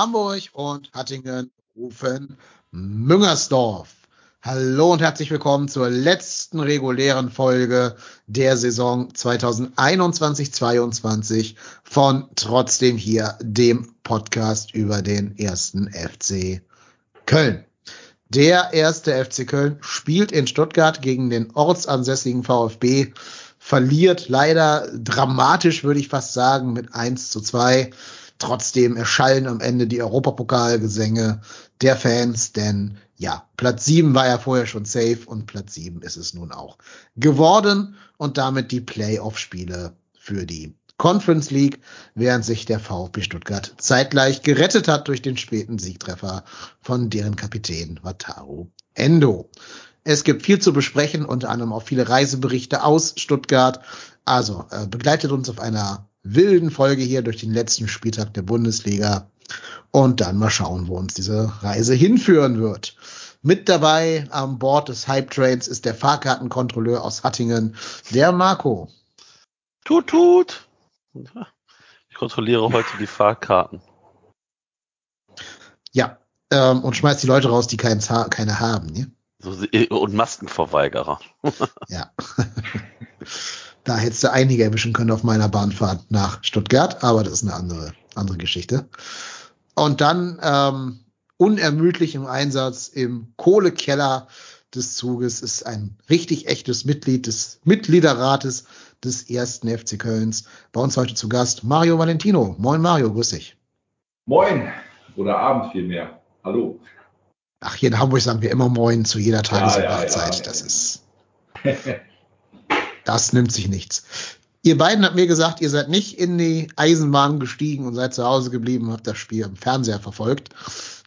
Hamburg und Hattingen rufen Müngersdorf. Hallo und herzlich willkommen zur letzten regulären Folge der Saison 2021-22 von Trotzdem hier, dem Podcast über den ersten FC Köln. Der erste FC Köln spielt in Stuttgart gegen den ortsansässigen VfB, verliert leider dramatisch, würde ich fast sagen, mit 1 zu 2. Trotzdem erschallen am Ende die Europapokalgesänge der Fans, denn ja, Platz 7 war ja vorher schon safe und Platz 7 ist es nun auch geworden und damit die Playoff-Spiele für die Conference League, während sich der VfB Stuttgart zeitgleich gerettet hat durch den späten Siegtreffer von deren Kapitän Wataru Endo. Es gibt viel zu besprechen, unter anderem auch viele Reiseberichte aus Stuttgart. Also äh, begleitet uns auf einer wilden Folge hier durch den letzten Spieltag der Bundesliga und dann mal schauen, wo uns diese Reise hinführen wird. Mit dabei an Bord des Hype Trains ist der Fahrkartenkontrolleur aus Hattingen, der Marco. Tut, tut. Ich kontrolliere heute die Fahrkarten. Ja, ähm, und schmeißt die Leute raus, die keins ha keine haben. Ne? Und Maskenverweigerer. Ja. da hättest du einige erwischen können auf meiner Bahnfahrt nach Stuttgart, aber das ist eine andere, andere Geschichte. Und dann ähm, unermüdlich im Einsatz im Kohlekeller des Zuges ist ein richtig echtes Mitglied des Mitgliederrates des ersten FC Kölns. Bei uns heute zu Gast Mario Valentino. Moin Mario, grüß dich. Moin oder Abend vielmehr. Hallo. Ach, hier in Hamburg sagen wir immer Moin zu jeder Tages- und ja, Nachtzeit. ja. Das ist, das nimmt sich nichts. Ihr beiden habt mir gesagt, ihr seid nicht in die Eisenbahn gestiegen und seid zu Hause geblieben, habt das Spiel im Fernseher verfolgt.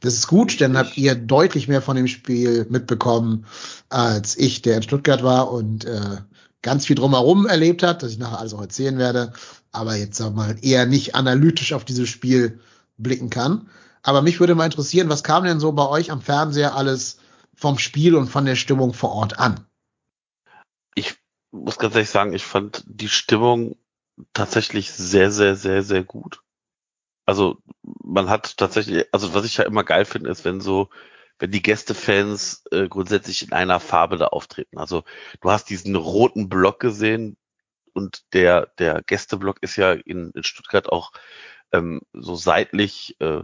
Das ist gut, dann habt ihr deutlich mehr von dem Spiel mitbekommen als ich, der in Stuttgart war und äh, ganz viel drumherum erlebt hat, das ich nachher alles auch erzählen werde, aber jetzt sag mal eher nicht analytisch auf dieses Spiel blicken kann. Aber mich würde mal interessieren, was kam denn so bei euch am Fernseher alles vom Spiel und von der Stimmung vor Ort an? Ich muss ganz ehrlich sagen, ich fand die Stimmung tatsächlich sehr, sehr, sehr, sehr gut. Also man hat tatsächlich, also was ich ja immer geil finde, ist, wenn so, wenn die Gästefans äh, grundsätzlich in einer Farbe da auftreten. Also du hast diesen roten Block gesehen und der der Gästeblock ist ja in, in Stuttgart auch ähm, so seitlich äh,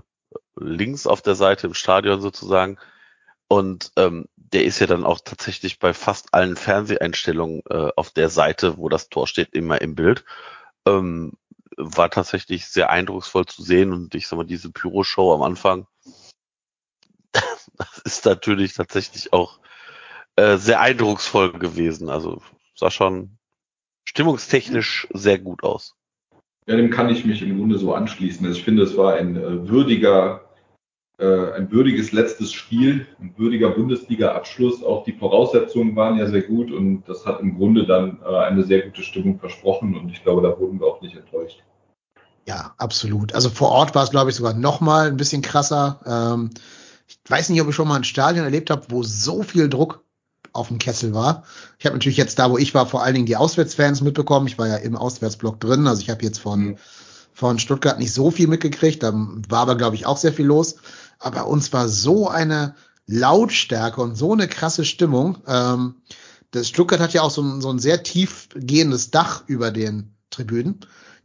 links auf der Seite im Stadion sozusagen. Und ähm, der ist ja dann auch tatsächlich bei fast allen Fernseheinstellungen äh, auf der Seite, wo das Tor steht, immer im Bild. Ähm, war tatsächlich sehr eindrucksvoll zu sehen und ich sag mal, diese Pyro-Show am Anfang, das ist natürlich tatsächlich auch äh, sehr eindrucksvoll gewesen. Also sah schon stimmungstechnisch sehr gut aus. Ja, dem kann ich mich im Grunde so anschließen. Also ich finde, es war ein äh, würdiger, äh, ein würdiges letztes Spiel, ein würdiger Bundesliga-Abschluss. Auch die Voraussetzungen waren ja sehr gut und das hat im Grunde dann äh, eine sehr gute Stimmung versprochen und ich glaube, da wurden wir auch nicht enttäuscht. Ja, absolut. Also vor Ort war es, glaube ich, sogar noch mal ein bisschen krasser. Ähm, ich weiß nicht, ob ich schon mal ein Stadion erlebt habe, wo so viel Druck auf dem Kessel war. Ich habe natürlich jetzt da, wo ich war, vor allen Dingen die Auswärtsfans mitbekommen. Ich war ja im Auswärtsblock drin, also ich habe jetzt von Mhm. von Stuttgart nicht so viel mitgekriegt. Da war aber, glaube ich, auch sehr viel los. Aber uns war so eine Lautstärke und so eine krasse Stimmung. Ähm, das Stuttgart hat ja auch so ein, so ein sehr tief gehendes Dach über den Tribünen.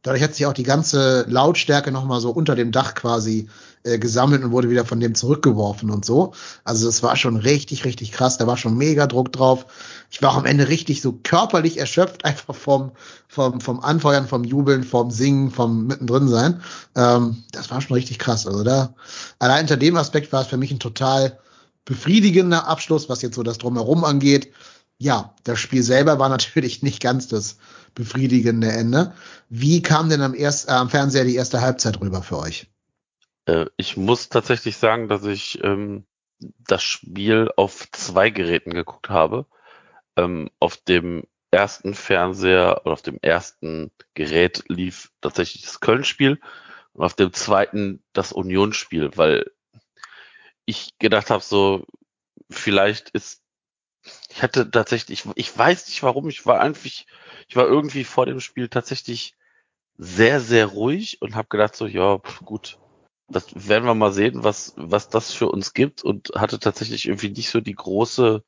Dadurch hat sich auch die ganze Lautstärke nochmal so unter dem Dach quasi äh, gesammelt und wurde wieder von dem zurückgeworfen und so. Also das war schon richtig, richtig krass. Da war schon mega Druck drauf. Ich war auch am Ende richtig so körperlich erschöpft, einfach vom, vom, vom Anfeuern, vom Jubeln, vom Singen, vom mittendrin sein. Ähm, das war schon richtig krass. Also da, allein unter dem Aspekt war es für mich ein total befriedigender Abschluss, was jetzt so das Drumherum angeht. ja, das Spiel selber war natürlich nicht ganz das befriedigende Ende. Wie kam denn am, erst, äh, am Fernseher die erste Halbzeit rüber für euch? Äh, ich muss tatsächlich sagen, dass ich ähm, das Spiel auf zwei Geräten geguckt habe. Ähm, auf dem ersten Fernseher oder auf dem ersten Gerät lief tatsächlich das Köln-Spiel und auf dem zweiten das Union-Spiel, weil ich gedacht habe, so vielleicht ist ich hatte tatsächlich, ich, ich weiß nicht warum, ich war einfach, ich war irgendwie vor dem Spiel tatsächlich sehr, sehr ruhig und habe gedacht so, ja, gut, das werden wir mal sehen, was, was das für uns gibt und hatte tatsächlich irgendwie nicht so die große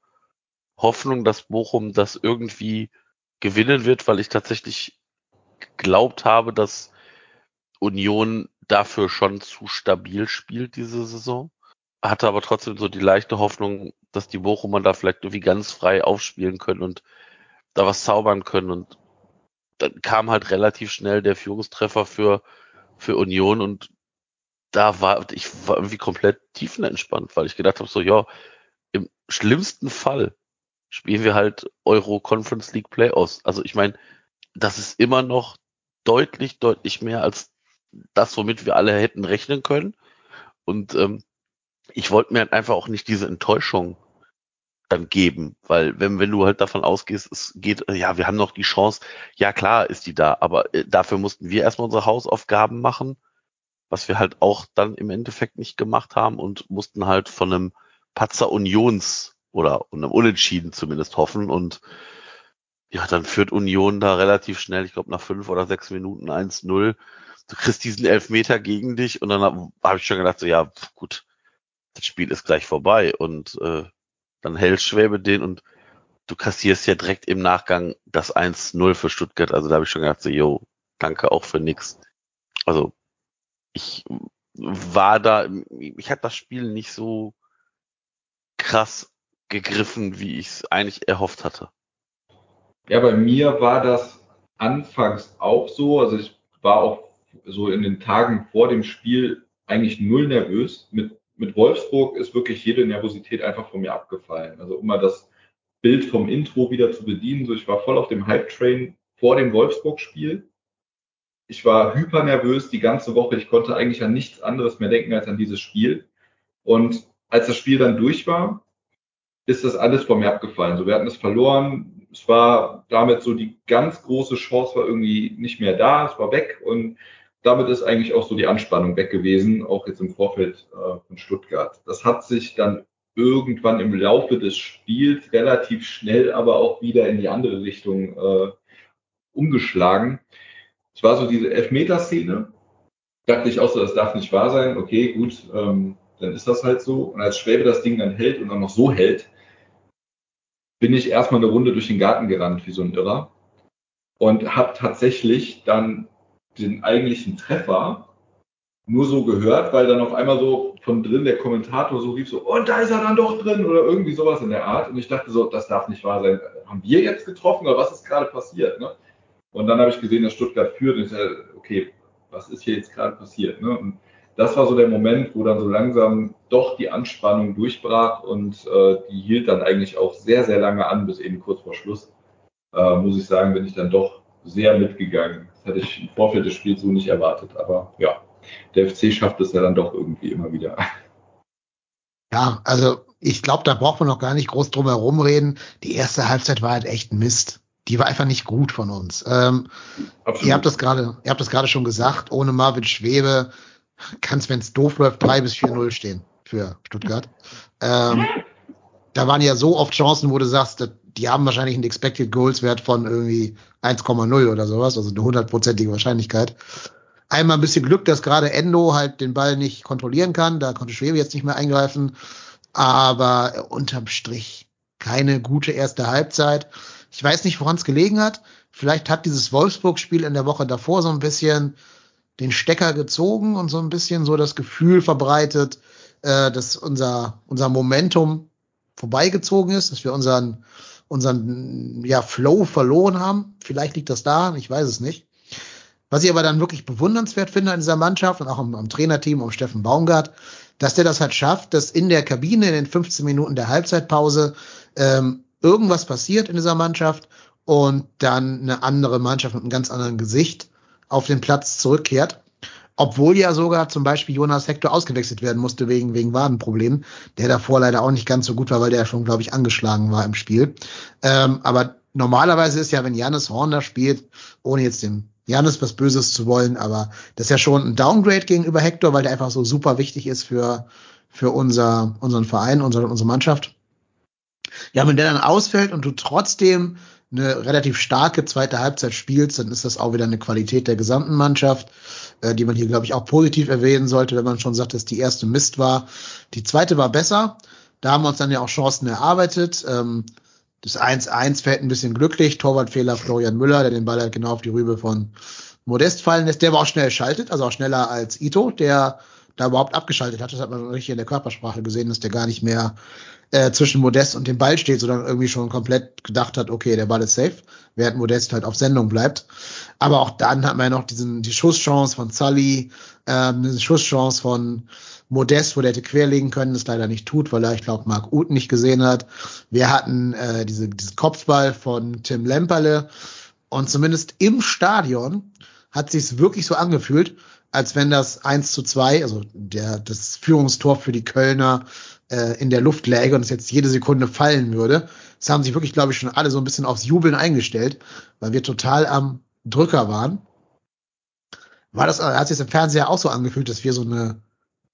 Hoffnung, dass Bochum das irgendwie gewinnen wird, weil ich tatsächlich geglaubt habe, dass Union dafür schon zu stabil spielt diese Saison. Hatte aber trotzdem so die leichte Hoffnung, dass die Bochumer da vielleicht irgendwie ganz frei aufspielen können und da was zaubern können. Und dann kam halt relativ schnell der Führungstreffer für, für Union und da war, ich war irgendwie komplett tiefenentspannt, weil ich gedacht habe, so, ja, im schlimmsten Fall spielen wir halt Euro Conference League Playoffs. Also ich meine, das ist immer noch deutlich, deutlich mehr als das, womit wir alle hätten rechnen können. Und ähm, ich wollte mir halt einfach auch nicht diese Enttäuschung dann geben, weil wenn, wenn du halt davon ausgehst, es geht, ja, wir haben noch die Chance, ja klar ist die da, aber äh, dafür mussten wir erstmal unsere Hausaufgaben machen was wir halt auch dann im Endeffekt nicht gemacht haben und mussten halt von einem Patzer Unions oder einem Unentschieden zumindest hoffen und ja, dann führt Union da relativ schnell, ich glaube nach fünf oder sechs Minuten 1-0. Du kriegst diesen Elfmeter gegen dich und dann habe hab ich schon gedacht, so ja, gut, das Spiel ist gleich vorbei und äh, dann hält Schwäbe den und du kassierst ja direkt im Nachgang das 1-0 für Stuttgart. Also da habe ich schon gedacht, so, yo, danke auch für nix. Also ich war da, ich hatte das Spiel nicht so krass gegriffen, wie ich es eigentlich erhofft hatte. Ja, bei mir war das anfangs auch so. Also ich war auch so in den Tagen vor dem Spiel eigentlich null nervös. Mit, mit Wolfsburg ist wirklich jede Nervosität einfach von mir abgefallen. Also um mal das Bild vom Intro wieder zu bedienen, so ich war voll auf dem Hype-Train vor dem Wolfsburg-Spiel ich war hyper nervös die ganze Woche. Ich konnte eigentlich an nichts anderes mehr denken als an dieses Spiel. Und als das Spiel dann durch war, ist das alles vor mir abgefallen. So, wir hatten es verloren. Es war damit so die ganz große Chance war irgendwie nicht mehr da. Es war weg. Und damit ist eigentlich auch so die Anspannung weg gewesen, auch jetzt im Vorfeld äh, von Stuttgart. Das hat sich dann irgendwann im Laufe des Spiels relativ schnell aber auch wieder in die andere Richtung äh, umgeschlagen. Es war so diese Elfmeterszene. Dachte ich auch so, das darf nicht wahr sein. Okay, gut, ähm, dann ist das halt so. Und als Schwäbe das Ding dann hält und dann noch so hält, bin ich erstmal eine Runde durch den Garten gerannt, wie so ein Irrer. Und habe tatsächlich dann den eigentlichen Treffer nur so gehört, weil dann auf einmal so von drin der Kommentator so rief so, und da ist er dann doch drin oder irgendwie sowas in der Art. Und ich dachte so, das darf nicht wahr sein. Haben wir jetzt getroffen oder was ist gerade passiert? Ne? Und dann habe ich gesehen, dass Stuttgart führt und ich dachte, okay, was ist hier jetzt gerade passiert? Ne? Und das war so der Moment, wo dann so langsam doch die Anspannung durchbrach und äh, die hielt dann eigentlich auch sehr, sehr lange an, bis eben kurz vor Schluss. Äh, muss ich sagen, bin ich dann doch sehr mitgegangen. Das hätte ich im Vorfeld des Spiels so nicht erwartet. Aber ja, der FC schafft es ja dann doch irgendwie immer wieder. Ja, also ich glaube, da braucht man noch gar nicht groß drum herum reden. Die erste Halbzeit war halt echt Mist die war einfach nicht gut von uns. Ähm, ihr habt das gerade, ihr habt das gerade schon gesagt, ohne Marvin Schwebe kann es, wenn es doof läuft, 3 bis 4-0 stehen für Stuttgart. Ähm, da waren ja so oft Chancen, wo du sagst, die haben wahrscheinlich einen Expected Goals Wert von irgendwie 1,0 oder sowas, also eine hundertprozentige Wahrscheinlichkeit. Einmal ein bisschen Glück, dass gerade Endo halt den Ball nicht kontrollieren kann, da konnte Schwebe jetzt nicht mehr eingreifen, aber unterm Strich keine gute erste Halbzeit. Ich weiß nicht, woran es gelegen hat. Vielleicht hat dieses Wolfsburg-Spiel in der Woche davor so ein bisschen den Stecker gezogen und so ein bisschen so das Gefühl verbreitet, äh, dass unser, unser Momentum vorbeigezogen ist, dass wir unseren, unseren ja, Flow verloren haben. Vielleicht liegt das da, ich weiß es nicht. Was ich aber dann wirklich bewundernswert finde an dieser Mannschaft und auch am, am Trainerteam um Steffen Baumgart, dass der das halt schafft, dass in der Kabine in den 15 Minuten der Halbzeitpause ähm, irgendwas passiert in dieser Mannschaft und dann eine andere Mannschaft mit einem ganz anderen Gesicht auf den Platz zurückkehrt. Obwohl ja sogar zum Beispiel Jonas Hector ausgewechselt werden musste wegen, wegen Wadenproblemen, der davor leider auch nicht ganz so gut war, weil der schon, glaube ich, angeschlagen war im Spiel. Ähm, aber normalerweise ist ja, wenn Janis Horner spielt, ohne jetzt dem Janis was Böses zu wollen, aber das ist ja schon ein Downgrade gegenüber Hector, weil der einfach so super wichtig ist für, für unser, unseren Verein, unsere, unsere Mannschaft. Ja, wenn der dann ausfällt und du trotzdem eine relativ starke zweite Halbzeit spielst, dann ist das auch wieder eine Qualität der gesamten Mannschaft, äh, die man hier, glaube ich, auch positiv erwähnen sollte, wenn man schon sagt, dass die erste Mist war. Die zweite war besser. Da haben wir uns dann ja auch Chancen erarbeitet. Ähm, das 1-1 fällt ein bisschen glücklich. Torwartfehler Florian Müller, der den Ball halt genau auf die Rübe von Modest fallen lässt. Der war auch schnell schaltet, also auch schneller als Ito, der da überhaupt abgeschaltet hat. Das hat man richtig in der Körpersprache gesehen, dass der gar nicht mehr äh, zwischen Modest und dem Ball steht, sondern irgendwie schon komplett gedacht hat, okay, der Ball ist safe, während Modest halt auf Sendung bleibt. Aber auch dann hat man ja noch diesen, die Schusschance von Sully, ähm, eine Schusschance von Modest, wo der hätte querlegen können, das leider nicht tut, weil er, ich glaube, Marc Uth nicht gesehen hat. Wir hatten äh, diese, diesen Kopfball von Tim Lemperle und zumindest im Stadion hat sich's wirklich so angefühlt, als wenn das 1 zu 2, also der, das Führungstor für die Kölner äh, in der Luft läge und es jetzt jede Sekunde fallen würde. Das haben sich wirklich, glaube ich, schon alle so ein bisschen aufs Jubeln eingestellt, weil wir total am Drücker waren. War das, hat sich im Fernseher auch so angefühlt, dass wir so eine,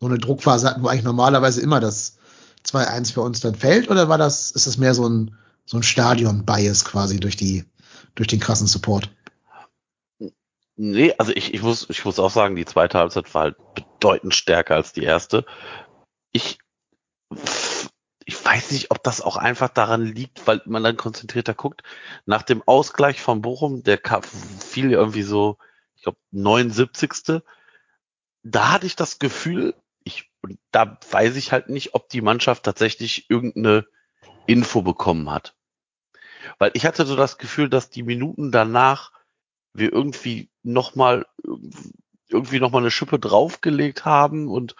so eine Druckphase hatten, wo eigentlich normalerweise immer das 2-1 für uns dann fällt? Oder war das, ist das mehr so ein, so ein Stadion-Bias quasi durch die, durch den krassen Support? Nee, also ich, ich muss, ich muss auch sagen, die zweite Halbzeit war halt bedeutend stärker als die erste. Ich, ich weiß nicht, ob das auch einfach daran liegt, weil man dann konzentrierter guckt. Nach dem Ausgleich von Bochum, der fiel irgendwie so, ich glaube, 79. Da hatte ich das Gefühl, ich, da weiß ich halt nicht, ob die Mannschaft tatsächlich irgendeine Info bekommen hat. Weil ich hatte so das Gefühl, dass die Minuten danach wir irgendwie nochmal irgendwie noch mal eine Schippe draufgelegt haben und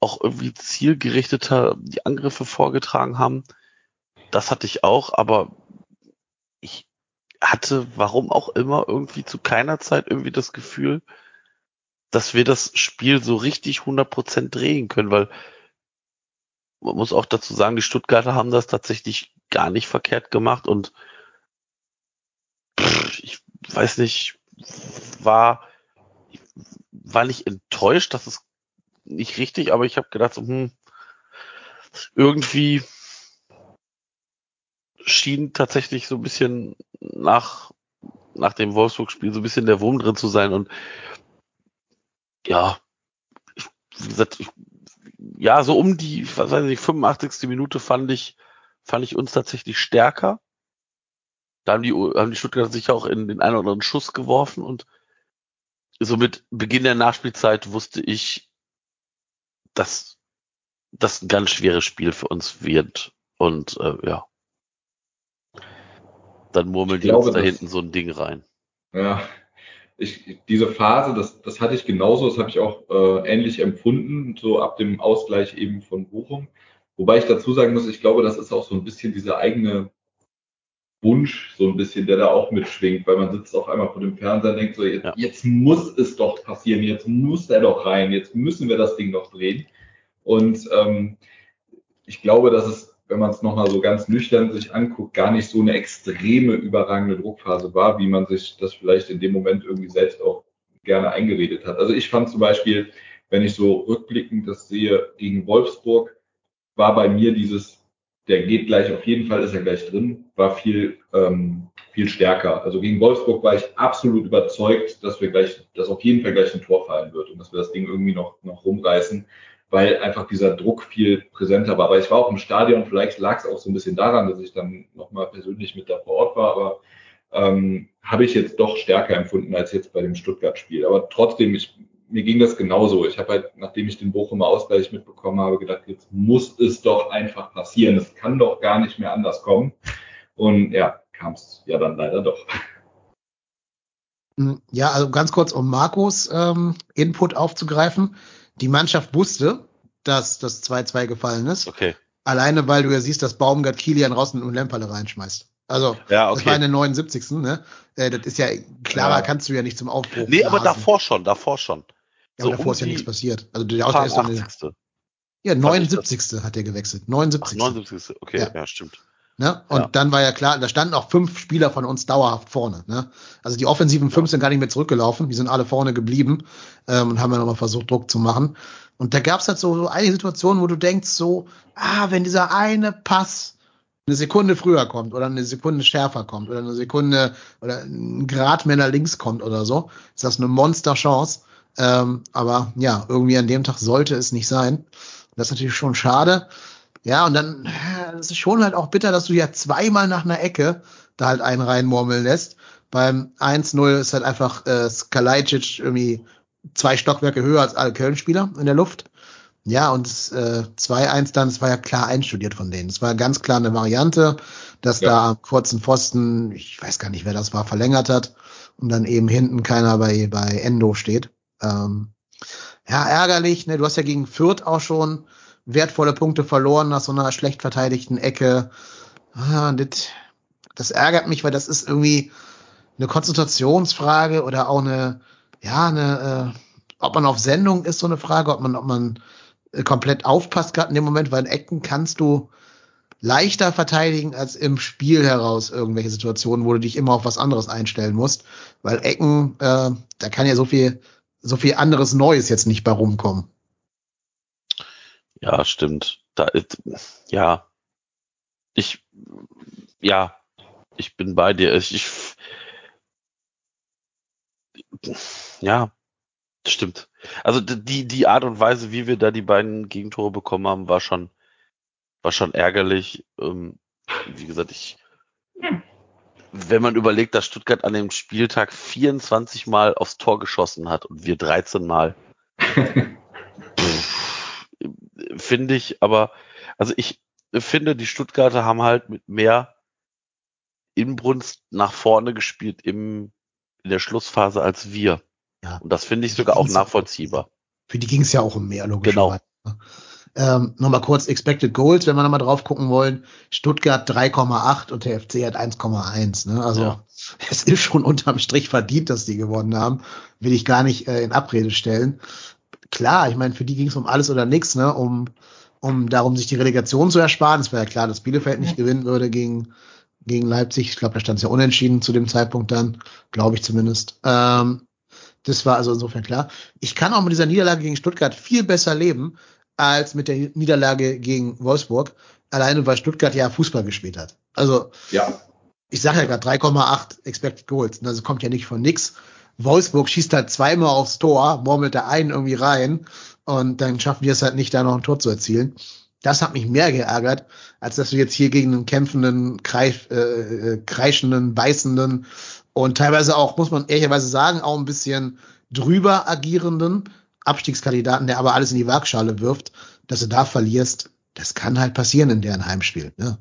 auch irgendwie zielgerichteter die Angriffe vorgetragen haben. Das hatte ich auch, aber ich hatte, warum auch immer, irgendwie zu keiner Zeit irgendwie das Gefühl, dass wir das Spiel so richtig 100% drehen können, weil man muss auch dazu sagen, die Stuttgarter haben das tatsächlich gar nicht verkehrt gemacht und weiß nicht, war, war nicht enttäuscht, das ist nicht richtig, aber ich habe gedacht, hm, irgendwie schien tatsächlich so ein bisschen nach, nach dem Wolfsburg-Spiel so ein bisschen der Wurm drin zu sein und ja, ich, wie gesagt, ich, ja, so um die, was weiß ich, 85. Minute fand ich, fand ich uns tatsächlich stärker. Da haben die, haben die Stuttgarter sich auch in den einen oder anderen Schuss geworfen und so mit Beginn der Nachspielzeit wusste ich, dass das ein ganz schweres Spiel für uns wird. Und äh, ja. Dann murmeln die uns da hinten so ein Ding rein. Ja, ich, diese Phase, das, das hatte ich genauso, das habe ich auch äh, ähnlich empfunden, so ab dem Ausgleich eben von Bochum. Wobei ich dazu sagen muss, ich glaube, das ist auch so ein bisschen diese eigene Wunsch so ein bisschen, der da auch mitschwingt, weil man sitzt auf einmal vor dem Fernseher und denkt so, jetzt, ja. jetzt muss es doch passieren, jetzt muss er doch rein, jetzt müssen wir das Ding doch drehen. Und ähm, ich glaube, dass es, wenn man es nochmal so ganz nüchtern sich anguckt, gar nicht so eine extreme, überragende Druckphase war, wie man sich das vielleicht in dem Moment irgendwie selbst auch gerne eingeredet hat. Also ich fand zum Beispiel, wenn ich so rückblickend das sehe, gegen Wolfsburg war bei mir dieses der geht gleich, auf jeden Fall ist er gleich drin, war viel, ähm, viel stärker. Also gegen Wolfsburg war ich absolut überzeugt, dass wir gleich, dass auf jeden Fall gleich ein Tor fallen wird und dass wir das Ding irgendwie noch, noch rumreißen, weil einfach dieser Druck viel präsenter war. Aber ich war auch im Stadion, vielleicht lag es auch so ein bisschen daran, dass ich dann nochmal persönlich mit da vor Ort war, aber ähm, habe ich jetzt doch stärker empfunden als jetzt bei dem Stuttgart-Spiel. Aber trotzdem, ich mir ging das genauso. Ich habe halt, nachdem ich den Bochumer Ausgleich mitbekommen habe, gedacht, jetzt muss es doch einfach passieren. Es kann doch gar nicht mehr anders kommen. Und ja, kam es ja dann leider doch. Hm, ja, also ganz kurz, um Markus ähm, Input aufzugreifen. Die Mannschaft wusste, dass das 2-2 gefallen ist. Okay. Alleine, weil du ja siehst, dass Baumgart Kilian raus und Lemperle reinschmeißt. Also, Ja, das war in okay. der 79. Ne? Äh, das ist ja, klarer Ja. kannst du ja nicht zum Aufbruch. Nee, aber blasen. davor schon, davor schon. Ja, aber so davor um ist ja nichts passiert. Also, der der ist eine, 80. ja, ich 79. hat er gewechselt. Ach, 79. 79. Okay, Ja. ja, stimmt. Ne? Und Ja. dann war ja klar, da standen auch fünf Spieler von uns dauerhaft vorne. Ne? Also die offensiven fünf sind gar nicht mehr zurückgelaufen, die sind alle vorne geblieben ähm, und haben ja nochmal versucht, Druck zu machen. Und da gab's halt so, so einige Situationen, wo du denkst so, ah, wenn dieser eine Pass eine Sekunde früher kommt oder eine Sekunde schärfer kommt oder eine Sekunde oder ein Grad mehr nach links kommt oder so, ist das eine Monsterchance. Ähm, aber ja, irgendwie an dem Tag sollte es nicht sein. Das ist natürlich schon schade. Ja, und dann, äh, es ist schon halt auch bitter, dass du ja zweimal nach einer Ecke da halt einen reinmurmeln lässt. Beim 1-0 ist halt einfach äh, Skalajdzic irgendwie zwei Stockwerke höher als alle Köln-Spieler in der Luft. Ja, und das äh, 2-1 dann, das war ja klar einstudiert von denen. Es war ganz klar eine Variante, dass Ja. da am kurzen Pfosten, ich weiß gar nicht, wer das war, verlängert hat und dann eben hinten keiner bei, bei Endo steht. Ähm, ja, ärgerlich, ne? Du hast ja gegen Fürth auch schon wertvolle Punkte verloren nach so einer schlecht verteidigten Ecke. Ah, das, das ärgert mich, weil das ist irgendwie eine Konzentrationsfrage oder auch eine, ja, eine, äh, ob man auf Sendung ist, so eine Frage, ob man, ob man äh, komplett aufpasst gerade in dem Moment, weil in Ecken kannst du leichter verteidigen als im Spiel heraus irgendwelche Situationen, wo du dich immer auf was anderes einstellen musst, weil Ecken, äh, da kann ja so viel, so viel anderes Neues jetzt nicht bei rumkommen. Ja, stimmt. Da ist, ja. Ich, ja, ich bin bei dir. Ich, ich ja, stimmt. Also die, die Art und Weise, wie wir da die beiden Gegentore bekommen haben, war schon, war schon ärgerlich. Ähm, wie gesagt, ich, wenn man überlegt, dass Stuttgart an dem Spieltag 24 Mal aufs Tor geschossen hat und wir 13 Mal, finde ich, aber, also ich finde, die Stuttgarter haben halt mit mehr Inbrunst nach vorne gespielt im, in der Schlussphase als wir. Ja. Und das finde ich sogar auch nachvollziehbar. Für die ging es ja auch um mehr, Genau. Ähm, Nochmal kurz Expected Goals, wenn wir nochmal drauf gucken wollen. Stuttgart 3,8 und der FC hat 1,1. Ne? Also Ja. es ist schon unterm Strich verdient, dass die gewonnen haben. Will ich gar nicht äh, in Abrede stellen. Klar, ich meine, für die ging es um alles oder nichts, ne? um, um darum, sich die Relegation zu ersparen. Es war ja klar, dass Bielefeld nicht gewinnen würde gegen, gegen Leipzig. Ich glaube, da stand es ja unentschieden zu dem Zeitpunkt dann, glaube ich zumindest. Ähm, das war also insofern klar. Ich kann auch mit dieser Niederlage gegen Stuttgart viel besser leben als mit der Niederlage gegen Wolfsburg. Alleine weil Stuttgart ja Fußball gespielt hat. Also Ja, ich sage ja gerade 3,8 Expected Goals. Das kommt ja nicht von nix. Wolfsburg schießt halt zweimal aufs Tor, murmelt da einen irgendwie rein und dann schaffen die es halt nicht, da noch ein Tor zu erzielen. Das hat mich mehr geärgert, als dass du jetzt hier gegen einen kämpfenden, kreif, äh, äh, kreischenden, beißenden und teilweise auch, muss man ehrlicherweise sagen, auch ein bisschen drüber agierenden Abstiegskandidaten, der aber alles in die Waagschale wirft, dass du da verlierst. Das kann halt passieren in deren Heimspiel. Ne?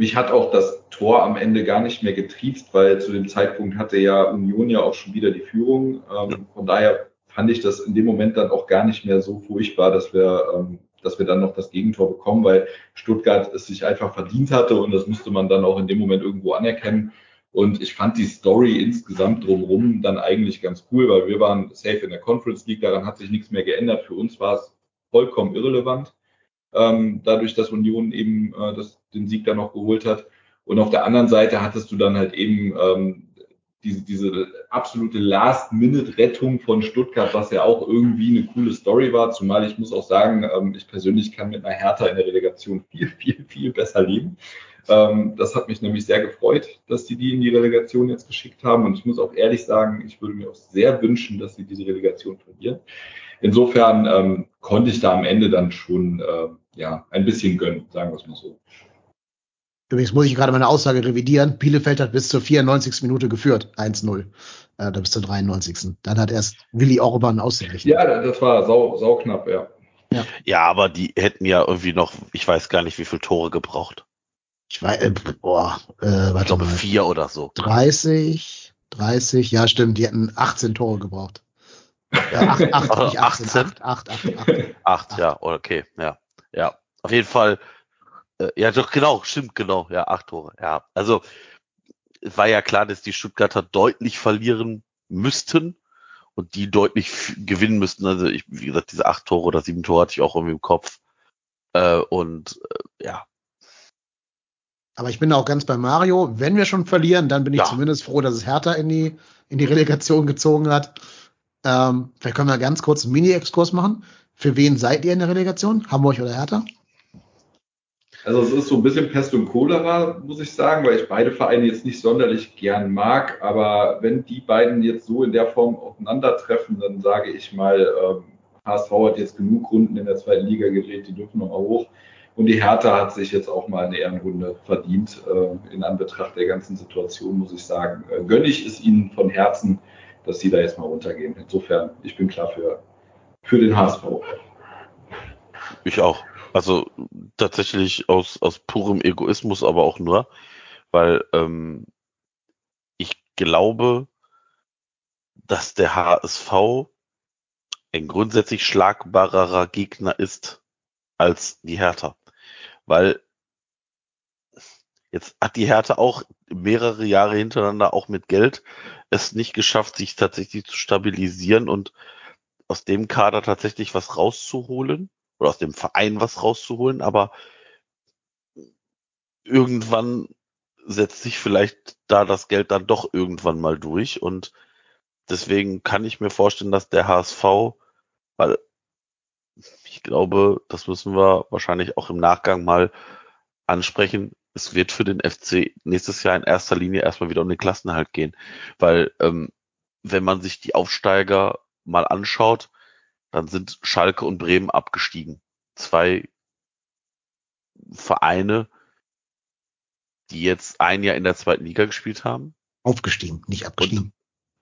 mich hat auch das Tor am Ende gar nicht mehr getriezt, weil zu dem Zeitpunkt hatte ja Union ja auch schon wieder die Führung. Ähm, von daher fand ich das in dem Moment dann auch gar nicht mehr so furchtbar, dass wir, ähm, dass wir dann noch das Gegentor bekommen, weil Stuttgart es sich einfach verdient hatte und das musste man dann auch in dem Moment irgendwo anerkennen. Und ich fand die Story insgesamt drumherum dann eigentlich ganz cool, weil wir waren safe in der Conference League, daran hat sich nichts mehr geändert. Für uns war es vollkommen irrelevant, ähm, dadurch, dass Union eben äh, das, den Sieg dann noch geholt hat. Und auf der anderen Seite hattest du dann halt eben ähm, diese, diese absolute Last-Minute-Rettung von Stuttgart, was ja auch irgendwie eine coole Story war. Zumal ich muss auch sagen, ähm, ich persönlich kann mit einer Hertha in der Relegation viel, viel, viel besser leben. Ähm, das hat mich nämlich sehr gefreut, dass die die in die Relegation jetzt geschickt haben. Und ich muss auch ehrlich sagen, ich würde mir auch sehr wünschen, dass sie diese Relegation verlieren. Insofern ähm, konnte ich da am Ende dann schon äh, ja ein bisschen gönnen, sagen wir es mal so. Übrigens muss ich gerade meine Aussage revidieren. Bielefeld hat bis zur 94. Minute geführt, 1-0. Äh, da bis zur 93. Dann hat erst Willi Orban ausgerechnet. Ja, das war sau, sau knapp, ja. Ja, aber die hätten ja irgendwie noch, ich weiß gar nicht, wie viele Tore gebraucht. Ich weiß, äh, boah, äh, Ich warte glaube mal. vier oder so. 30, 30, ja stimmt, die hätten 18 Tore gebraucht. Äh, 8, 8, nicht 18, 18? 8, 8, 8, 8. Acht, ja, okay, ja. Ja, auf jeden Fall ja, doch, genau, stimmt, genau. Ja, acht Tore. Ja, also es war ja klar, dass die Stuttgarter deutlich verlieren müssten und die deutlich gewinnen müssten. Also ich, wie gesagt, diese acht Tore oder sieben Tore hatte ich auch irgendwie im Kopf. Äh, und äh, ja. Aber ich bin auch ganz bei Mario. Wenn wir schon verlieren, dann bin ich Ja. zumindest froh, dass es Hertha in die, in die Relegation gezogen hat. Ähm, vielleicht können wir ganz kurz einen Mini-Exkurs machen. Für wen seid ihr in der Relegation? Hamburg oder Hertha? Also es ist so ein bisschen Pest und Cholera, muss ich sagen, weil ich beide Vereine jetzt nicht sonderlich gern mag. Aber wenn die beiden jetzt so in der Form aufeinandertreffen, dann sage ich mal, ähm, HSV hat jetzt genug Runden in der zweiten Liga gedreht, die dürfen nochmal hoch. Und die Hertha hat sich jetzt auch mal eine Ehrenrunde verdient. Äh, in Anbetracht der ganzen Situation, muss ich sagen, äh, gönne ich es ihnen von Herzen, dass sie da jetzt mal runtergehen. Insofern, ich bin klar für, für den HSV. Ich auch. Also tatsächlich aus, aus purem Egoismus, aber auch nur, weil ähm, ich glaube, dass der HSV ein grundsätzlich schlagbarerer Gegner ist als die Hertha. Weil jetzt hat die Hertha auch mehrere Jahre hintereinander auch mit Geld es nicht geschafft, sich tatsächlich zu stabilisieren und aus dem Kader tatsächlich was rauszuholen oder aus dem Verein was rauszuholen, aber irgendwann setzt sich vielleicht da das Geld dann doch irgendwann mal durch und deswegen kann ich mir vorstellen, dass der HSV, weil ich glaube, das müssen wir wahrscheinlich auch im Nachgang mal ansprechen, es wird für den FC nächstes Jahr in erster Linie erstmal wieder um den Klassenhalt gehen, weil ähm, wenn man sich die Aufsteiger mal anschaut, dann sind Schalke und Bremen abgestiegen. Zwei Vereine, die jetzt ein Jahr in der zweiten Liga gespielt haben, Aufgestiegen, nicht abgestiegen.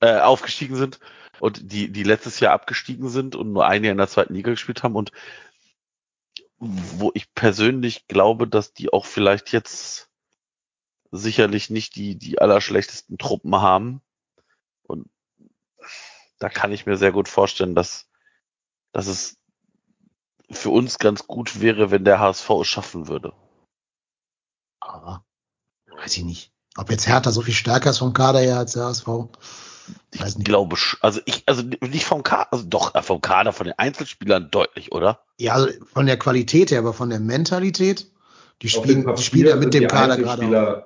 äh, aufgestiegen sind und die, die letztes Jahr abgestiegen sind und nur ein Jahr in der zweiten Liga gespielt haben und wo ich persönlich glaube, dass die auch vielleicht jetzt sicherlich nicht die, die allerschlechtesten Truppen haben. Und da kann ich mir sehr gut vorstellen, dass, dass es für uns ganz gut wäre, wenn der HSV es schaffen würde. Aber weiß ich nicht. Ob jetzt Hertha so viel stärker ist vom Kader her als der HSV? Ich Weiß nicht. glaube, also ich, also nicht vom Kader, also doch äh, vom Kader, von den Einzelspielern deutlich, oder? Ja, also von der Qualität her, aber von der Mentalität, die spielen, die Papier ja mit dem Kader gerade auch.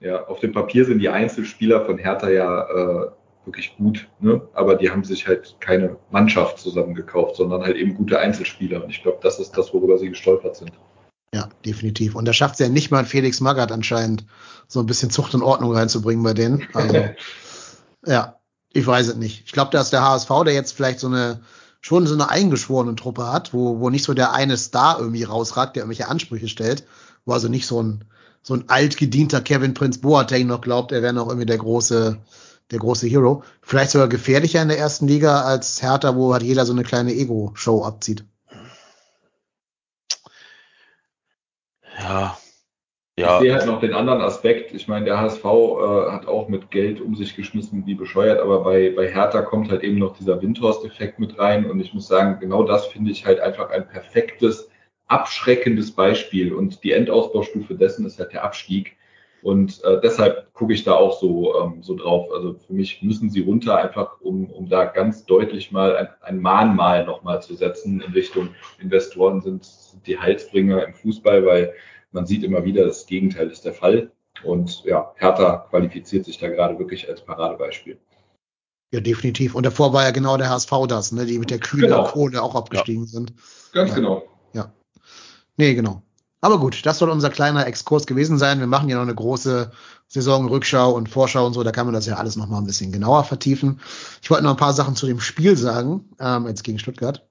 Ja, auf dem Papier sind die Einzelspieler von Hertha ja äh, wirklich gut, ne? aber die haben sich halt keine Mannschaft zusammengekauft, sondern halt eben gute Einzelspieler. Und ich glaube, das ist das, worüber sie gestolpert sind. Ja, definitiv. Und da schafft es ja nicht mal Felix Magath anscheinend, so ein bisschen Zucht und Ordnung reinzubringen bei denen. Also, ja, ich weiß es nicht. Ich glaube, dass der HSV, der jetzt vielleicht so eine, schon so eine eingeschworene Truppe hat, wo, wo nicht so der eine Star irgendwie rausragt, der irgendwelche Ansprüche stellt, wo also nicht so ein, so ein altgedienter Kevin Prince Boateng noch glaubt, er wäre noch irgendwie der große, der große Hero. Vielleicht sogar gefährlicher in der ersten Liga als Hertha, wo halt jeder so eine kleine Ego-Show abzieht. Ja. Ich Ja, sehe halt noch den anderen Aspekt. Ich meine, der HSV äh, hat auch mit Geld um sich geschmissen wie bescheuert, aber bei, bei Hertha kommt halt eben noch dieser Windhorst-Effekt mit rein. Und ich muss sagen, genau das finde ich halt einfach ein perfektes, abschreckendes Beispiel. Und die Endausbaustufe dessen ist halt der Abstieg. Und äh, deshalb gucke ich da auch so, ähm, so drauf. Also für mich müssen sie runter, einfach um, um da ganz deutlich mal ein, ein Mahnmal nochmal zu setzen in Richtung Investoren sind die Heilsbringer im Fußball, weil man sieht immer wieder, das Gegenteil ist der Fall. Und ja, Hertha qualifiziert sich da gerade wirklich als Paradebeispiel. Ja, definitiv. Und davor war ja genau der HSV das, ne, die mit der kühlen Genau. Kohle auch abgestiegen sind. Ganz Ja. genau. Nee, genau. Aber gut, das soll unser kleiner Exkurs gewesen sein. Wir machen ja noch eine große Saisonrückschau und Vorschau und so. Da kann man das ja alles noch mal ein bisschen genauer vertiefen. Ich wollte noch ein paar Sachen zu dem Spiel sagen, ähm, jetzt gegen Stuttgart.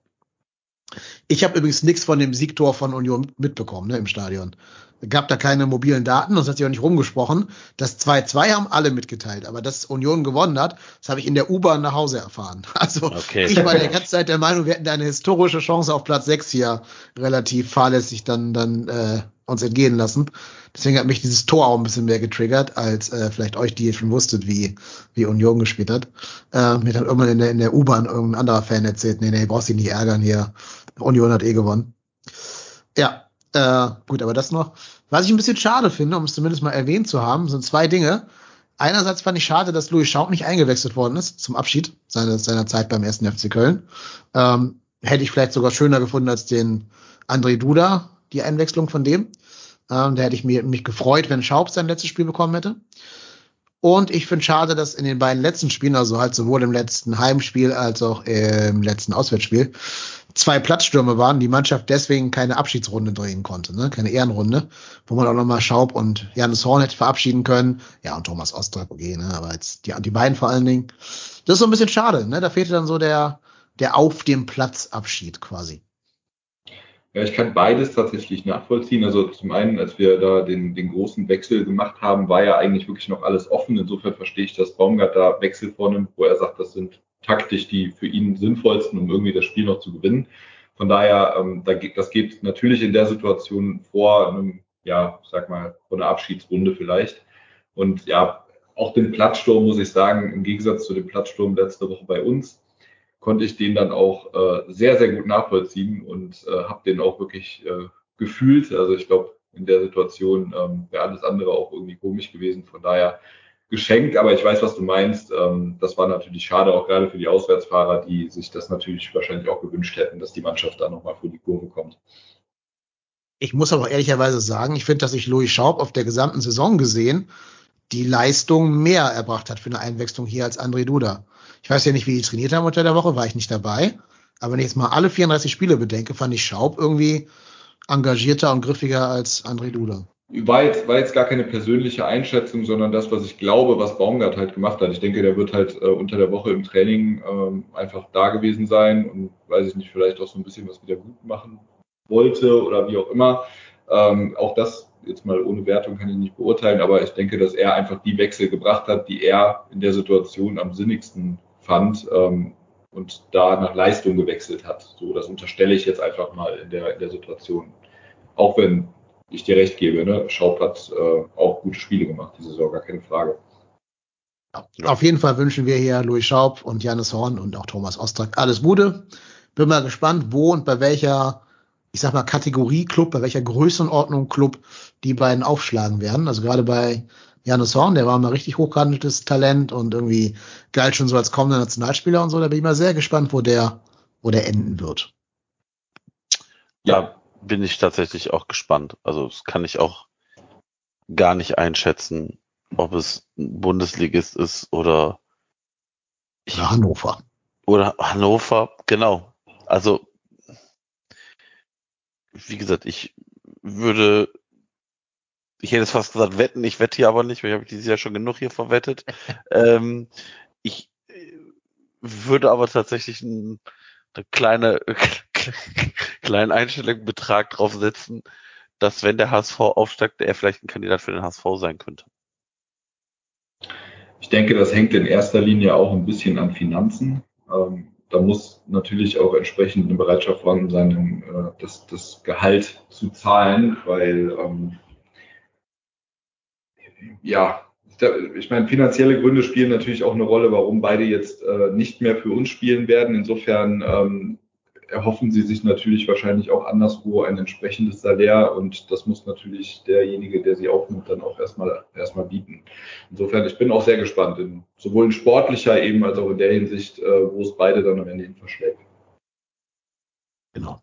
Ich habe übrigens nichts von dem Siegtor von Union mitbekommen ne, im Stadion. Gab da keine mobilen Daten, das hat sich auch nicht rumgesprochen. Das 2-2 haben alle mitgeteilt, aber dass Union gewonnen hat, das habe ich in der U-Bahn nach Hause erfahren. Also Okay. ich war die ganze Zeit der Meinung, wir hätten da eine historische Chance auf Platz 6 hier relativ fahrlässig dann, dann äh, uns entgehen lassen. Deswegen hat mich dieses Tor auch ein bisschen mehr getriggert, als äh, vielleicht euch, die ihr schon wusstet, wie, wie Union gespielt hat. Äh, mir dann irgendwann in der, in der U-Bahn irgendein anderer Fan erzählt, nee, nee, brauchst dich nicht ärgern hier. Union hat eh gewonnen. Ja, Äh, gut, aber das noch. Was ich ein bisschen schade finde, um es zumindest mal erwähnt zu haben, sind zwei Dinge. Einerseits fand ich schade, dass Louis Schaub nicht eingewechselt worden ist zum Abschied seiner, seiner Zeit beim ersten FC Köln. Ähm, hätte ich vielleicht sogar schöner gefunden als den André Duda, die Einwechslung von dem. Ähm, da hätte ich mir, mich gefreut, wenn Schaub sein letztes Spiel bekommen hätte. Und ich finde schade, dass in den beiden letzten Spielen, also halt sowohl im letzten Heimspiel als auch im letzten Auswärtsspiel, zwei Platzstürme waren, die Mannschaft deswegen keine Abschiedsrunde drehen konnte, ne? keine Ehrenrunde, wo man auch nochmal Schaub und Janis Horn hätte verabschieden können. Ja, und Thomas Ostrap, okay, ne? aber jetzt die, die beiden vor allen Dingen. Das ist so ein bisschen schade, ne? da fehlte dann so der, der auf dem Platz Abschied quasi. Ja, ich kann beides tatsächlich nachvollziehen. Also zum einen, als wir da den, den großen Wechsel gemacht haben, war ja eigentlich wirklich noch alles offen. Insofern verstehe ich, dass Baumgart da Wechsel vornimmt, wo er sagt, das sind taktisch die für ihn sinnvollsten, um irgendwie das Spiel noch zu gewinnen. Von daher, ähm, das geht natürlich in der Situation vor einem, ja, sag mal, vor einer Abschiedsrunde vielleicht. Und ja, auch den Platzsturm muss ich sagen, im Gegensatz zu dem Platzsturm letzte Woche bei uns, konnte ich den dann auch äh, sehr, sehr gut nachvollziehen und äh, habe den auch wirklich äh, gefühlt. Also ich glaube, in der Situation ähm, wäre alles andere auch irgendwie komisch gewesen. Von daher Geschenk, aber ich weiß, was du meinst. Ähm, das war natürlich schade, auch gerade für die Auswärtsfahrer, die sich das natürlich wahrscheinlich auch gewünscht hätten, dass die Mannschaft da nochmal vor die Kurve kommt. Ich muss aber ehrlicherweise sagen, ich finde, dass sich Louis Schaub auf der gesamten Saison gesehen die Leistung mehr erbracht hat für eine Einwechslung hier als André Duda. Ich weiß ja nicht, wie die trainiert haben unter der Woche, war ich nicht dabei. Aber wenn ich jetzt mal alle 34 Spiele bedenke, fand ich Schaub irgendwie engagierter und griffiger als André Duda. War jetzt, war jetzt gar keine persönliche Einschätzung, sondern das, was ich glaube, was Baumgart halt gemacht hat. Ich denke, der wird halt äh, unter der Woche im Training ähm, einfach da gewesen sein und weiß ich nicht, vielleicht auch so ein bisschen was wieder gut machen wollte oder wie auch immer. Ähm, auch das jetzt mal ohne Wertung kann ich nicht beurteilen, aber ich denke, dass er einfach die Wechsel gebracht hat, die er in der Situation am sinnigsten fand ähm, und da nach Leistung gewechselt hat. So, das unterstelle ich jetzt einfach mal in der, in der Situation. Auch wenn ich dir recht gebe, ne? Schaub hat äh, auch gute Spiele gemacht, diese Saison, gar keine Frage. Auf jeden Fall wünschen wir hier Louis Schaub und Janis Horn und auch Thomas Ostrak alles Gute. Bin mal gespannt, wo und bei welcher, ich sag mal, Kategorie Club, bei welcher Größenordnung Club die beiden aufschlagen werden. Also gerade bei Janus Horn, der war mal richtig hochgehandeltes Talent und irgendwie galt schon so als kommender Nationalspieler und so. Da bin ich mal sehr gespannt, wo der, wo der enden wird. Ja, bin ich tatsächlich auch gespannt. Also das kann ich auch gar nicht einschätzen, ob es ein Bundesligist ist oder oder Hannover. Oder Hannover, genau. Also wie gesagt, ich würde ich hätte jetzt fast gesagt wetten, ich wette hier aber nicht, weil ich habe dieses Jahr schon genug hier verwettet. ähm, ich äh, würde aber tatsächlich ein, eine kleine, kleinen Einstellung Betrag draufsetzen, dass wenn der HSV aufsteigt, er vielleicht ein Kandidat für den HSV sein könnte. Ich denke, das hängt in erster Linie auch ein bisschen an Finanzen. Ähm, da muss natürlich auch entsprechend eine Bereitschaft vorhanden sein, äh, das, das Gehalt zu zahlen, weil ähm, ja, ich meine, finanzielle Gründe spielen natürlich auch eine Rolle, warum beide jetzt äh, nicht mehr für uns spielen werden. Insofern ähm, erhoffen sie sich natürlich wahrscheinlich auch anderswo ein entsprechendes Salär und das muss natürlich derjenige, der sie aufnimmt, dann auch erstmal erstmal bieten. Insofern, ich bin auch sehr gespannt, in, sowohl in sportlicher eben als auch in der Hinsicht, äh, wo es beide dann am Ende hin verschlägt. Genau.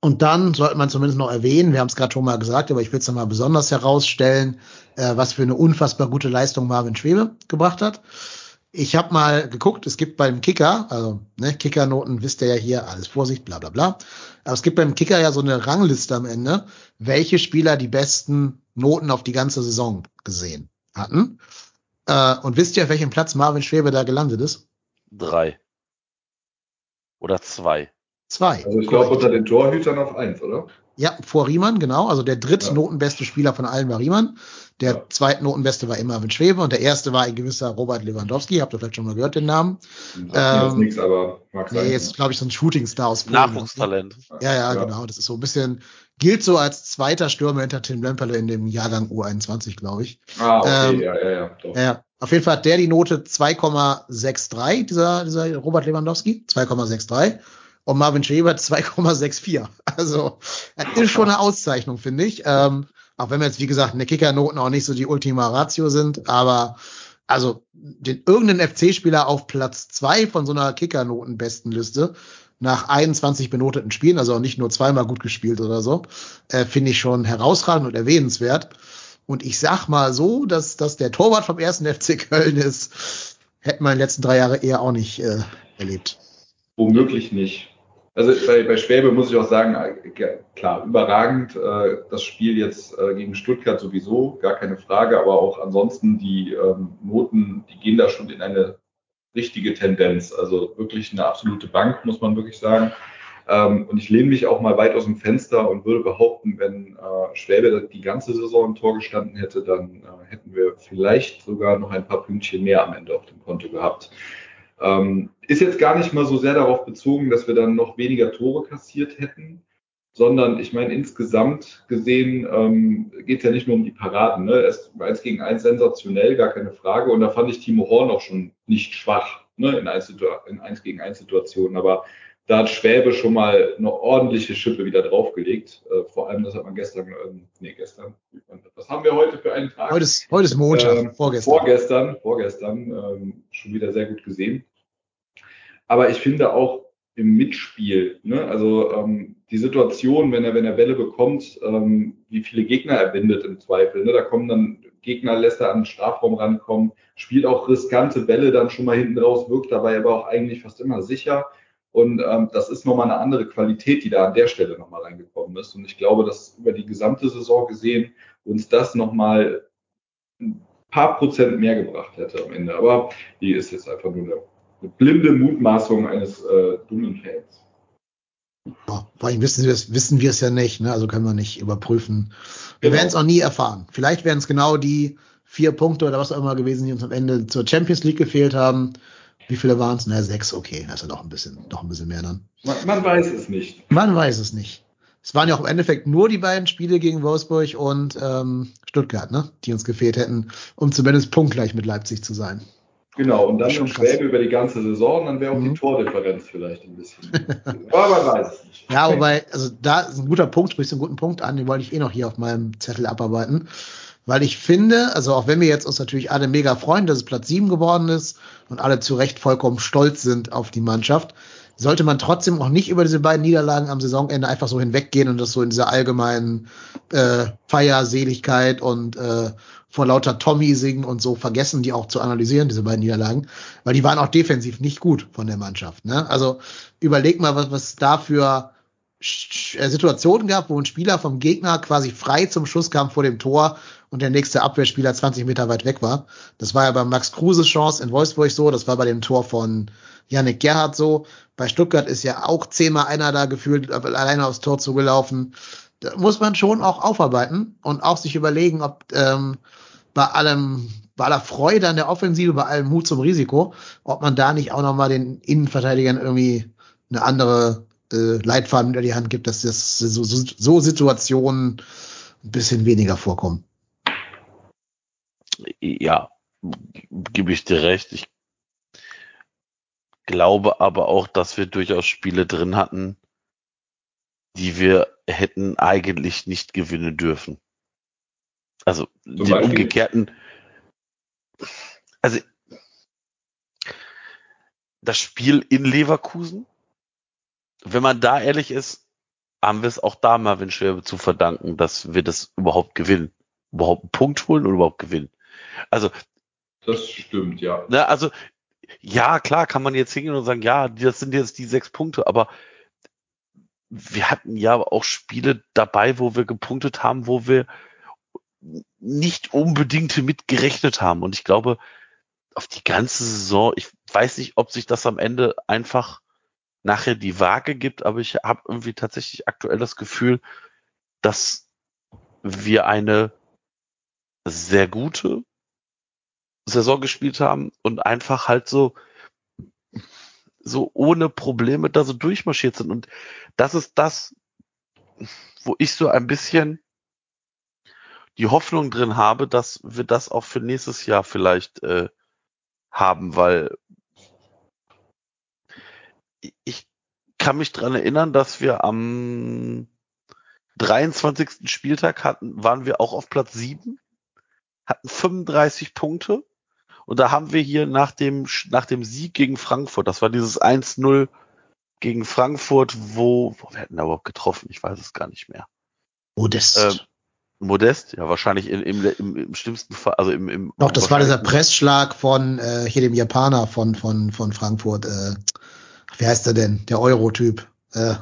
Und dann sollte man zumindest noch erwähnen, wir haben es gerade schon mal gesagt, aber ich will es nochmal besonders herausstellen, äh, was für eine unfassbar gute Leistung Marvin Schwebe gebracht hat. Ich habe mal geguckt, es gibt beim Kicker, also ne, Kickernoten wisst ihr ja hier, alles Vorsicht, bla bla bla. Aber es gibt beim Kicker ja so eine Rangliste am Ende, welche Spieler die besten Noten auf die ganze Saison gesehen hatten. Äh, und wisst ihr, auf welchem Platz Marvin Schwebe da gelandet ist? Drei. Oder zwei. Zwei. Also ich glaube unter den Torhütern auf eins, oder? Ja, vor Riemann, genau. Also der drittnotenbeste ja. Spieler von allen war Riemann. Der ja. zweitnotenbeste war immer Marvin Schwebe und der erste war ein gewisser Robert Lewandowski. Habt ihr vielleicht schon mal gehört, den Namen? Sagt ähm, nichts, aber mag sein. Nee, jetzt glaube ich so ein Shootingstar aus Polen. Nachwuchstalent. Ja, ja, ja, genau. Das ist so ein bisschen, gilt so als zweiter Stürmer hinter Tim Lemperle in dem Jahrgang U21, glaube ich. Ah, okay, ähm, ja, ja, ja. Doch. Ja, auf jeden Fall hat der die Note 2,63, dieser, dieser Robert Lewandowski, 2,63. und Marvin Schäber 2,64. Also, das ist schon eine Auszeichnung, finde ich. Ähm, auch wenn wir jetzt, wie gesagt, in der Kickernoten auch nicht so die Ultima Ratio sind, aber also den irgendeinen FC-Spieler auf Platz zwei von so einer Kickernoten-Bestenliste nach 21 benoteten Spielen, also auch nicht nur zweimal gut gespielt oder so, äh, finde ich schon herausragend und erwähnenswert. Und ich sag mal so, dass, dass der Torwart vom ersten FC Köln ist, hätten wir in den letzten drei Jahren eher auch nicht äh, erlebt. Womöglich nicht. Also bei, bei Schwäbe muss ich auch sagen, äh, klar, überragend äh, das Spiel jetzt äh, gegen Stuttgart sowieso, gar keine Frage, aber auch ansonsten die ähm, Noten, die gehen da schon in eine richtige Tendenz. Also wirklich eine absolute Bank, muss man wirklich sagen. Ähm, und ich lehne mich auch mal weit aus dem Fenster und würde behaupten, wenn äh, Schwäbe die ganze Saison im Tor gestanden hätte, dann äh, hätten wir vielleicht sogar noch ein paar Pünktchen mehr am Ende auf dem Konto gehabt. Ähm, ist jetzt gar nicht mal so sehr darauf bezogen, dass wir dann noch weniger Tore kassiert hätten, sondern ich meine, insgesamt gesehen ähm, geht es ja nicht nur um die Paraden. Ne? Es war eins gegen eins sensationell, gar keine Frage. Und da fand ich Timo Horn auch schon nicht schwach ne? in, eins, in eins gegen eins Situationen. Aber da hat Schwäbe schon mal eine ordentliche Schippe wieder draufgelegt. Äh, vor allem, das hat man gestern, ähm, nee, gestern, was haben wir heute für einen Tag? Heute ist, heute ist Montag, ähm, vorgestern. Vorgestern, vorgestern ähm, schon wieder sehr gut gesehen. Aber ich finde auch im Mitspiel, ne? also ähm, die Situation, wenn er, wenn er Bälle bekommt, ähm, wie viele Gegner er bindet im Zweifel. Ne? Da kommen dann Gegner, lässt er an den Strafraum rankommen, spielt auch riskante Bälle dann schon mal hinten raus, wirkt dabei aber auch eigentlich fast immer sicher. Und ähm, das ist nochmal eine andere Qualität, die da an der Stelle nochmal reingekommen ist. Und ich glaube, dass über die gesamte Saison gesehen uns das nochmal ein paar Prozent mehr gebracht hätte am Ende. Aber die ist jetzt einfach nur eine blinde Mutmaßung eines äh, dummen Fans. Ja, vor allem wissen wir es, wissen wir es ja nicht, ne? also können wir nicht überprüfen. Wir genau. werden es auch nie erfahren. Vielleicht werden es genau die vier Punkte oder was auch immer gewesen, die uns am Ende zur Champions League gefehlt haben. Wie viele waren es? Na, sechs, okay. Das ist ja noch ein bisschen, noch ein bisschen mehr dann. Man, man, weiß es nicht. Man weiß es nicht. Es waren ja auch im Endeffekt nur die beiden Spiele gegen Wolfsburg und ähm, Stuttgart, ne? die uns gefehlt hätten, um zumindest punktgleich mit Leipzig zu sein. Genau, und dann schon Schwäbe über die ganze Saison, dann wäre auch mhm. die Tordifferenz vielleicht ein bisschen. Aber man weiß es nicht. Ja, wobei, also da ist ein guter Punkt, sprichst du einen guten Punkt an, den wollte ich eh noch hier auf meinem Zettel abarbeiten. Weil ich finde, also auch wenn wir jetzt uns natürlich alle mega freuen, dass es Platz 7 geworden ist und alle zu Recht vollkommen stolz sind auf die Mannschaft, sollte man trotzdem auch nicht über diese beiden Niederlagen am Saisonende einfach so hinweggehen und das so in dieser allgemeinen äh, Feierseligkeit und äh, vor lauter Tommy singen und so vergessen, die auch zu analysieren, diese beiden Niederlagen, weil die waren auch defensiv nicht gut von der Mannschaft. Ne? Also überleg mal, was, was da für äh, Situationen gab, wo ein Spieler vom Gegner quasi frei zum Schuss kam vor dem Tor und der nächste Abwehrspieler 20 Meter weit weg war. Das war ja bei Max Kruses Chance in Wolfsburg so, das war bei dem Tor von Yannick Gerhardt so. Bei Stuttgart ist ja auch zehnmal einer da gefühlt alleine aufs Tor zugelaufen. Da muss man schon auch aufarbeiten und auch sich überlegen, ob ähm, bei allem, bei aller Freude an der Offensive, bei allem Mut zum Risiko, ob man da nicht auch nochmal den Innenverteidigern irgendwie eine andere äh, Leitfaden unter die Hand gibt, dass das so, so, so Situationen ein bisschen weniger vorkommen. Ja, gebe ich dir recht. Ich glaube aber auch, dass wir durchaus Spiele drin hatten, die wir hätten eigentlich nicht gewinnen dürfen. Also Zum den Beispiel? umgekehrten. Also das Spiel in Leverkusen, wenn man da ehrlich ist, haben wir es auch da Marvin Schwerbe zu verdanken, dass wir das überhaupt gewinnen. Überhaupt einen Punkt holen und überhaupt gewinnen. Also. Das stimmt, ja. Ne, also, ja, klar kann man jetzt hingehen und sagen, ja, das sind jetzt die sechs Punkte, aber wir hatten ja auch Spiele dabei, wo wir gepunktet haben, wo wir nicht unbedingt mitgerechnet haben. Und ich glaube, auf die ganze Saison, ich weiß nicht, ob sich das am Ende einfach nachher die Waage gibt, aber ich habe irgendwie tatsächlich aktuell das Gefühl, dass wir eine sehr gute Saison gespielt haben und einfach halt so so ohne Probleme da so durchmarschiert sind. Und das ist das, wo ich so ein bisschen die Hoffnung drin habe, dass wir das auch für nächstes Jahr vielleicht äh, haben, weil ich kann mich dran erinnern, dass wir am 23. Spieltag hatten, waren wir auch auf Platz 7, hatten 35 Punkte und da haben wir hier nach dem, nach dem Sieg gegen Frankfurt, das war dieses 1-0 gegen Frankfurt, wo, wo wir hatten da überhaupt getroffen? Ich weiß es gar nicht mehr. Modest. Ähm, Modest, ja, wahrscheinlich im, im, im, im schlimmsten Fall, also im, im Doch, das war dieser Pressschlag von äh, hier dem Japaner von, von, von Frankfurt. Äh, wie heißt er denn? Der Euro-Typ. Äh,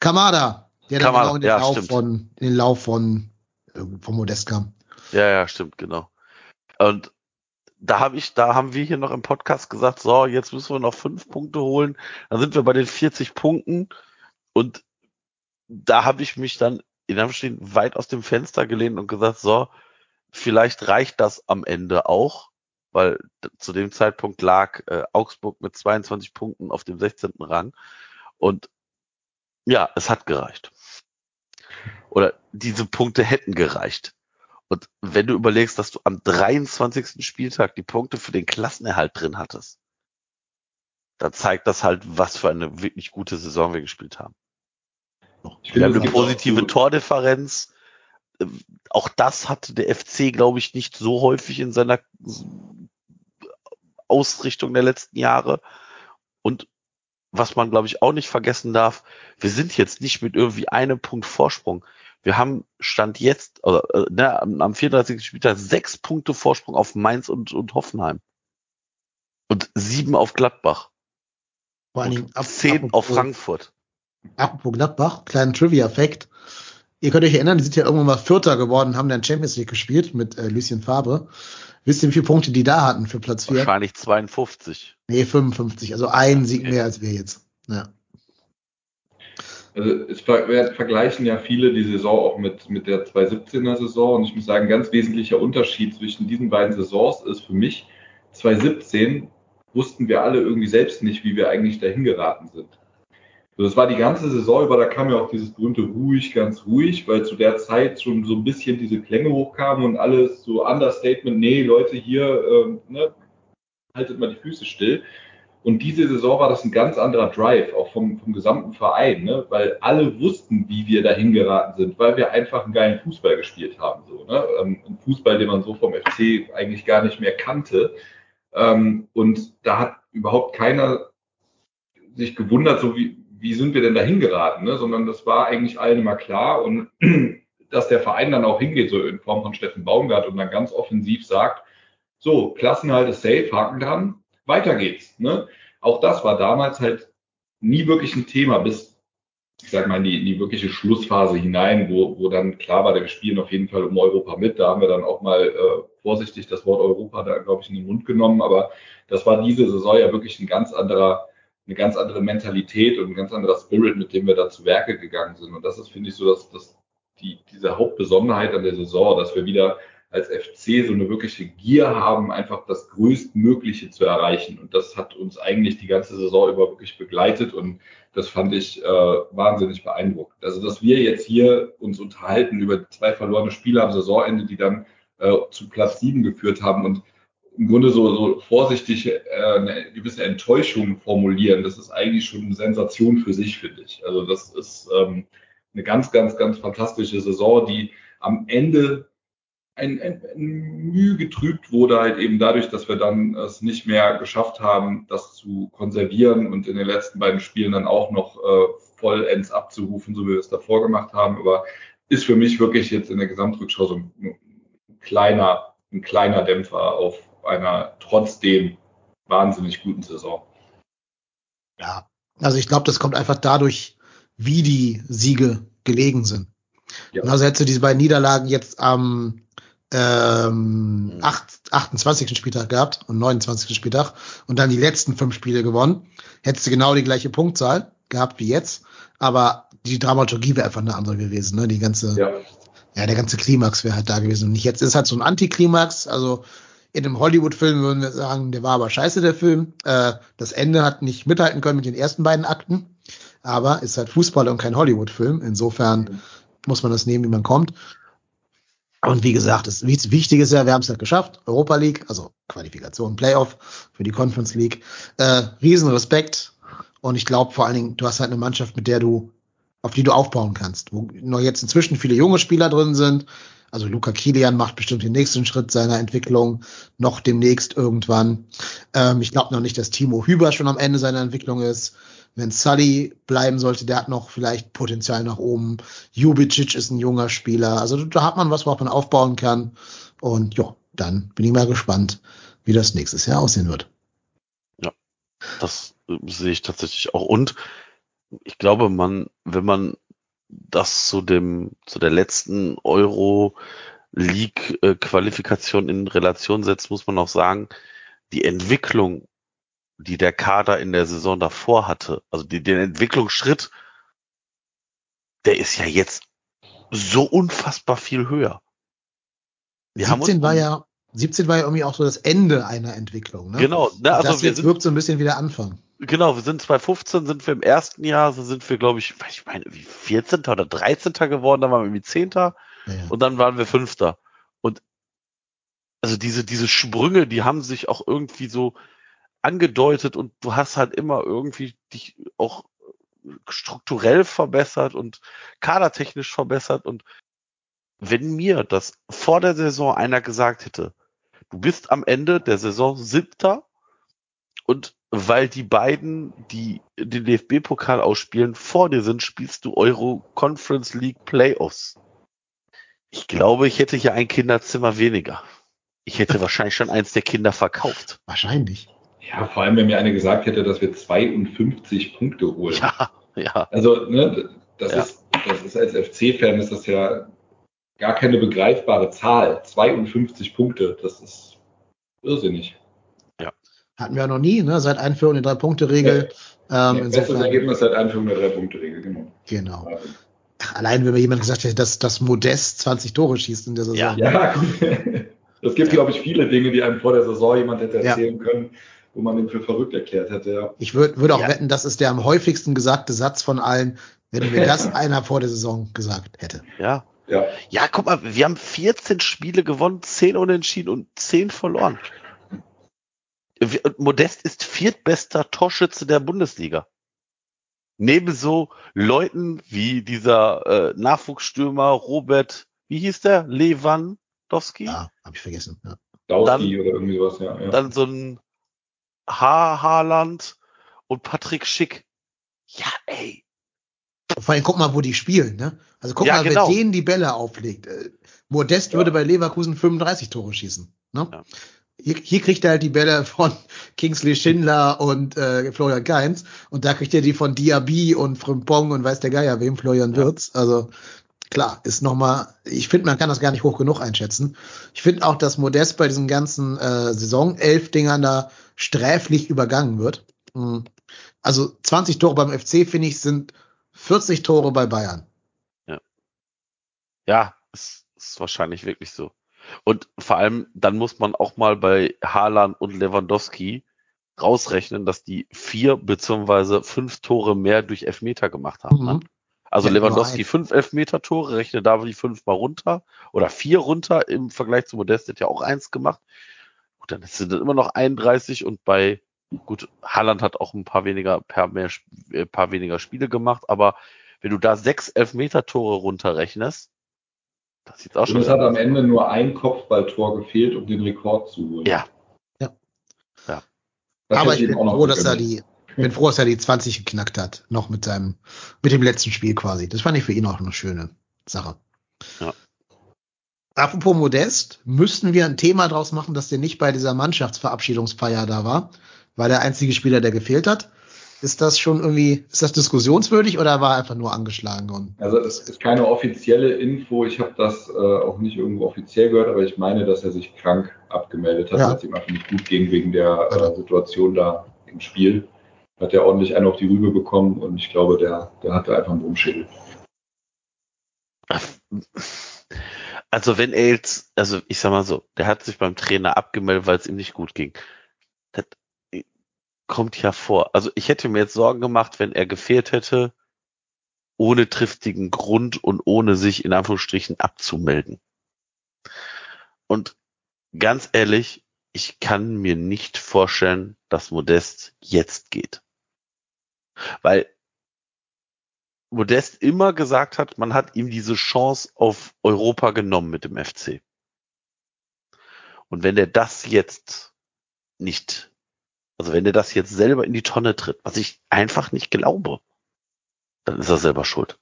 Kamada, der dann Kamada, genau in den ja, Lauf stimmt. von, in den Lauf von, äh, von Modest kam. Ja, ja, stimmt, genau. Und da habe ich, da haben wir hier noch im Podcast gesagt, so, jetzt müssen wir noch fünf Punkte holen. Dann sind wir bei den 40 Punkten. Und da habe ich mich dann in Anführungsstrichen weit aus dem Fenster gelehnt und gesagt, so, vielleicht reicht das am Ende auch, weil zu dem Zeitpunkt lag äh, Augsburg mit 22 Punkten auf dem 16. Rang. Und ja, es hat gereicht. Oder diese Punkte hätten gereicht. Und wenn du überlegst, dass du am 23. Spieltag die Punkte für den Klassenerhalt drin hattest, dann zeigt das halt, was für eine wirklich gute Saison wir gespielt haben. Ich Wir finde, haben eine positive Tordifferenz. Ähm, Auch das hatte der FC, glaube ich, nicht so häufig in seiner Ausrichtung der letzten Jahre. Und was man, glaube ich, auch nicht vergessen darf, wir sind jetzt nicht mit irgendwie einem Punkt Vorsprung. Wir haben Stand jetzt, oder, äh, ne, am, am 34. Spieltag sechs Punkte Vorsprung auf Mainz und, und Hoffenheim. Und sieben auf Gladbach. Vor allen Dingen ab, zehn auf apropos- Frankfurt. Apropos Gladbach, kleinen Trivia-Fact. Ihr könnt euch erinnern, die sind ja irgendwann mal Vierter geworden, haben dann Champions League gespielt mit äh, Lucien Fabre. Wisst ihr, wie viele Punkte die da hatten für Platz 4? Wahrscheinlich 52. Nee, 55. Also ein Sieg Okay. mehr als wir jetzt. Ja. Also es vergleichen ja viele die Saison auch mit, mit der 2017er Saison und ich muss sagen, ganz wesentlicher Unterschied zwischen diesen beiden Saisons ist für mich, 2017 wussten wir alle irgendwie selbst nicht, wie wir eigentlich dahin geraten sind. So, das war die ganze Saison über, da kam ja auch dieses berühmte ruhig, ganz ruhig, weil zu der Zeit schon so ein bisschen diese Klänge hochkamen und alles so Understatement, nee, Leute, hier, ähm, ne, haltet mal die Füße still. Und diese Saison war das ein ganz anderer Drive, auch vom, vom gesamten Verein, ne? weil alle wussten, wie wir dahin geraten sind, weil wir einfach einen geilen Fußball gespielt haben. So, ne? Ähm, Ein Fußball, den man so vom FC eigentlich gar nicht mehr kannte. Ähm, und da hat überhaupt keiner sich gewundert, so wie, wie sind wir denn dahin geraten, ne? sondern das war eigentlich allen immer klar. Und dass der Verein dann auch hingeht, so in Form von Steffen Baumgart und dann ganz offensiv sagt, so, Klassenhalt ist safe, Haken dran, weiter geht's. Ne? Auch das war damals halt nie wirklich ein Thema, bis, ich sag mal, in die, in die wirkliche Schlussphase hinein, wo, wo dann klar war, wir spielen auf jeden Fall um Europa mit. Da haben wir dann auch mal äh, vorsichtig das Wort Europa da, glaube ich, in den Mund genommen. Aber das war diese Saison ja wirklich ein ganz anderer, eine ganz andere Mentalität und ein ganz anderer Spirit, mit dem wir da zu Werke gegangen sind. Und das ist, finde ich, so, dass, dass die, diese Hauptbesonderheit an der Saison, dass wir wieder als FC so eine wirkliche Gier haben, einfach das Größtmögliche zu erreichen. Und das hat uns eigentlich die ganze Saison über wirklich begleitet und das fand ich äh, wahnsinnig beeindruckend. Also, dass wir jetzt hier uns unterhalten über zwei verlorene Spiele am Saisonende, die dann äh, zu Platz sieben geführt haben und im Grunde so, so vorsichtig äh, eine gewisse Enttäuschung formulieren, das ist eigentlich schon eine Sensation für sich, finde ich. Also das ist ähm, eine ganz, ganz, ganz fantastische Saison, die am Ende ein, ein, ein Mühe getrübt wurde halt eben dadurch, dass wir dann es nicht mehr geschafft haben, das zu konservieren und in den letzten beiden Spielen dann auch noch äh, vollends abzurufen, so wie wir es davor gemacht haben. Aber ist für mich wirklich jetzt in der Gesamtrückschau so ein, ein kleiner, ein kleiner Dämpfer auf einer trotzdem wahnsinnig guten Saison. Ja. Also ich glaube, das kommt einfach dadurch, wie die Siege gelegen sind. Ja. Also hättest du diese beiden Niederlagen jetzt am ähm, 8, 28. Spieltag gehabt und 29. Spieltag und dann die letzten fünf Spiele gewonnen, hättest du genau die gleiche Punktzahl gehabt wie jetzt, aber die Dramaturgie wäre einfach eine andere gewesen, ne? Die ganze, ja, Ja, der ganze Klimax wäre halt da gewesen. Und nicht jetzt ist halt so ein Antiklimax, also in einem Hollywood-Film würden wir sagen, der war aber scheiße, der Film. Äh, das Ende hat nicht mithalten können mit den ersten beiden Akten, aber ist halt Fußball und kein Hollywood-Film. Insofern muss man das nehmen, wie man kommt. Und wie gesagt, das Wichtige ist ja, wir haben es halt geschafft. Europa League, also Qualifikation, Playoff für die Conference League. Äh, Riesenrespekt. Und ich glaube vor allen Dingen, du hast halt eine Mannschaft, mit der du, auf die du aufbauen kannst, wo noch jetzt inzwischen viele junge Spieler drin sind. Also Luca Kilian macht bestimmt den nächsten Schritt seiner Entwicklung, noch demnächst irgendwann. Ähm, ich glaube noch nicht, dass Timo Hüber schon am Ende seiner Entwicklung ist. Wenn Sully bleiben sollte, der hat noch vielleicht Potenzial nach oben. Jubicic ist ein junger Spieler. Also da hat man was, worauf man aufbauen kann. Und ja, dann bin ich mal gespannt, wie das nächstes Jahr aussehen wird. Ja, das äh, sehe ich tatsächlich auch. Und ich glaube, man, wenn man das zu dem, zu der letzten Euro League äh, Qualifikation in Relation setzt, muss man auch sagen, die Entwicklung, die der Kader in der Saison davor hatte, also die, den Entwicklungsschritt, der ist ja jetzt so unfassbar viel höher. Wir 17 war ja 17 war ja irgendwie auch so das Ende einer Entwicklung. Ne? Genau. Ne, also das jetzt sind, wirkt so ein bisschen wieder Anfang. Genau, wir sind 2015, sind wir im ersten Jahr, so sind wir, glaube ich, ich meine, wie 14. oder 13. geworden, dann waren wir irgendwie 10. Ja, ja. und dann waren wir 5. Und also diese, diese Sprünge, die haben sich auch irgendwie so angedeutet und du hast halt immer irgendwie dich auch strukturell verbessert und kadertechnisch verbessert und wenn mir das vor der Saison einer gesagt hätte, du bist am Ende der Saison siebter und weil die beiden, die den DFB-Pokal ausspielen, vor dir sind, spielst du Euro Conference League Playoffs. Ich glaube, ich hätte hier ein Kinderzimmer weniger. Ich hätte wahrscheinlich schon eins der Kinder verkauft. Wahrscheinlich. Ja, vor allem, wenn mir einer gesagt hätte, dass wir 52 Punkte holen. Ja, ja. Also, ne, das ja. ist, das ist als FC-Fan ist das ja gar keine begreifbare Zahl. 52 Punkte, das ist irrsinnig. Ja. Hatten wir ja noch nie, ne? seit Einführung der Drei-Punkte-Regel. Ja. Ähm, ja, bestes Ergebnis seit Einführung der Drei-Punkte-Regel, genau. Genau. Ach, allein, wenn mir jemand gesagt hätte, dass das Modest 20 Tore schießt in der Saison. Ja, ja gut. Es gibt, glaube ich, viele Dinge, die einem vor der Saison jemand hätte erzählen ja. können, wo man den für verrückt erklärt hätte. Ja. Ich würde würd auch ja. wetten, das ist der am häufigsten gesagte Satz von allen, wenn mir das einer vor der Saison gesagt hätte. Ja, ja. ja, guck mal, wir haben 14 Spiele gewonnen, 10 unentschieden und 10 verloren. Modest ist viertbester Torschütze der Bundesliga. Neben so Leuten wie dieser äh, Nachwuchsstürmer Robert, wie hieß der? Lewandowski? Ja, hab ich vergessen. Ja. Dann, oder irgendwie sowas, ja, ja. Dann so ein H. Haaland und Patrick Schick. Ja, ey, vor allem guck mal, wo die spielen, ne? Also guck ja, mal, genau. wer denen die Bälle auflegt. Äh, Modest ja. würde bei Leverkusen 35 Tore schießen. Ne? Ja. Hier, hier kriegt er halt die Bälle von Kingsley Schindler und äh, Florian Kainz und da kriegt er die von Diaby und Frimpong und weiß der Geier wem, Florian Wirtz. Also klar, ist nochmal, ich finde, man kann das gar nicht hoch genug einschätzen. Ich finde auch, dass Modest bei diesen ganzen äh, Saison elf Dingern da sträflich übergangen wird. Mhm. Also 20 Tore beim FC, finde ich, sind 40 Tore bei Bayern. Ja. Ja, ist, ist wahrscheinlich wirklich so. Und vor allem, dann muss man auch mal bei Haaland und Lewandowski rausrechnen, dass die vier beziehungsweise fünf Tore mehr durch Elfmeter gemacht haben. Ne? Also ja, Lewandowski fünf Elfmeter-Tore, rechne da die fünf mal runter oder vier runter im Vergleich zu Modest, hat ja auch eins gemacht. Gut, dann sind das immer noch 31 und bei Gut, Haaland hat auch ein paar weniger, paar, mehr, äh, paar weniger Spiele gemacht, aber wenn du da sechs Elfmeter-Tore runterrechnest, das sieht auch Und schon. Es hat am Ende nur ein Kopfballtor gefehlt, um den Rekord zu holen. Ja. Ja. ja. Aber ich bin froh, dass er die, bin froh, dass er die 20 geknackt hat, noch mit seinem, mit dem letzten Spiel quasi. Das fand ich für ihn auch eine schöne Sache. Ja. Apropos Modest, müssten wir ein Thema draus machen, dass der nicht bei dieser Mannschaftsverabschiedungsfeier da war war der einzige Spieler, der gefehlt hat. Ist das schon irgendwie, ist das diskussionswürdig oder war er einfach nur angeschlagen? Und also es ist keine offizielle Info. Ich habe das äh, auch nicht irgendwo offiziell gehört, aber ich meine, dass er sich krank abgemeldet hat, ja. dass ihm einfach nicht gut ging wegen der äh, Situation da im Spiel. Hat er ordentlich einen auf die Rübe bekommen und ich glaube, der, der hatte einfach einen Umschädel. Also wenn er jetzt, also ich sag mal so, der hat sich beim Trainer abgemeldet, weil es ihm nicht gut ging. Das kommt ja vor. Also ich hätte mir jetzt Sorgen gemacht, wenn er gefehlt hätte, ohne triftigen Grund und ohne sich in Anführungsstrichen abzumelden. Und ganz ehrlich, ich kann mir nicht vorstellen, dass Modest jetzt geht. Weil Modest immer gesagt hat, man hat ihm diese Chance auf Europa genommen mit dem FC. Und wenn der das jetzt nicht, also wenn der das jetzt selber in die Tonne tritt, was ich einfach nicht glaube, dann ist er selber schuld.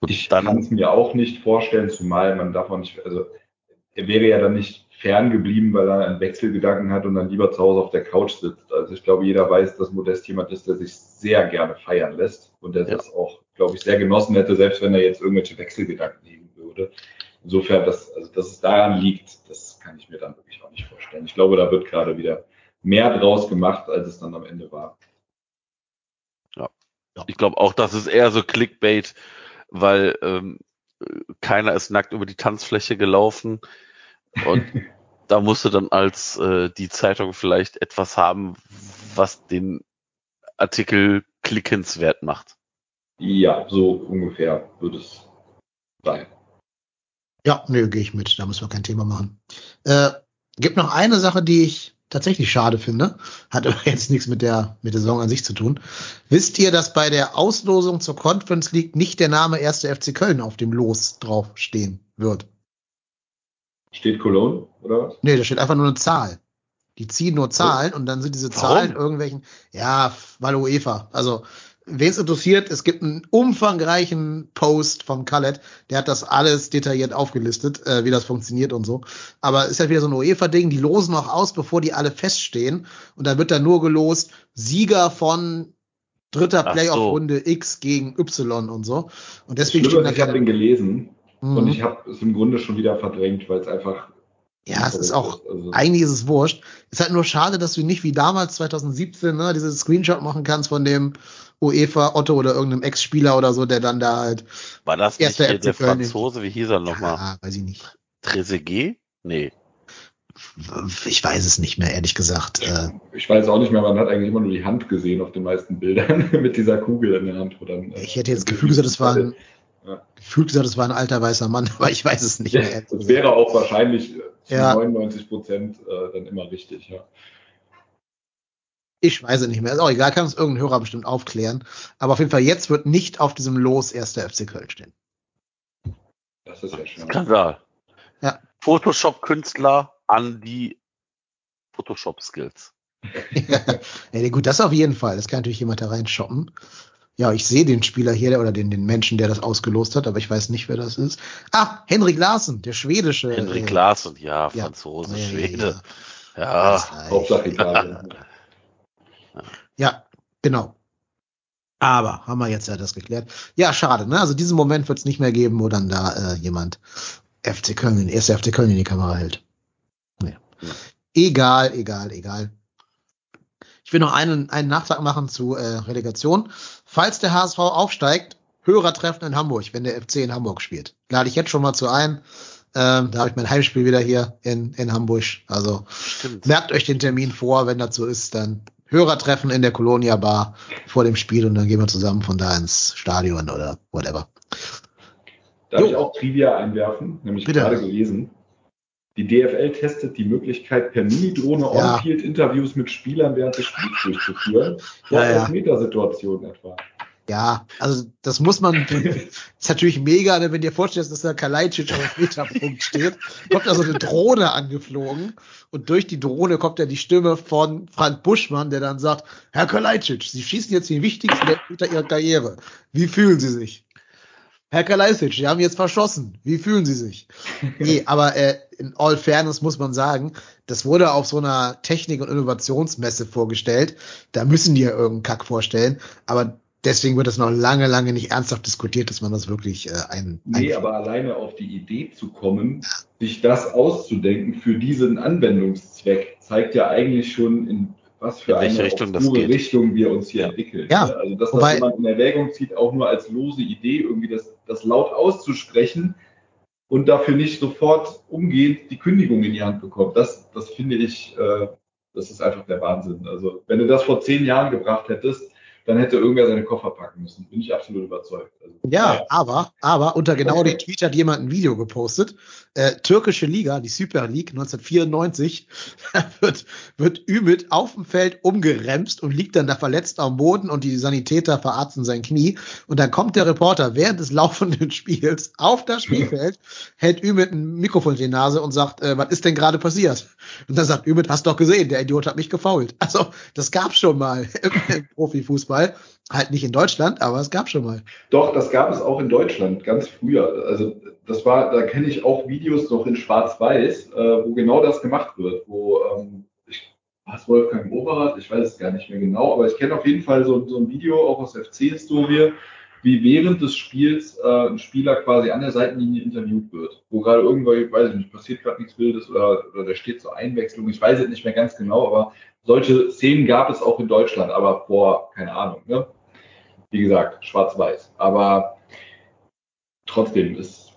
Und ich kann es mir auch nicht vorstellen, zumal man davon nicht, also er wäre ja dann nicht fern geblieben, weil er einen Wechselgedanken hat und dann lieber zu Hause auf der Couch sitzt. Also ich glaube, jeder weiß, dass Modest jemand ist, der sich sehr gerne feiern lässt und der ja. das auch, glaube ich, sehr genossen hätte, selbst wenn er jetzt irgendwelche Wechselgedanken hegen würde. Insofern, dass, also, dass es daran liegt, das kann ich mir dann wirklich auch nicht vorstellen. Ich glaube, da wird gerade wieder mehr draus gemacht, als es dann am Ende war. Ja. Ich glaube auch, das ist eher so Clickbait, weil ähm, keiner ist nackt über die Tanzfläche gelaufen und da musst du dann als äh, die Zeitung vielleicht etwas haben, was den Artikel klickenswert macht. Ja, so ungefähr würde es sein. Ja, nö, gehe ich mit. Da müssen wir kein Thema machen. Äh, gibt noch eine Sache, die ich tatsächlich schade finde. Hat aber jetzt nichts mit der, mit der Saison an sich zu tun. Wisst ihr, dass bei der Auslosung zur Conference League nicht der Name 1. FC Köln auf dem Los draufstehen wird? Steht Cologne, oder was? Nee, da steht einfach nur eine Zahl. Die ziehen nur Zahlen und dann sind diese Zahlen Warum? irgendwelchen, ja, weil UEFA. Also, wen es interessiert, es gibt einen umfangreichen Post von Khaled, der hat das alles detailliert aufgelistet, äh, wie das funktioniert und so. Aber es ist halt wieder so ein UEFA-Ding, die losen auch aus, bevor die alle feststehen. Und dann wird dann nur gelost, Sieger von dritter Playoff-Runde so. X gegen Y und so. Und deswegen Schlimm, ich habe den gelesen Mhm. Und ich habe es im Grunde schon wieder verdrängt, weil es einfach. Ja, es ist auch, also eigentlich ist es wurscht. Es ist halt nur schade, dass du nicht wie damals 2017, ne, dieses Screenshot machen kannst von dem UEFA Otto oder irgendeinem Ex-Spieler oder so, der dann da halt. War das nicht der, der Franzose? Wie hieß er nochmal? Ja, weiß ich nicht. Trezeguet? Nee. Ich weiß es nicht mehr, ehrlich gesagt. Äh. Ich weiß auch nicht mehr, man hat eigentlich immer nur die Hand gesehen auf den meisten Bildern mit dieser Kugel in der Hand. Dann, äh, ich hätte jetzt das Gefühl gesagt, es war ein, ja. Gefühlt gesagt, es war ein alter weißer Mann, aber ich weiß es nicht mehr. Das wäre auch wahrscheinlich zu ja. 99 Prozent äh, dann immer richtig, ja. Ich weiß es nicht mehr. Ist auch egal, kann uns irgendein Hörer bestimmt aufklären. Aber auf jeden Fall, jetzt wird nicht auf diesem Los erster FC Köln stehen. Das ist ja schön. Skandal. Ja. Photoshop-Künstler an die Photoshop-Skills. ja, ja, gut, das auf jeden Fall. Das kann natürlich jemand da reinshoppen. Ja, ich sehe den Spieler hier oder den, den Menschen, der das ausgelost hat, aber ich weiß nicht, wer das ist. Ah, Henrik Larsen, der schwedische. Henrik äh, Larsen, ja, Franzose, ja, Schwede. Ja, ja. Hauptsache Italien. ja, genau. Aber haben wir jetzt ja das geklärt. Ja, schade, ne? Also diesen Moment wird es nicht mehr geben, wo dann da äh, jemand FC Köln, erste FC Köln in die Kamera hält. Nee. Ja. Egal, egal, egal. Ich will noch einen, einen Nachtrag machen zu äh, Relegation. Falls der HSV aufsteigt, Hörertreffen in Hamburg, wenn der FC in Hamburg spielt. Lade ich jetzt schon mal zu ein. Ähm, da habe ich mein Heimspiel wieder hier in, in Hamburg. Also Stimmt. merkt euch den Termin vor, wenn das so ist, dann Hörertreffen in der Colonia Bar vor dem Spiel und dann gehen wir zusammen von da ins Stadion oder whatever. Darf jo. ich auch Trivia einwerfen? Nämlich Bitte. gerade gelesen. Die DFL testet die Möglichkeit, per Minidrohne ja. On-Field-Interviews mit Spielern während des Spiels durchzuführen. Vor ja, ja. Metersituationen etwa. Ja, also das muss man, ist natürlich mega, wenn du dir vorstellst, dass da Kalajdzic auf Meterpunkt steht, kommt da so eine Drohne angeflogen und durch die Drohne kommt ja die Stimme von Frank Buschmann, der dann sagt, Herr Kalajdzic, Sie schießen jetzt den wichtigsten Meter Ihrer Karriere. Wie fühlen Sie sich? Herr Kalajdzic, Sie haben jetzt verschossen. Wie fühlen Sie sich? nee, aber äh, in all Fairness muss man sagen, das wurde auf so einer Technik- und Innovationsmesse vorgestellt. Da müssen die ja irgendeinen Kack vorstellen. Aber deswegen wird das noch lange, lange nicht ernsthaft diskutiert, dass man das wirklich äh, ein. Nee, aber alleine auf die Idee zu kommen, sich das auszudenken für diesen Anwendungszweck, zeigt ja eigentlich schon in was für eine Richtung, Richtung wir uns hier ja. entwickeln. Ja. Also dass das jemand in Erwägung zieht, auch nur als lose Idee, irgendwie das, das laut auszusprechen und dafür nicht sofort umgehend die Kündigung in die Hand bekommt. Das, das finde ich, äh, das ist einfach der Wahnsinn. Also wenn du das vor zehn Jahren gebracht hättest, dann hätte irgendwer seine Koffer packen müssen. Bin ich absolut überzeugt. Also, Ja, naja. aber, aber unter genau dem Tweet hat jemand ein Video gepostet. Äh, türkische Liga, die Super League 1994, wird, wird Ümit auf dem Feld umgeremst und liegt dann da verletzt am Boden und die Sanitäter verarzten sein Knie. Und dann kommt der Reporter während des laufenden Spiels auf das Spielfeld, hält Ümit ein Mikrofon in die Nase und sagt, äh, was ist denn gerade passiert? Und dann sagt Ümit, hast doch gesehen, der Idiot hat mich gefault. Also, das gab's schon mal im, im Profifußball. Halt nicht in Deutschland, aber es gab schon mal. Doch, das gab es auch in Deutschland ganz früher. Also das war, da kenne ich auch Videos noch in Schwarz-Weiß, äh, wo genau das gemacht wird, wo ähm, ich was Wolfgang Overath, ich weiß es gar nicht mehr genau, aber ich kenne auf jeden Fall so, so ein Video auch aus FC-Historie, wie während des Spiels äh, ein Spieler quasi an der Seitenlinie interviewt wird, wo gerade irgendwo, ich weiß nicht, passiert gerade nichts Wildes oder, oder da steht zur Einwechslung, ich weiß es nicht mehr ganz genau, aber solche Szenen gab es auch in Deutschland, aber vor, keine Ahnung, ne? Wie gesagt, schwarz-weiß. Aber trotzdem ist.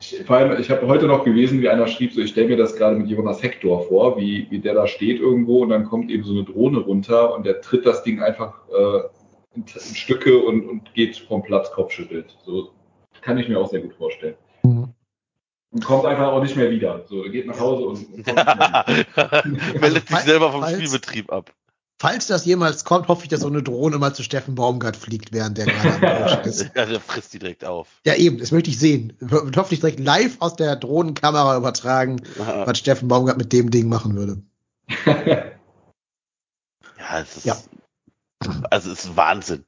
Ich, vor allem, ich habe heute noch gelesen, wie einer schrieb, so ich stelle mir das gerade mit Jonas Hector vor, wie, wie der da steht irgendwo und dann kommt eben so eine Drohne runter und der tritt das Ding einfach äh, in, in Stücke und, und geht vom Platz kopfschüttelt. So kann ich mir auch sehr gut vorstellen. Und kommt einfach auch nicht mehr wieder. So, er geht nach Hause und, und kommt nicht mehr wieder. Meldet sich selber vom falls- Spielbetrieb ab. Falls das jemals kommt, hoffe ich, dass so eine Drohne mal zu Steffen Baumgart fliegt, während der gerade am Coach ist. Ja, der frisst die direkt auf. Ja, eben, das möchte ich sehen. Und hoffentlich direkt live aus der Drohnenkamera übertragen, was Steffen Baumgart mit dem Ding machen würde. Ja, es ist, Ja. Also ist Wahnsinn.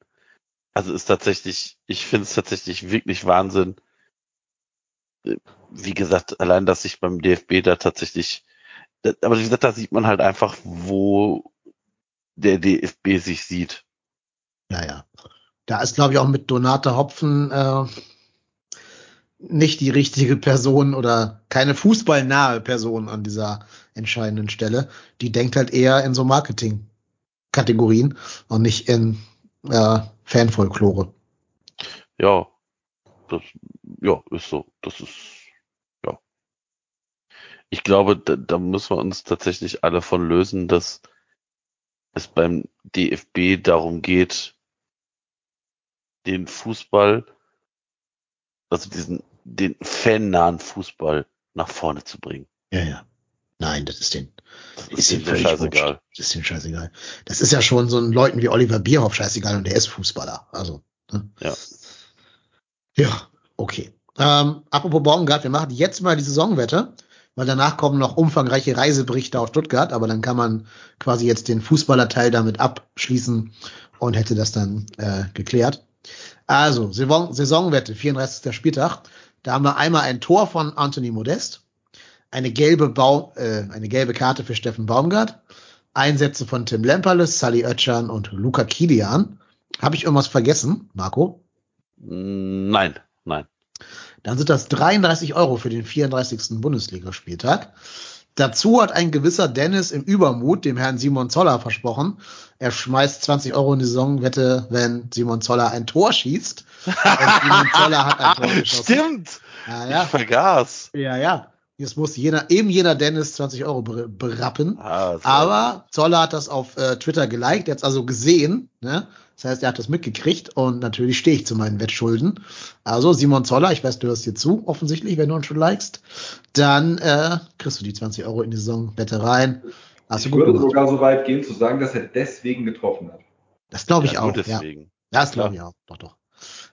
Also ist tatsächlich, ich finde es tatsächlich wirklich Wahnsinn. Wie gesagt, allein, dass sich beim DFB da tatsächlich, aber wie gesagt, da sieht man halt einfach, wo der DFB sich sieht. Ja, ja. Da ist, glaube ich, auch mit Donate Hopfen äh, nicht die richtige Person oder keine fußballnahe Person an dieser entscheidenden Stelle. Die denkt halt eher in so Marketing-Kategorien und nicht in äh, Fanfolklore. Ja, das, ja, ist so. Das ist, ja. Ich glaube, da, da müssen wir uns tatsächlich alle von lösen, dass es beim DFB darum geht, den Fußball, also diesen, den fannahen Fußball nach vorne zu bringen. Ja, ja. Nein, das ist den, Das ist ist völlig scheißegal. wurscht. Das ist ihm scheißegal. Das ist ja schon so ein Leuten wie Oliver Bierhoff scheißegal und der ist Fußballer. Also, ne? Ja. Ja, okay. Ähm, apropos Baumgart, wir machen jetzt mal die Saisonwette, weil danach kommen noch umfangreiche Reiseberichte aus Stuttgart, aber dann kann man quasi jetzt den Fußballerteil damit abschließen und hätte das dann äh, geklärt. Also, Saison, Saisonwette, 34. Spieltag. Da haben wir einmal ein Tor von Anthony Modest, eine gelbe, Bau, äh, eine gelbe Karte für Steffen Baumgart, Einsätze von Tim Lemperles, Sally Oetschan und Luca Kilian. Habe ich irgendwas vergessen, Marco? Nein, nein. Dann sind das 33 Euro für den 34. Bundesligaspieltag. Dazu hat ein gewisser Dennis im Übermut dem Herrn Simon Zoller versprochen, er schmeißt 20 Euro in die Saisonwette, wenn Simon Zoller ein Tor schießt. Und Simon Zoller hat ein Tor geschossen. Stimmt! Ja, Ich ja. vergaß. Ja, ja. Jetzt muss jener, eben jener Dennis 20 Euro ber- berappen. Ah, Aber Zoller hat das auf äh, Twitter geliked, er hat es also gesehen. Ne? Das heißt, er hat das mitgekriegt und natürlich stehe ich zu meinen Wettschulden. Also Simon Zoller, ich weiß, du hörst hier zu, offensichtlich, wenn du uns schon likest. Dann äh, kriegst du die 20 Euro in die Saisonwette rein. Hast du Ich gut würde gemacht. sogar so weit gehen zu sagen, dass er deswegen getroffen hat. Das glaube ich ja, auch. deswegen. Ja, das glaube ich auch. Doch, doch.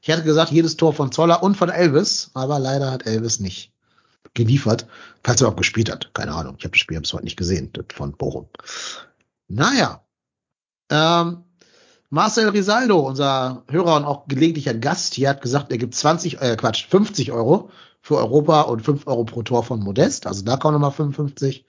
Ich hätte gesagt, jedes Tor von Zoller und von Elvis, aber leider hat Elvis nicht geliefert. Falls er auch gespielt hat. Keine Ahnung. Ich habe das Spiel bis heute nicht gesehen, von Bochum. Naja. Ähm, Marcel Risaldo, unser Hörer und auch gelegentlicher Gast hier, hat gesagt, er gibt 20, äh, Quatsch, 50 Euro für Europa und 5 Euro pro Tor von Modest. Also da kommen nochmal 55.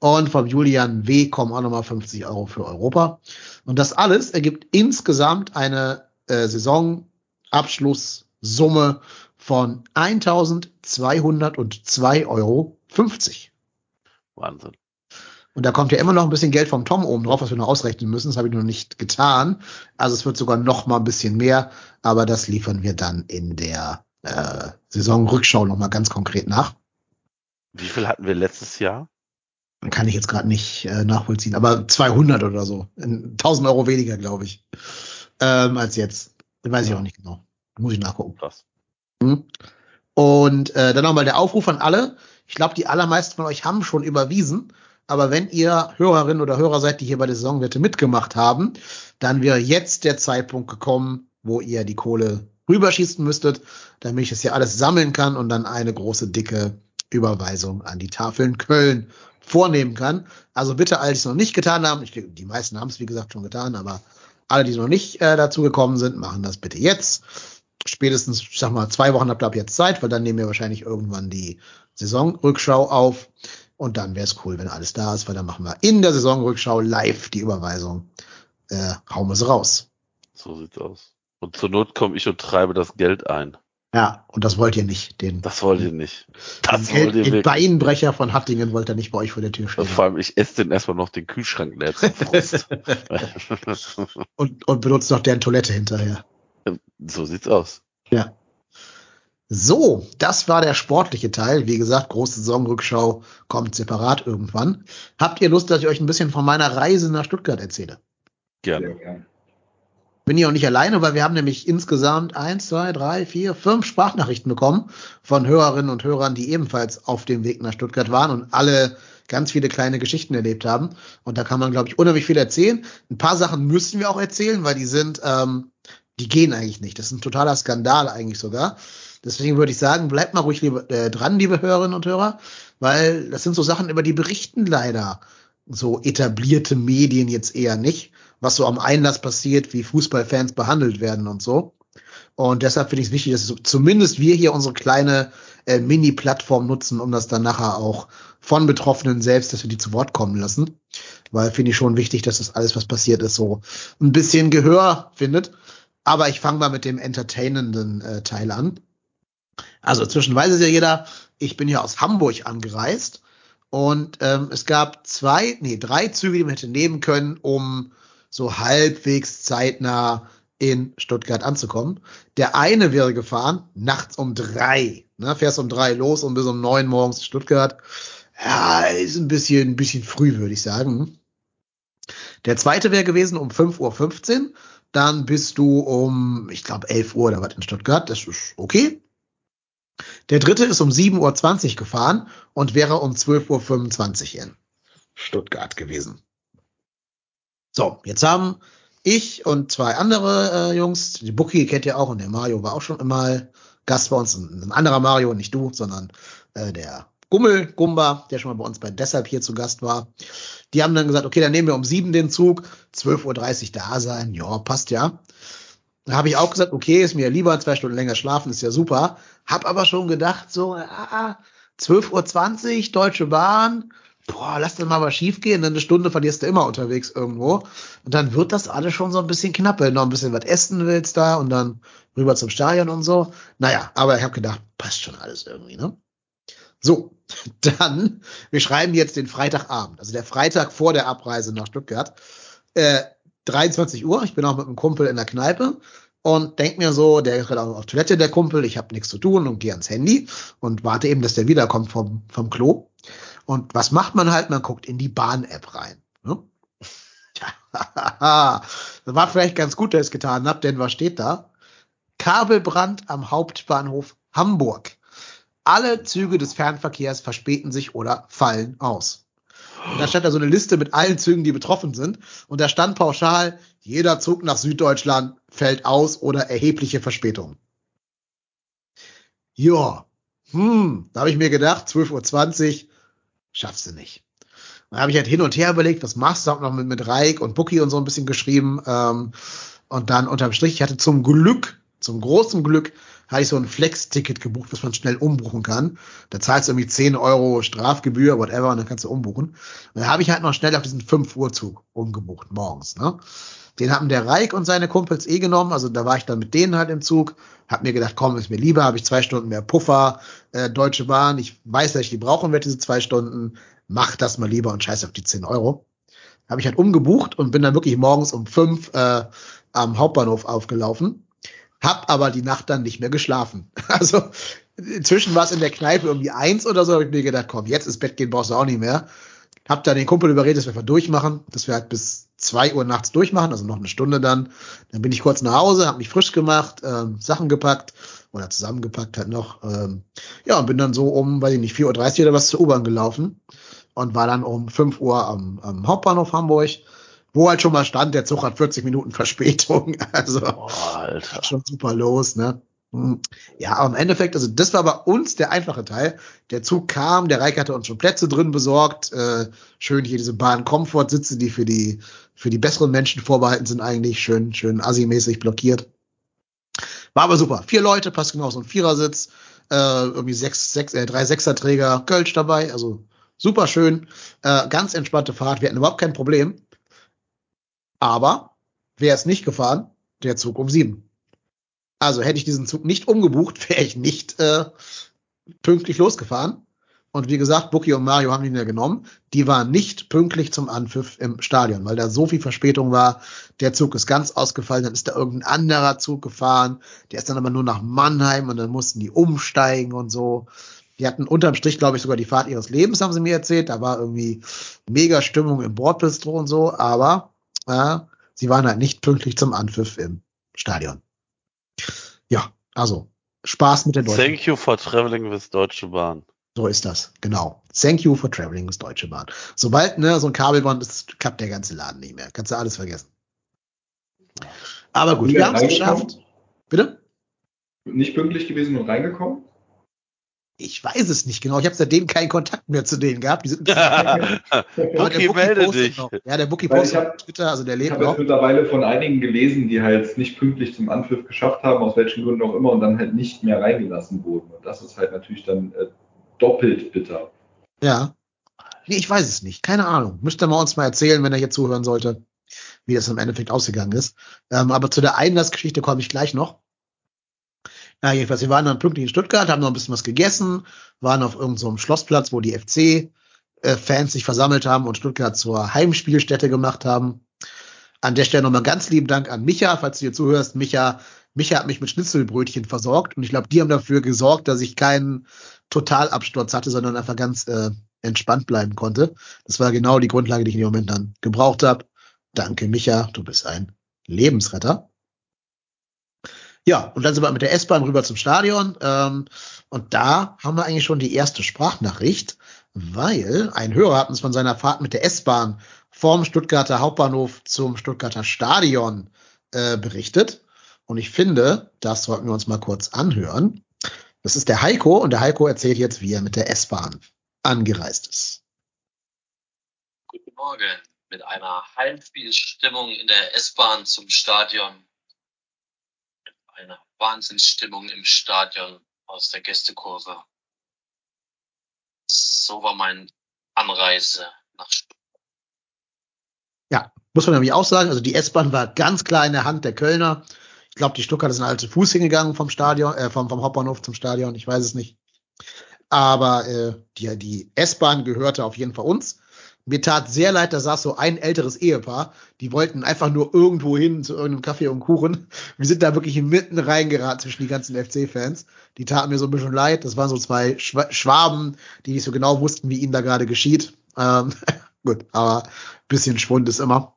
Und vom Julian W. kommen auch nochmal 50 Euro für Europa. Und das alles ergibt insgesamt eine äh, Saisonabschlusssumme von 1202,50 Euro. Wahnsinn. Und da kommt ja immer noch ein bisschen Geld vom Tom oben drauf, was wir noch ausrechnen müssen. Das habe ich noch nicht getan. Also es wird sogar noch mal ein bisschen mehr, aber das liefern wir dann in der äh, Saisonrückschau noch mal ganz konkret nach. Wie viel hatten wir letztes Jahr? Kann ich jetzt gerade nicht äh, nachvollziehen, aber 200 oder so. 1000 Euro weniger, glaube ich, ähm, als jetzt. Weiß ich auch nicht genau. Muss ich nachgucken. Krass. Mhm. Und äh, dann nochmal der Aufruf an alle. Ich glaube, die allermeisten von euch haben schon überwiesen. Aber wenn ihr Hörerinnen oder Hörer seid, die hier bei der Saisonwette mitgemacht haben, dann wäre jetzt der Zeitpunkt gekommen, wo ihr die Kohle rüberschießen müsstet, damit ich es hier alles sammeln kann und dann eine große, dicke Überweisung an die Tafeln Köln vornehmen kann. Also bitte, alle, die es noch nicht getan haben, ich, die meisten haben es wie gesagt schon getan, aber alle, die noch nicht äh, dazu gekommen sind, machen das bitte jetzt. Spätestens, ich sag mal, zwei Wochen habt ihr ab jetzt Zeit, weil dann nehmen wir wahrscheinlich irgendwann die Saisonrückschau auf. Und dann wäre es cool, wenn alles da ist, weil dann machen wir in der Saisonrückschau live die Überweisung. Äh, hauen wir sie raus. So sieht's aus. Und zur Not komme ich und treibe das Geld ein. Ja, und das wollt ihr nicht. Den, Das wollt ihr nicht. Das den, wollt ihr den wirklich. Beinbrecher von Hattingen wollt ihr nicht bei euch vor der Tür stehen. Und vor allem, ich esse den erstmal noch den Kühlschrank leer zum und, und benutzt noch deren Toilette hinterher. So sieht's aus. Ja. So, das war der sportliche Teil. Wie gesagt, große Saisonrückschau kommt separat irgendwann. Habt ihr Lust, dass ich euch ein bisschen von meiner Reise nach Stuttgart erzähle? Gerne. Sehr gern. Bin ich auch nicht alleine, weil wir haben nämlich insgesamt eins, zwei, drei, vier, fünf Sprachnachrichten bekommen von Hörerinnen und Hörern, die ebenfalls auf dem Weg nach Stuttgart waren und alle ganz viele kleine Geschichten erlebt haben. Und da kann man, glaube ich, unheimlich viel erzählen. Ein paar Sachen müssen wir auch erzählen, weil die sind, ähm, die gehen eigentlich nicht. Das ist ein totaler Skandal eigentlich sogar. Deswegen würde ich sagen, bleibt mal ruhig liebe, äh, dran, liebe Hörerinnen und Hörer, weil das sind so Sachen, über die berichten leider so etablierte Medien jetzt eher nicht, was so am Einlass passiert, wie Fußballfans behandelt werden und so. Und deshalb finde ich es wichtig, dass zumindest wir hier unsere kleine äh, Mini-Plattform nutzen, um das dann nachher auch von Betroffenen selbst, dass wir die zu Wort kommen lassen. Weil finde ich schon wichtig, dass das alles, was passiert ist, so ein bisschen Gehör findet. Aber ich fange mal mit dem entertainenden äh, Teil an. Also inzwischen weiß es ja jeder, ich bin ja aus Hamburg angereist und ähm, es gab zwei, nee, drei Züge, die man hätte nehmen können, um so halbwegs zeitnah in Stuttgart anzukommen. Der eine wäre gefahren, nachts um drei. Ne, fährst um drei los und bis um neun morgens in Stuttgart. Ja, ist ein bisschen, ein bisschen früh, würde ich sagen. Der zweite wäre gewesen um 5.15 Uhr. Dann bist du um, ich glaube, 11 Uhr oder was in Stuttgart. Das ist okay. Der dritte ist um 7.20 Uhr gefahren und wäre um 12.25 Uhr in Stuttgart gewesen. So, jetzt haben ich und zwei andere äh, Jungs, die Bucky kennt ihr auch und der Mario war auch schon mal Gast bei uns, ein, ein anderer Mario, nicht du, sondern äh, der Gummel Gumba, der schon mal bei uns bei Deshalb hier zu Gast war. Die haben dann gesagt, okay, dann nehmen wir um sieben den Zug, 12.30 Uhr da sein, ja, passt ja. Da habe ich auch gesagt, okay, ist mir lieber zwei Stunden länger schlafen, ist ja super. Hab aber schon gedacht, so, ah, 12.20 Uhr, Deutsche Bahn, boah, lass das mal was schief gehen, eine Stunde verlierst du immer unterwegs irgendwo. Und dann wird das alles schon so ein bisschen knapp, wenn du noch ein bisschen was essen willst da und dann rüber zum Stadion und so. Naja, aber ich habe gedacht, passt schon alles irgendwie, ne? So, dann, wir schreiben jetzt den Freitagabend, also der Freitag vor der Abreise nach Stuttgart. Äh, 23 Uhr, ich bin auch mit einem Kumpel in der Kneipe und denk mir so, der ist gerade auf Toilette, der Kumpel, ich habe nichts zu tun und gehe ans Handy und warte eben, dass der wiederkommt vom, vom Klo. Und was macht man halt? Man guckt in die Bahn-App rein. Ne? Das war vielleicht ganz gut, dass ich es getan habe, denn was steht da? Kabelbrand am Hauptbahnhof Hamburg. Alle Züge des Fernverkehrs verspäten sich oder fallen aus. Und da stand da so eine Liste mit allen Zügen, die betroffen sind. Und da stand pauschal, jeder Zug nach Süddeutschland fällt aus oder erhebliche Verspätung. Ja, hm, da habe ich mir gedacht, 12.20 Uhr, schaffst du nicht. Dann habe ich halt hin und her überlegt, was machst du? Hab noch mit, mit Reik und Bucky und so ein bisschen geschrieben. Ähm, und dann unterm Strich, ich hatte zum Glück, zum großen Glück, hatte ich so ein Flex-Ticket gebucht, was man schnell umbuchen kann. Da zahlst du irgendwie 10 Euro Strafgebühr, whatever, und dann kannst du umbuchen. Und dann habe ich halt noch schnell auf diesen 5 Uhr Zug umgebucht, morgens. Ne? Den haben der Reik und seine Kumpels eh genommen, also da war ich dann mit denen halt im Zug, hab mir gedacht, komm, ist mir lieber, habe ich zwei Stunden mehr Puffer, äh, Deutsche Bahn, ich weiß, dass ich die brauchen werde, diese zwei Stunden, mach das mal lieber und scheiß auf die 10 Euro. Habe ich halt umgebucht und bin dann wirklich morgens um fünf äh, am Hauptbahnhof aufgelaufen hab aber die Nacht dann nicht mehr geschlafen. Also inzwischen war es in der Kneipe irgendwie eins oder so, habe ich mir gedacht, komm, jetzt ins Bett gehen brauchst du auch nicht mehr. Hab dann den Kumpel überredet, dass wir einfach durchmachen, dass wir halt bis zwei Uhr nachts durchmachen, also noch eine Stunde dann. Dann bin ich kurz nach Hause, habe mich frisch gemacht, ähm, Sachen gepackt oder zusammengepackt halt noch. Ähm, ja, und bin dann so um, weiß ich nicht, 4.30 Uhr oder was zur U-Bahn gelaufen und war dann um 5 Uhr am, am Hauptbahnhof Hamburg, wo halt schon mal stand, der Zug hat 40 Minuten Verspätung. Also Boah, Alter. schon super los, ne? Hm. Ja, aber im Endeffekt, also das war bei uns der einfache Teil. Der Zug kam, der Reik hatte uns schon Plätze drin besorgt. Äh, schön hier diese Bahn-Komfort-Sitze, die für die, für die besseren Menschen vorbehalten sind, eigentlich schön, schön assi-mäßig blockiert. War aber super. Vier Leute, passt genau so ein Vierersitz, äh, irgendwie sechs, sechs, äh, drei Sechserträger Kölsch dabei, also super schön. Äh, ganz entspannte Fahrt, wir hatten überhaupt kein Problem. Aber wer ist nicht gefahren? Der Zug um sieben. Also hätte ich diesen Zug nicht umgebucht, wäre ich nicht äh, pünktlich losgefahren. Und wie gesagt, Bucky und Mario haben ihn ja genommen. Die waren nicht pünktlich zum Anpfiff im Stadion, weil da so viel Verspätung war. Der Zug ist ganz ausgefallen, dann ist da irgendein anderer Zug gefahren. Der ist dann aber nur nach Mannheim und dann mussten die umsteigen und so. Die hatten unterm Strich, glaube ich, sogar die Fahrt ihres Lebens, haben sie mir erzählt. Da war irgendwie mega Stimmung im Bordbistro und so, aber äh, sie waren halt nicht pünktlich zum Anpfiff im Stadion. Ja, also Spaß mit der Deutschen. Thank you for traveling with Deutsche Bahn. So ist das, genau. Thank you for traveling with Deutsche Bahn. Sobald ne, so ein Kabelband ist, klappt der ganze Laden nicht mehr. Kannst du alles vergessen. Aber gut, wir haben es geschafft. Bitte? Nicht pünktlich gewesen und reingekommen? Ich weiß es nicht genau. Ich habe seitdem keinen Kontakt mehr zu denen gehabt. Die sind der Bookie, Bookie melde postet dich. Noch. Ja, der Bookie postet ich hab- auf Twitter, also der Ich lebt habe jetzt noch. mittlerweile von einigen gelesen, die halt nicht pünktlich zum Anpfiff geschafft haben, aus welchen Gründen auch immer, und dann halt nicht mehr reingelassen wurden. Und das ist halt natürlich dann äh, doppelt bitter. Ja. Nee, ich weiß es nicht. Keine Ahnung. Müsste man uns mal erzählen, wenn er hier zuhören sollte, wie das im Endeffekt ausgegangen ist. Ähm, aber zu der Einlassgeschichte komme ich gleich noch. Ja, jedenfalls, wir waren dann pünktlich in Stuttgart, haben noch ein bisschen was gegessen, waren auf irgendeinem so Schlossplatz, wo die FC-Fans sich versammelt haben und Stuttgart zur Heimspielstätte gemacht haben. An der Stelle nochmal ganz lieben Dank an Micha, falls du hier zuhörst. Micha, Micha hat mich mit Schnitzelbrötchen versorgt und ich glaube, die haben dafür gesorgt, dass ich keinen Totalabsturz hatte, sondern einfach ganz äh, entspannt bleiben konnte. Das war genau die Grundlage, die ich in dem Moment dann gebraucht habe. Danke, Micha, du bist ein Lebensretter. Ja, und dann sind wir mit der S-Bahn rüber zum Stadion. Ähm, und da haben wir eigentlich schon die erste Sprachnachricht, weil ein Hörer hat uns von seiner Fahrt mit der S-Bahn vom Stuttgarter Hauptbahnhof zum Stuttgarter Stadion äh, berichtet. Und ich finde, das sollten wir uns mal kurz anhören. Das ist der Heiko und der Heiko erzählt jetzt, wie er mit der S-Bahn angereist ist. Guten Morgen. Mit einer Heimspielstimmung in der S-Bahn zum Stadion. Mit einer Wahnsinnsstimmung im Stadion aus der Gästekurve. So war mein Anreise nach Stuttgart. Ja, muss man nämlich auch sagen, also die S-Bahn war ganz klar in der Hand der Kölner. Ich glaube, die Stuttgarter sind alle zu Fuß hingegangen vom Stadion, äh, vom, vom Hauptbahnhof zum Stadion, ich weiß es nicht. Aber äh, die, die S-Bahn gehörte auf jeden Fall uns. Mir tat sehr leid, da saß so ein älteres Ehepaar, die wollten einfach nur irgendwo hin zu irgendeinem Kaffee und Kuchen. Wir sind da wirklich mitten reingeraten zwischen die ganzen FC-Fans. Die taten mir so ein bisschen leid. Das waren so zwei Schwa- Schwaben, die nicht so genau wussten, wie ihnen da gerade geschieht. Ähm, gut, aber bisschen Schwund ist immer.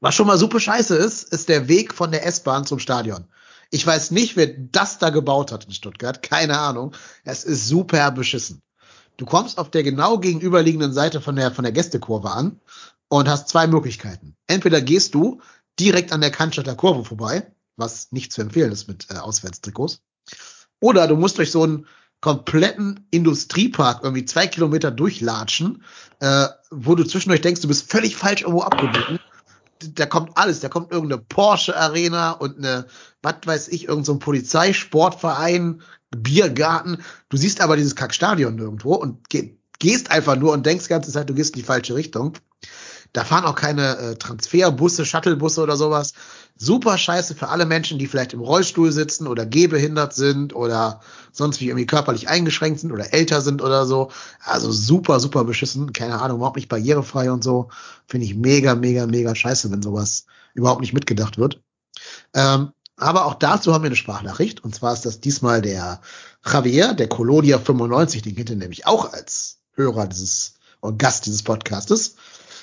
Was schon mal super scheiße ist, ist der Weg von der S-Bahn zum Stadion. Ich weiß nicht, wer das da gebaut hat in Stuttgart. Keine Ahnung. Es ist super beschissen. Du kommst auf der genau gegenüberliegenden Seite von der, von der Gästekurve an und hast zwei Möglichkeiten. Entweder gehst du direkt an der Cannstatter Kurve vorbei, was nicht zu empfehlen ist mit äh, Auswärtstrikots. Oder du musst durch so einen kompletten Industriepark irgendwie zwei Kilometer durchlatschen, äh, wo du zwischendurch denkst, du bist völlig falsch irgendwo abgebogen. Da kommt alles, da kommt irgendeine Porsche Arena und eine, was weiß ich, irgendein so ein Polizeisportverein, Biergarten. Du siehst aber dieses Kackstadion nirgendwo und geh, gehst einfach nur und denkst die ganze Zeit, du gehst in die falsche Richtung. Da fahren auch keine äh, Transferbusse, Shuttlebusse oder sowas. Super scheiße für alle Menschen, die vielleicht im Rollstuhl sitzen oder gehbehindert sind oder sonst wie irgendwie körperlich eingeschränkt sind oder älter sind oder so. Also super, super beschissen. Keine Ahnung, überhaupt nicht barrierefrei und so. Finde ich mega, mega, mega scheiße, wenn sowas überhaupt nicht mitgedacht wird. Ähm, aber auch dazu haben wir eine Sprachnachricht. Und zwar ist das diesmal der Javier, der Colonia 95. Den kennt ihr nämlich auch als Hörer dieses und Gast dieses Podcastes.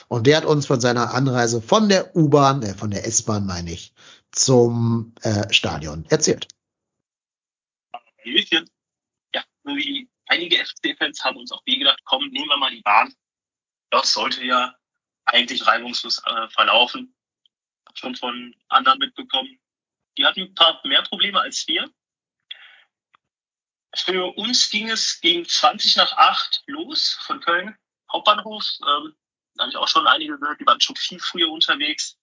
Und der hat uns von seiner Anreise von der U-Bahn, äh, von der S-Bahn meine ich, zum äh, Stadion erzählt. Hallöchen. Ja, wie einige FC-Fans haben uns auch wir gedacht, komm, nehmen wir mal die Bahn. Das sollte ja eigentlich reibungslos äh, verlaufen. Schon von anderen mitbekommen. Die hatten ein paar mehr Probleme als wir. Für uns ging es gegen 20 nach 8 los von Köln Hauptbahnhof. Ähm, da habe ich auch schon einige gehört, die waren schon viel früher unterwegs.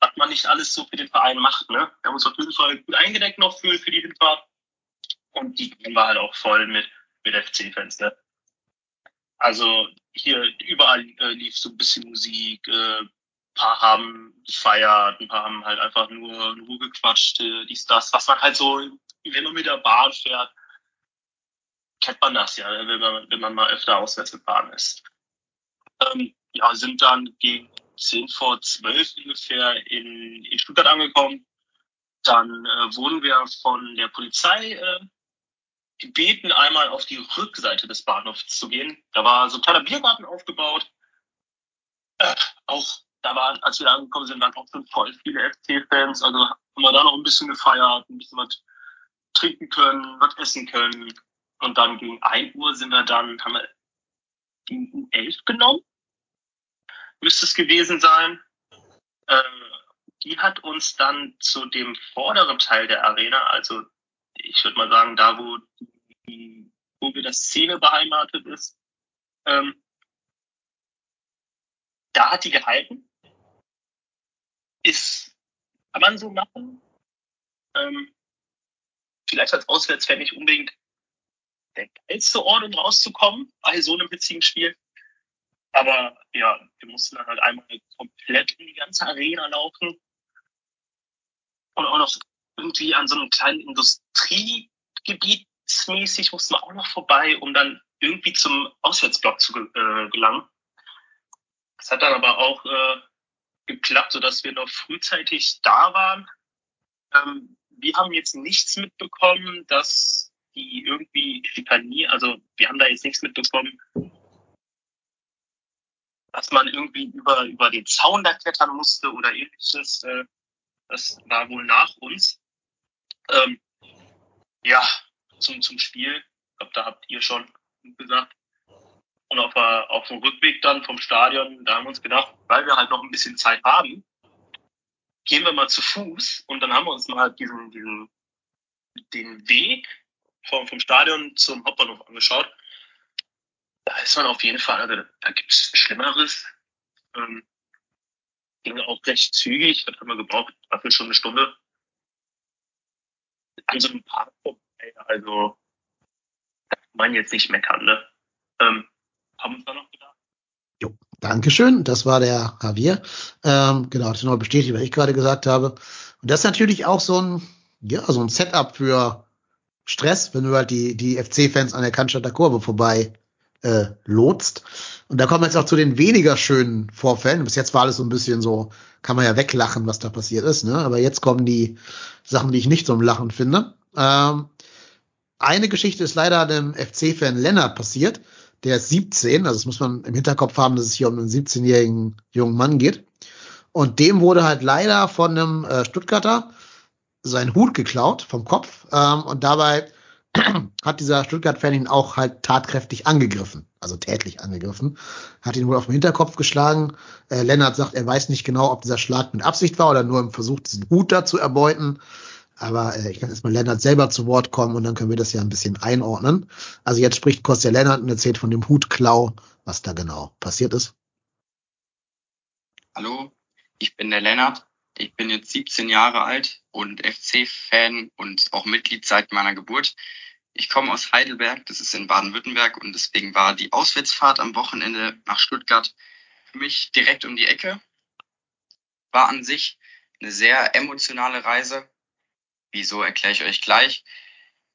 Was man nicht alles so für den Verein macht. Ne? Wir haben uns auf jeden Fall gut eingedeckt noch für, für die Hinfahrt. Und die war halt auch voll mit, mit FC-Fans. Ne? Also hier überall äh, lief so ein bisschen Musik. Äh, paar haben gefeiert, ein paar haben halt einfach nur, nur gequatscht, äh, dies, das, was man halt so, wenn man mit der Bahn fährt, kennt man das ja, wenn man, wenn man mal öfter auswärts gefahren ist. Ähm, ja, sind dann gegen 10 vor 12 ungefähr in, in Stuttgart angekommen. Dann äh, wurden wir von der Polizei äh, gebeten, einmal auf die Rückseite des Bahnhofs zu gehen. Da war so ein kleiner Biergarten aufgebaut. Äh, auch da waren, als wir da angekommen sind, waren auch schon voll viele FC-Fans. Also haben wir da noch ein bisschen gefeiert, ein bisschen was trinken können, was essen können. Und dann gegen 1 Uhr sind wir dann, haben wir die U11 genommen. Müsste es gewesen sein. Äh, die hat uns dann zu dem vorderen Teil der Arena, also ich würde mal sagen, da wo, wo wir das Szene beheimatet ist, ähm, da hat die gehalten. Ist, kann man so machen. Ähm, vielleicht als Auswärtsfan nicht unbedingt der geilste Ort, um rauszukommen bei so einem witzigen Spiel. Aber ja, wir mussten dann halt einmal komplett in die ganze Arena laufen. Und auch noch irgendwie an so einem kleinen Industriegebiet mäßig mussten wir auch noch vorbei, um dann irgendwie zum Auswärtsblock zu äh, gelangen. Das hat dann aber auch äh, geklappt, sodass wir noch frühzeitig da waren. Ähm, wir haben jetzt nichts mitbekommen, dass die irgendwie schikanieren. Also wir haben da jetzt nichts mitbekommen, dass man irgendwie über, über den Zaun da klettern musste oder ähnliches. Äh, das war wohl nach uns. Ähm, ja, zum, zum Spiel. Ich glaube, da habt ihr schon gesagt. Und auf, auf dem Rückweg dann vom Stadion, da haben wir uns gedacht, weil wir halt noch ein bisschen Zeit haben, gehen wir mal zu Fuß und dann haben wir uns mal diesen, diesen, den Weg vom, vom Stadion zum Hauptbahnhof angeschaut. Da ist man auf jeden Fall, also da gibt's Schlimmeres. Ähm, ging auch recht zügig, das haben wir gebraucht, dafür schon eine Stunde. An so einem Park also da kann man jetzt nicht meckern, ne? Ähm, haben uns da noch gedacht? Jo, Dankeschön. Das war der Javier. Ähm, genau, das ist noch bestätigt, was ich gerade gesagt habe. Und das ist natürlich auch so ein, ja, so ein Setup für Stress, wenn du halt die, die FC-Fans an der Cannstatter Kurve vorbei äh, lotst. Und da kommen wir jetzt auch zu den weniger schönen Vorfällen. Bis jetzt war alles so ein bisschen so, kann man ja weglachen, was da passiert ist. Ne? Aber jetzt kommen die Sachen, die ich nicht im Lachen finde. Ähm, eine Geschichte ist leider dem FC-Fan Lennart passiert. Der ist 17, also das muss man im Hinterkopf haben, dass es hier um einen 17-jährigen jungen Mann geht. Und dem wurde halt leider von einem äh, Stuttgarter sein Hut geklaut vom Kopf. Ähm, und dabei hat dieser Stuttgart-Fan ihn auch halt tatkräftig angegriffen, also tätlich angegriffen, hat ihn wohl auf den Hinterkopf geschlagen. Äh, Lennart sagt, er weiß nicht genau, ob dieser Schlag mit Absicht war oder nur im Versuch, diesen Hut da zu erbeuten. Aber äh, ich kann erstmal Lennart selber zu Wort kommen und dann können wir das ja ein bisschen einordnen. Also jetzt spricht Kostja Lennart und erzählt von dem Hutklau, was da genau passiert ist. Hallo, ich bin der Lennart. Ich bin jetzt 17 Jahre alt und FC-Fan und auch Mitglied seit meiner Geburt. Ich komme aus Heidelberg, das ist in Baden-Württemberg und deswegen war die Auswärtsfahrt am Wochenende nach Stuttgart für mich direkt um die Ecke. War an sich eine sehr emotionale Reise. Wieso erkläre ich euch gleich.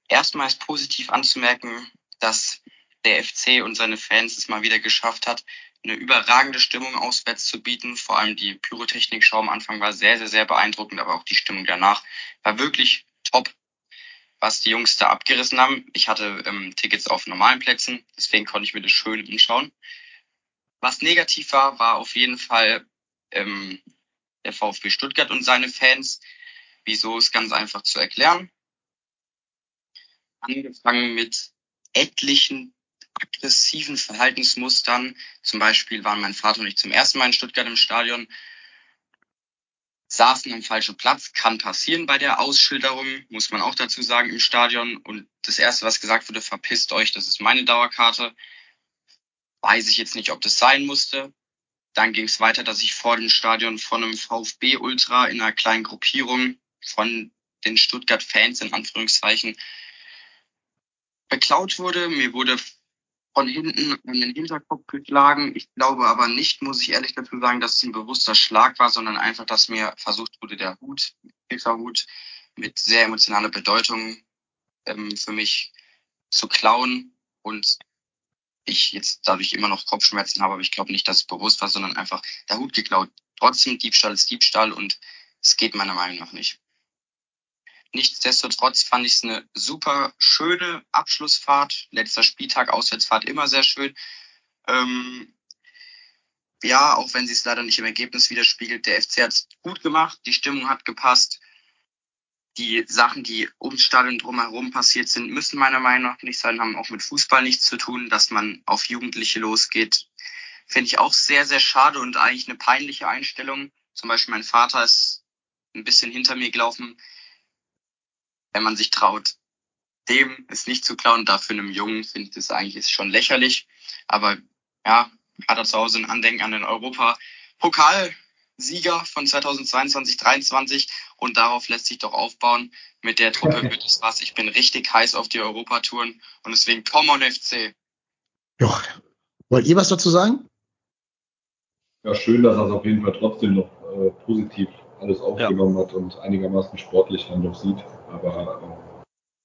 Erstmal ist positiv anzumerken, dass der FC und seine Fans es mal wieder geschafft hat, eine überragende Stimmung auswärts zu bieten. Vor allem die Pyrotechnik-Show am Anfang war sehr, sehr, sehr beeindruckend, aber auch die Stimmung danach war wirklich top, was die Jungs da abgerissen haben. Ich hatte ähm, Tickets auf normalen Plätzen, deswegen konnte ich mir das schön anschauen. Was negativ war, war auf jeden Fall ähm, der VfB Stuttgart und seine Fans. Wieso ist ganz einfach zu erklären. Angefangen mit etlichen aggressiven Verhaltensmustern. Zum Beispiel waren mein Vater und ich zum ersten Mal in Stuttgart im Stadion, saßen am falschen Platz, kann passieren bei der Ausschilderung, muss man auch dazu sagen, im Stadion. Und das Erste, was gesagt wurde, verpisst euch, das ist meine Dauerkarte. Weiß ich jetzt nicht, ob das sein musste. Dann ging es weiter, dass ich vor dem Stadion von einem VfB-Ultra in einer kleinen Gruppierung von den Stuttgart-Fans in Anführungszeichen beklaut wurde. Mir wurde von hinten an den Hinterkopf geschlagen. Ich glaube aber nicht, muss ich ehrlich dazu sagen, dass es ein bewusster Schlag war, sondern einfach, dass mir versucht wurde, der Hut, Hilferhut, mit sehr emotionaler Bedeutung ähm, für mich zu klauen und ich jetzt dadurch immer noch Kopfschmerzen habe, aber ich glaube nicht, dass es bewusst war, sondern einfach der Hut geklaut. Trotzdem, Diebstahl ist Diebstahl und es geht meiner Meinung nach nicht. Nichtsdestotrotz fand ich es eine super schöne Abschlussfahrt. Letzter Spieltag, Auswärtsfahrt immer sehr schön. Ähm, ja, auch wenn sie es leider nicht im Ergebnis widerspiegelt, der FC hat es gut gemacht, die Stimmung hat gepasst die Sachen, die ums Stadion drumherum passiert sind, müssen meiner Meinung nach nicht sein, haben auch mit Fußball nichts zu tun, dass man auf Jugendliche losgeht. Finde ich auch sehr, sehr schade und eigentlich eine peinliche Einstellung. Zum Beispiel mein Vater ist ein bisschen hinter mir gelaufen. Wenn man sich traut, dem es nicht zu klauen, dafür einem Jungen finde ich das eigentlich schon lächerlich. Aber ja, hat er zu Hause ein Andenken an den Europa-Pokal Sieger von 2022, 2023 und darauf lässt sich doch aufbauen. Mit der Truppe wird es was. Ich bin richtig heiß auf die Europatouren und deswegen komm on FC. Ja, wollt ihr was dazu sagen? Ja, schön, dass er es auf jeden Fall trotzdem noch äh, positiv alles aufgenommen ja. hat und einigermaßen sportlich dann noch sieht. Aber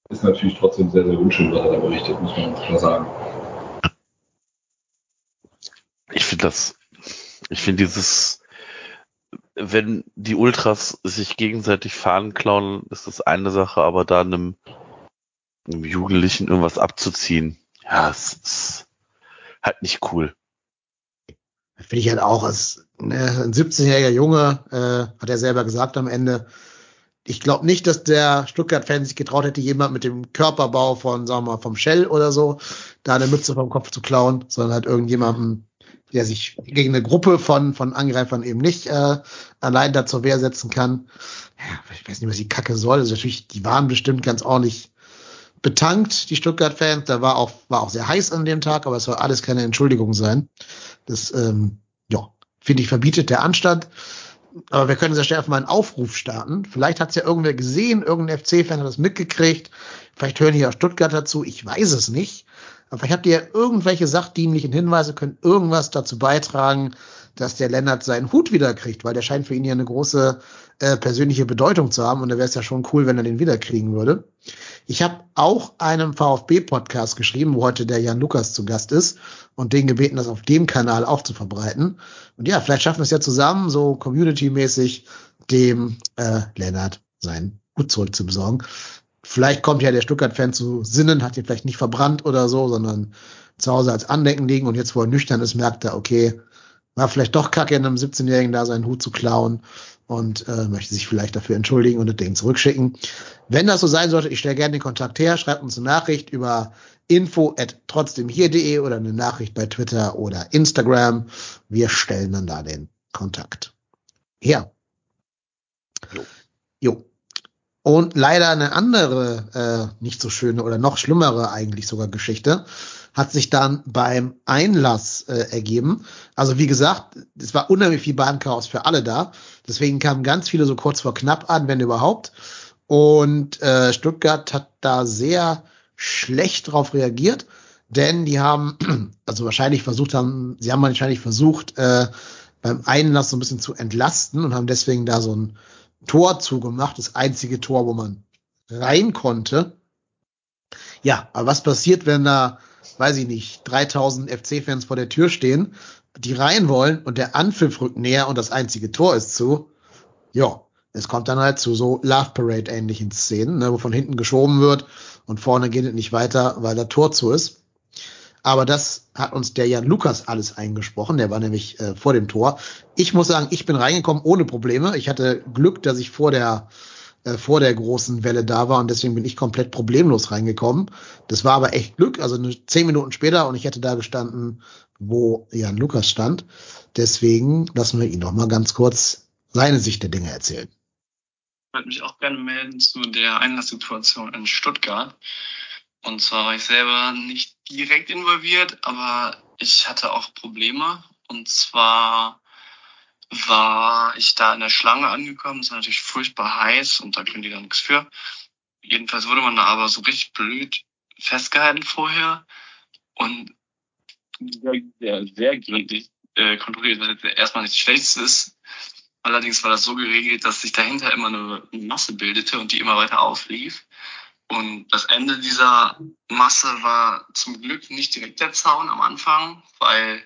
äh, ist natürlich trotzdem sehr, sehr unschön, was er da berichtet, muss man klar sagen. Ich finde das, ich finde dieses, wenn die Ultras sich gegenseitig Fahnen klauen, ist das eine Sache, aber da einem, einem Jugendlichen irgendwas abzuziehen, ja, es ist halt nicht cool. Finde ich halt auch, als ne, ein 17-jähriger Junge, äh, hat er selber gesagt am Ende, ich glaube nicht, dass der Stuttgart-Fan sich getraut hätte, jemand mit dem Körperbau von, sagen wir mal, vom Shell oder so, da eine Mütze vom Kopf zu klauen, sondern halt irgendjemandem der sich gegen eine Gruppe von, von Angreifern eben nicht äh, allein da zur Wehr setzen kann. Ja, ich weiß nicht, was die Kacke soll. Also natürlich, die waren bestimmt ganz ordentlich betankt, die Stuttgart-Fans. Da war auch, war auch sehr heiß an dem Tag, aber es soll alles keine Entschuldigung sein. Das, ähm, ja, finde ich, verbietet der Anstand. Aber wir können sehr schnell mal einen Aufruf starten. Vielleicht hat es ja irgendwer gesehen, irgendein FC-Fan hat das mitgekriegt. Vielleicht hören hier auch Stuttgart dazu. Ich weiß es nicht. Aber vielleicht habt ihr irgendwelche sachdienlichen Hinweise, können irgendwas dazu beitragen, dass der Lennart seinen Hut wiederkriegt, weil der scheint für ihn ja eine große äh, persönliche Bedeutung zu haben und da wäre es ja schon cool, wenn er den wiederkriegen würde. Ich habe auch einen VfB-Podcast geschrieben, wo heute der Jan Lukas zu Gast ist und den gebeten, das auf dem Kanal auch zu verbreiten. Und ja, vielleicht schaffen wir es ja zusammen, so community-mäßig, dem äh, Lennart seinen Hut zurückzubesorgen vielleicht kommt ja der Stuttgart-Fan zu Sinnen, hat ihn vielleicht nicht verbrannt oder so, sondern zu Hause als Andenken liegen und jetzt, wo er nüchtern ist, merkt er, okay, war vielleicht doch kacke, in einem 17-Jährigen da seinen Hut zu klauen und äh, möchte sich vielleicht dafür entschuldigen und das Ding zurückschicken. Wenn das so sein sollte, ich stelle gerne den Kontakt her, schreibt uns eine Nachricht über info at trotzdemhier.de oder eine Nachricht bei Twitter oder Instagram. Wir stellen dann da den Kontakt her. Jo. jo. Und leider eine andere, äh, nicht so schöne oder noch schlimmere eigentlich sogar Geschichte hat sich dann beim Einlass äh, ergeben. Also wie gesagt, es war unheimlich viel Bahnchaos für alle da. Deswegen kamen ganz viele so kurz vor knapp an, wenn überhaupt. Und äh, Stuttgart hat da sehr schlecht drauf reagiert, denn die haben, also wahrscheinlich versucht haben, sie haben wahrscheinlich versucht, äh, beim Einlass so ein bisschen zu entlasten und haben deswegen da so ein Tor zugemacht, das einzige Tor, wo man rein konnte. Ja, aber was passiert, wenn da, weiß ich nicht, 3000 FC-Fans vor der Tür stehen, die rein wollen und der Anpfiff rückt näher und das einzige Tor ist zu? Ja, es kommt dann halt zu so Love Parade ähnlichen Szenen, ne, wo von hinten geschoben wird und vorne geht es nicht weiter, weil der Tor zu ist. Aber das hat uns der Jan Lukas alles eingesprochen. Der war nämlich äh, vor dem Tor. Ich muss sagen, ich bin reingekommen ohne Probleme. Ich hatte Glück, dass ich vor der äh, vor der großen Welle da war und deswegen bin ich komplett problemlos reingekommen. Das war aber echt Glück, also zehn Minuten später und ich hätte da gestanden, wo Jan Lukas stand. Deswegen lassen wir ihn noch mal ganz kurz seine Sicht der Dinge erzählen. Ich würde mich auch gerne melden zu der Einlasssituation in Stuttgart. Und zwar war ich selber nicht direkt involviert, aber ich hatte auch Probleme. Und zwar war ich da in der Schlange angekommen. Es war natürlich furchtbar heiß und da können die dann nichts für. Jedenfalls wurde man da aber so richtig blöd festgehalten vorher und sehr, sehr, sehr gründlich äh, kontrolliert, was jetzt erstmal nichts Schlechtes ist. Allerdings war das so geregelt, dass sich dahinter immer eine Masse bildete und die immer weiter auflief. Und das Ende dieser Masse war zum Glück nicht direkt der Zaun am Anfang, weil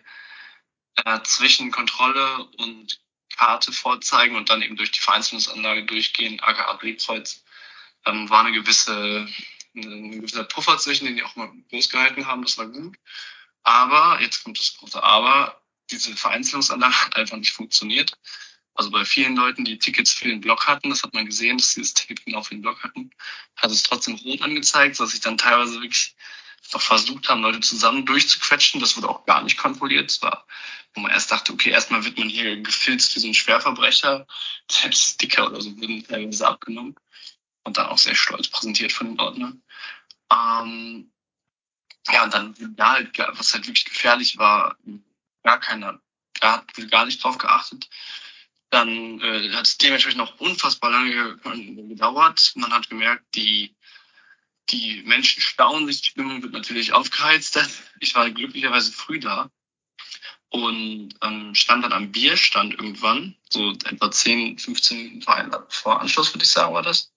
äh, zwischen Kontrolle und Karte vorzeigen und dann eben durch die Vereinzelungsanlage durchgehen, aka Drehkreuz, ähm, war eine gewisse, ein gewisser Puffer zwischen, den die auch mal groß gehalten haben, das war gut. Aber, jetzt kommt das große Aber, diese Vereinzelungsanlage hat einfach nicht funktioniert. Also bei vielen Leuten, die Tickets für den Block hatten, das hat man gesehen, dass sie das Ticket genau für den Block hatten, hat es trotzdem rot angezeigt, sodass ich dann teilweise wirklich versucht haben, Leute zusammen durchzuquetschen. Das wurde auch gar nicht kontrolliert. Es war, wo man erst dachte, okay, erstmal wird man hier gefilzt wie so ein Schwerverbrecher. Selbst Sticker oder so wurden teilweise abgenommen. Und dann auch sehr stolz präsentiert von den Ordnern. Ähm, ja, und dann, ja, was halt wirklich gefährlich war, gar keiner, da hat gar nicht drauf geachtet. Dann äh, hat es dementsprechend noch unfassbar lange gedauert. Man hat gemerkt, die die Menschen staunen sich, die Stimmung wird natürlich aufgeheizt. Ich war glücklicherweise früh da und ähm, stand dann am Bierstand irgendwann, so etwa 10, 15 Minuten vor Anschluss, würde ich sagen, war das.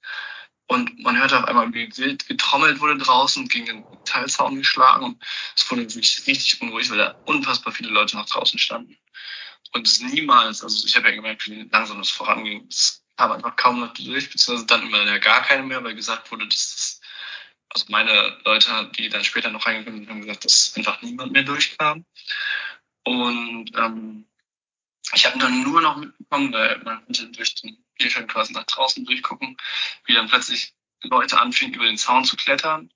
Und man hörte auf einmal, wie wild getrommelt wurde draußen gegen den Teilzaun geschlagen. Und es wurde wirklich richtig unruhig, weil da unfassbar viele Leute noch draußen standen. Und es niemals, also ich habe ja gemerkt, wie langsam das voranging. Es kam einfach kaum noch durch, beziehungsweise dann immer ja gar keine mehr, weil gesagt wurde, dass das also meine Leute, die dann später noch reingekommen sind, haben gesagt, dass einfach niemand mehr durchkam. Und ähm, ich habe dann nur noch mitbekommen, weil man konnte durch den Bierschein quasi nach draußen durchgucken, wie dann plötzlich Leute anfingen, über den Zaun zu klettern.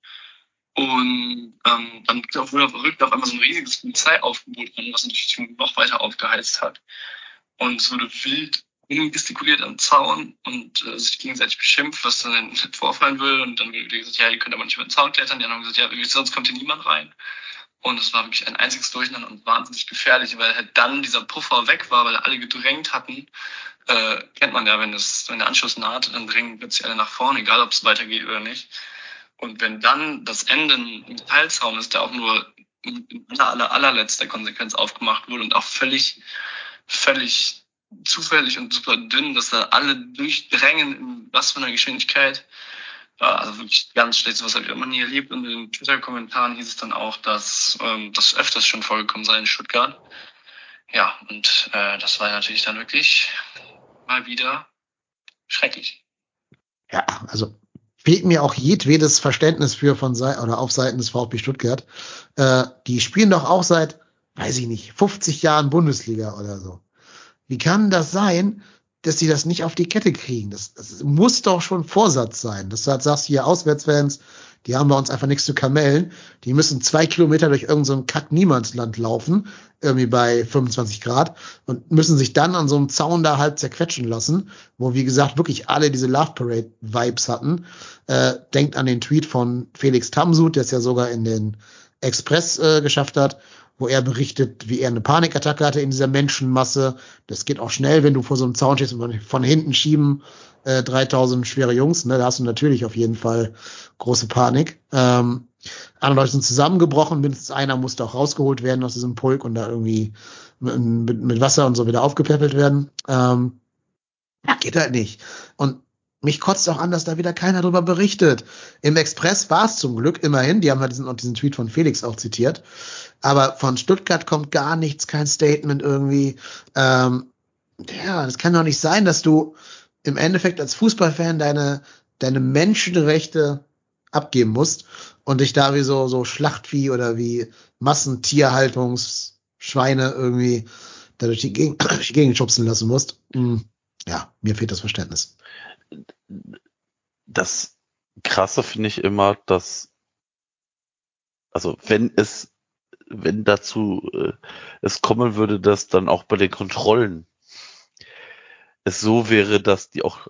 Und ähm, dann wurde verrückt auf einmal so ein riesiges Polizeiaufgebot an, was natürlich noch weiter aufgeheizt hat. Und es wurde wild gestikuliert am Zaun und äh, sich gegenseitig beschimpft, was dann vorfallen würde. Und dann wurde gesagt, ja, ihr könnt aber nicht über den Zaun klettern. Die haben gesagt, ja, sonst kommt hier niemand rein. Und es war wirklich ein einziges Durcheinander und wahnsinnig gefährlich, weil halt dann dieser Puffer weg war, weil alle gedrängt hatten. Äh, kennt man ja, wenn, das, wenn der Anschluss naht, dann drängen plötzlich alle nach vorne, egal ob es weitergeht oder nicht. Und wenn dann das Ende ein Teilzaun ist, der auch nur in aller, aller, allerletzter Konsequenz aufgemacht wurde und auch völlig, völlig zufällig und super dünn, dass da alle durchdrängen in was für einer Geschwindigkeit. Also wirklich ganz schlecht, sowas habe ich immer nie erlebt. Und in den Twitter-Kommentaren hieß es dann auch, dass ähm, das öfters schon vorgekommen sei in Stuttgart. Ja, und äh, das war natürlich dann wirklich mal wieder schrecklich. Ja, also fehlt mir auch jedwedes Verständnis für von Seiten oder auf Seiten des VfB Stuttgart. Äh, die spielen doch auch seit, weiß ich nicht, 50 Jahren Bundesliga oder so. Wie kann das sein, dass sie das nicht auf die Kette kriegen? Das, das muss doch schon Vorsatz sein. Du halt sagst, hier Auswärtsfans, die haben bei uns einfach nichts zu kamellen. Die müssen zwei Kilometer durch irgendein so Kack-Niemandsland laufen, irgendwie bei 25 Grad, und müssen sich dann an so einem Zaun da halt zerquetschen lassen, wo, wie gesagt, wirklich alle diese Love Parade-Vibes hatten. Äh, denkt an den Tweet von Felix Tamsud, der es ja sogar in den Express äh, geschafft hat wo er berichtet, wie er eine Panikattacke hatte in dieser Menschenmasse. Das geht auch schnell, wenn du vor so einem Zaun stehst und von hinten schieben äh, 3000 schwere Jungs. Ne? Da hast du natürlich auf jeden Fall große Panik. Ähm, andere Leute sind zusammengebrochen, mindestens einer musste auch rausgeholt werden aus diesem Pulk und da irgendwie mit, mit, Wasser und so wieder aufgepäppelt werden. Ähm, geht halt nicht. Und mich kotzt auch an, dass da wieder keiner drüber berichtet. Im Express war es zum Glück immerhin, die haben halt diesen, diesen Tweet von Felix auch zitiert. Aber von Stuttgart kommt gar nichts, kein Statement irgendwie. Ähm, ja, das kann doch nicht sein, dass du im Endeffekt als Fußballfan deine, deine Menschenrechte abgeben musst und dich da wie so, so Schlachtvieh oder wie Massentierhaltungsschweine irgendwie da durch die, Gegend, die Gegend schubsen lassen musst. Hm, ja, mir fehlt das Verständnis. Das Krasse finde ich immer, dass, also wenn es, wenn dazu äh, es kommen würde, dass dann auch bei den Kontrollen es so wäre, dass die auch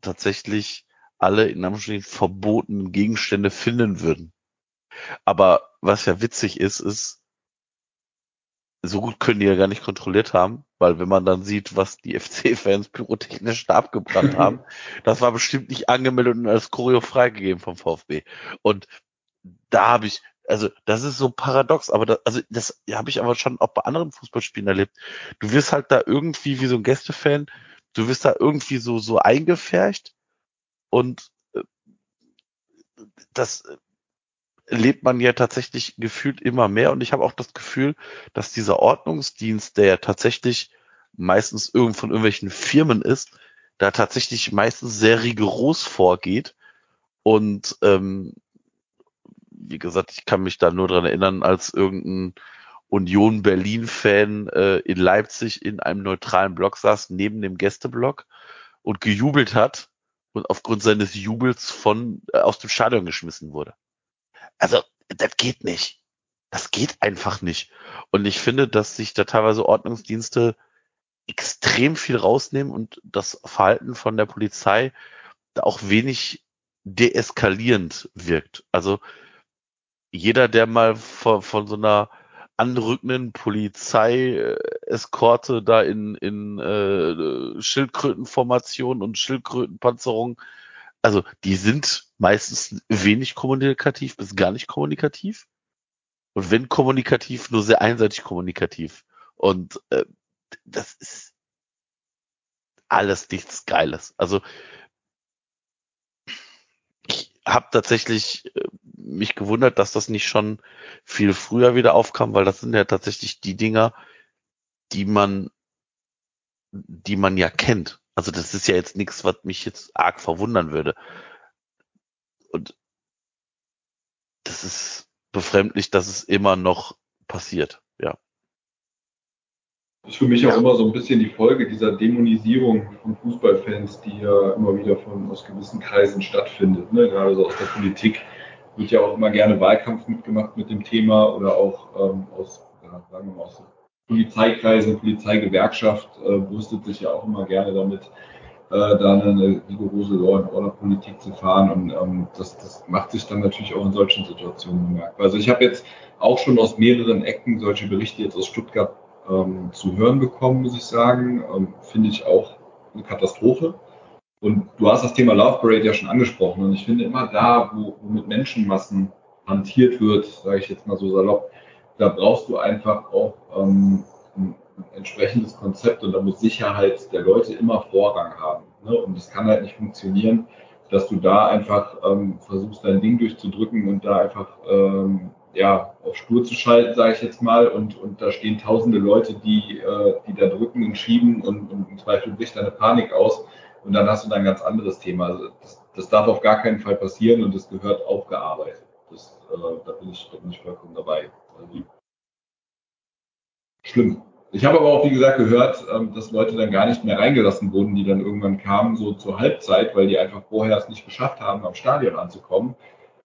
tatsächlich alle in Anführungsstrichen verbotenen Gegenstände finden würden. Aber was ja witzig ist, ist, so gut können die ja gar nicht kontrolliert haben, weil wenn man dann sieht, was die FC-Fans pyrotechnisch da abgebrannt haben, das war bestimmt nicht angemeldet und als Choreo freigegeben vom VfB. Und da habe ich, also das ist so paradox, aber das, also das habe ich aber schon auch bei anderen Fußballspielen erlebt. Du wirst halt da irgendwie wie so ein Gästefan, du wirst da irgendwie so so eingefärcht und äh, das lebt man ja tatsächlich gefühlt immer mehr. Und ich habe auch das Gefühl, dass dieser Ordnungsdienst, der ja tatsächlich meistens irgend von irgendwelchen Firmen ist, da tatsächlich meistens sehr rigoros vorgeht. Und ähm, wie gesagt, ich kann mich da nur dran erinnern, als irgendein Union Berlin-Fan äh, in Leipzig in einem neutralen Block saß, neben dem Gästeblock und gejubelt hat und aufgrund seines Jubels von äh, aus dem Stadion geschmissen wurde. Also, das geht nicht. Das geht einfach nicht. Und ich finde, dass sich da teilweise Ordnungsdienste extrem viel rausnehmen und das Verhalten von der Polizei da auch wenig deeskalierend wirkt. Also jeder, der mal von, von so einer anrückenden Polizei-Eskorte da in, in äh, Schildkrötenformation und Schildkrötenpanzerung also die sind meistens wenig kommunikativ bis gar nicht kommunikativ. Und wenn kommunikativ, nur sehr einseitig kommunikativ. Und äh, das ist alles nichts Geiles. Also ich habe tatsächlich äh, mich gewundert, dass das nicht schon viel früher wieder aufkam, weil das sind ja tatsächlich die Dinger, die man, die man ja kennt. Also das ist ja jetzt nichts, was mich jetzt arg verwundern würde. Und das ist befremdlich, dass es immer noch passiert, ja. Das ist für mich auch immer so ein bisschen die Folge dieser Dämonisierung von Fußballfans, die ja immer wieder von aus gewissen Kreisen stattfindet. Ne? Gerade so aus der Politik wird ja auch immer gerne Wahlkampf mitgemacht mit dem Thema oder auch ähm, aus, ja, sagen wir mal, aus Polizeikreisen, Polizeigewerkschaft äh, brüstet sich ja auch immer gerne damit, äh, da eine rigorose Law and Order Politik zu fahren und ähm, das, das macht sich dann natürlich auch in solchen Situationen bemerkbar. Also ich habe jetzt auch schon aus mehreren Ecken solche Berichte jetzt aus Stuttgart ähm, zu hören bekommen, muss ich sagen. Ähm, Finde ich auch eine Katastrophe. Und du hast das Thema Love Parade ja schon angesprochen und ich finde immer da, wo, wo mit Menschenmassen hantiert wird, sage ich jetzt mal so salopp, da brauchst du einfach auch ähm, entsprechendes Konzept und da muss Sicherheit der Leute immer Vorrang haben. Ne? Und es kann halt nicht funktionieren, dass du da einfach ähm, versuchst, dein Ding durchzudrücken und da einfach ähm, ja, auf Spur zu schalten, sage ich jetzt mal, und, und da stehen tausende Leute, die, äh, die da drücken und schieben und, und im Zweifel bricht da eine Panik aus und dann hast du da ein ganz anderes Thema. Also das, das darf auf gar keinen Fall passieren und das gehört aufgearbeitet. Das, äh, da, bin ich, da bin ich vollkommen dabei. Also, schlimm. Ich habe aber auch, wie gesagt, gehört, ähm, dass Leute dann gar nicht mehr reingelassen wurden, die dann irgendwann kamen, so zur Halbzeit, weil die einfach vorher es nicht geschafft haben, am Stadion anzukommen.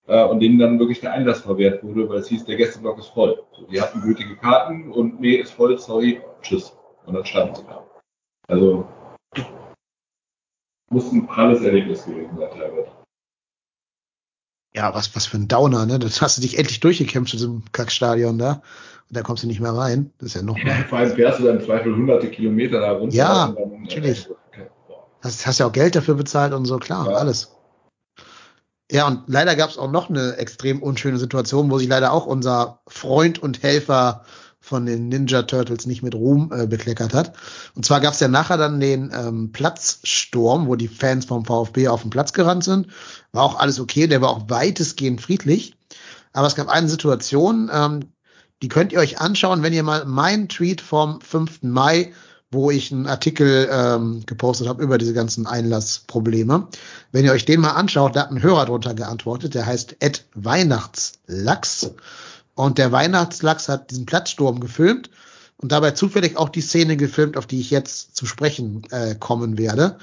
Äh, und denen dann wirklich der Einlass verwehrt wurde, weil es hieß, der Gästeblock ist voll. Die hatten gültige Karten und nee, ist voll, sorry, tschüss. Und dann standen sie da. Also, muss ein pralles Erlebnis gewesen sein, teilweise. Ja, was, was für ein Downer, ne? Das hast du dich endlich durchgekämpft in diesem Kackstadion da. Und da kommst du nicht mehr rein. Das ist ja noch mal. Vor allem fährst du dann im Zweifel hunderte Kilometer da runter. Ja, dann, natürlich. Okay. Hast, hast ja auch Geld dafür bezahlt und so, klar, ja. alles. Ja, und leider gab es auch noch eine extrem unschöne Situation, wo sich leider auch unser Freund und Helfer von den Ninja Turtles nicht mit Ruhm äh, bekleckert hat. Und zwar gab es ja nachher dann den ähm, Platzsturm, wo die Fans vom VfB auf den Platz gerannt sind. War auch alles okay, der war auch weitestgehend friedlich. Aber es gab eine Situation, ähm, die könnt ihr euch anschauen, wenn ihr mal meinen Tweet vom 5. Mai, wo ich einen Artikel ähm, gepostet habe über diese ganzen Einlassprobleme. Wenn ihr euch den mal anschaut, da hat ein Hörer drunter geantwortet, der heißt Ed Weihnachtslachs. Und der Weihnachtslachs hat diesen Platzsturm gefilmt und dabei zufällig auch die Szene gefilmt, auf die ich jetzt zu sprechen äh, kommen werde.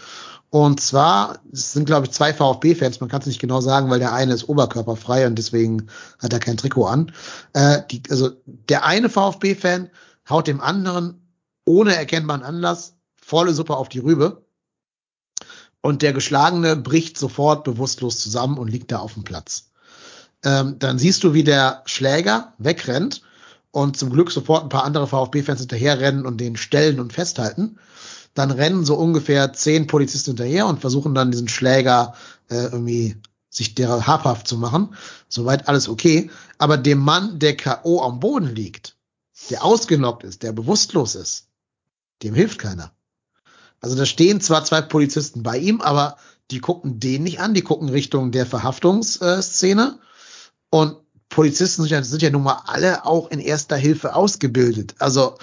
Und zwar es sind, glaube ich, zwei VfB-Fans, man kann es nicht genau sagen, weil der eine ist oberkörperfrei und deswegen hat er kein Trikot an. Äh, die, also der eine VfB-Fan haut dem anderen ohne erkennbaren Anlass volle Suppe auf die Rübe. Und der Geschlagene bricht sofort bewusstlos zusammen und liegt da auf dem Platz. Ähm, dann siehst du, wie der Schläger wegrennt und zum Glück sofort ein paar andere VfB-Fans hinterherrennen und den stellen und festhalten. Dann rennen so ungefähr zehn Polizisten hinterher und versuchen dann diesen Schläger äh, irgendwie sich der habhaft zu machen. Soweit alles okay. Aber dem Mann, der K.O. am Boden liegt, der ausgenockt ist, der bewusstlos ist, dem hilft keiner. Also da stehen zwar zwei Polizisten bei ihm, aber die gucken den nicht an, die gucken Richtung der Verhaftungsszene. Und Polizisten sind ja, sind ja nun mal alle auch in erster Hilfe ausgebildet. Also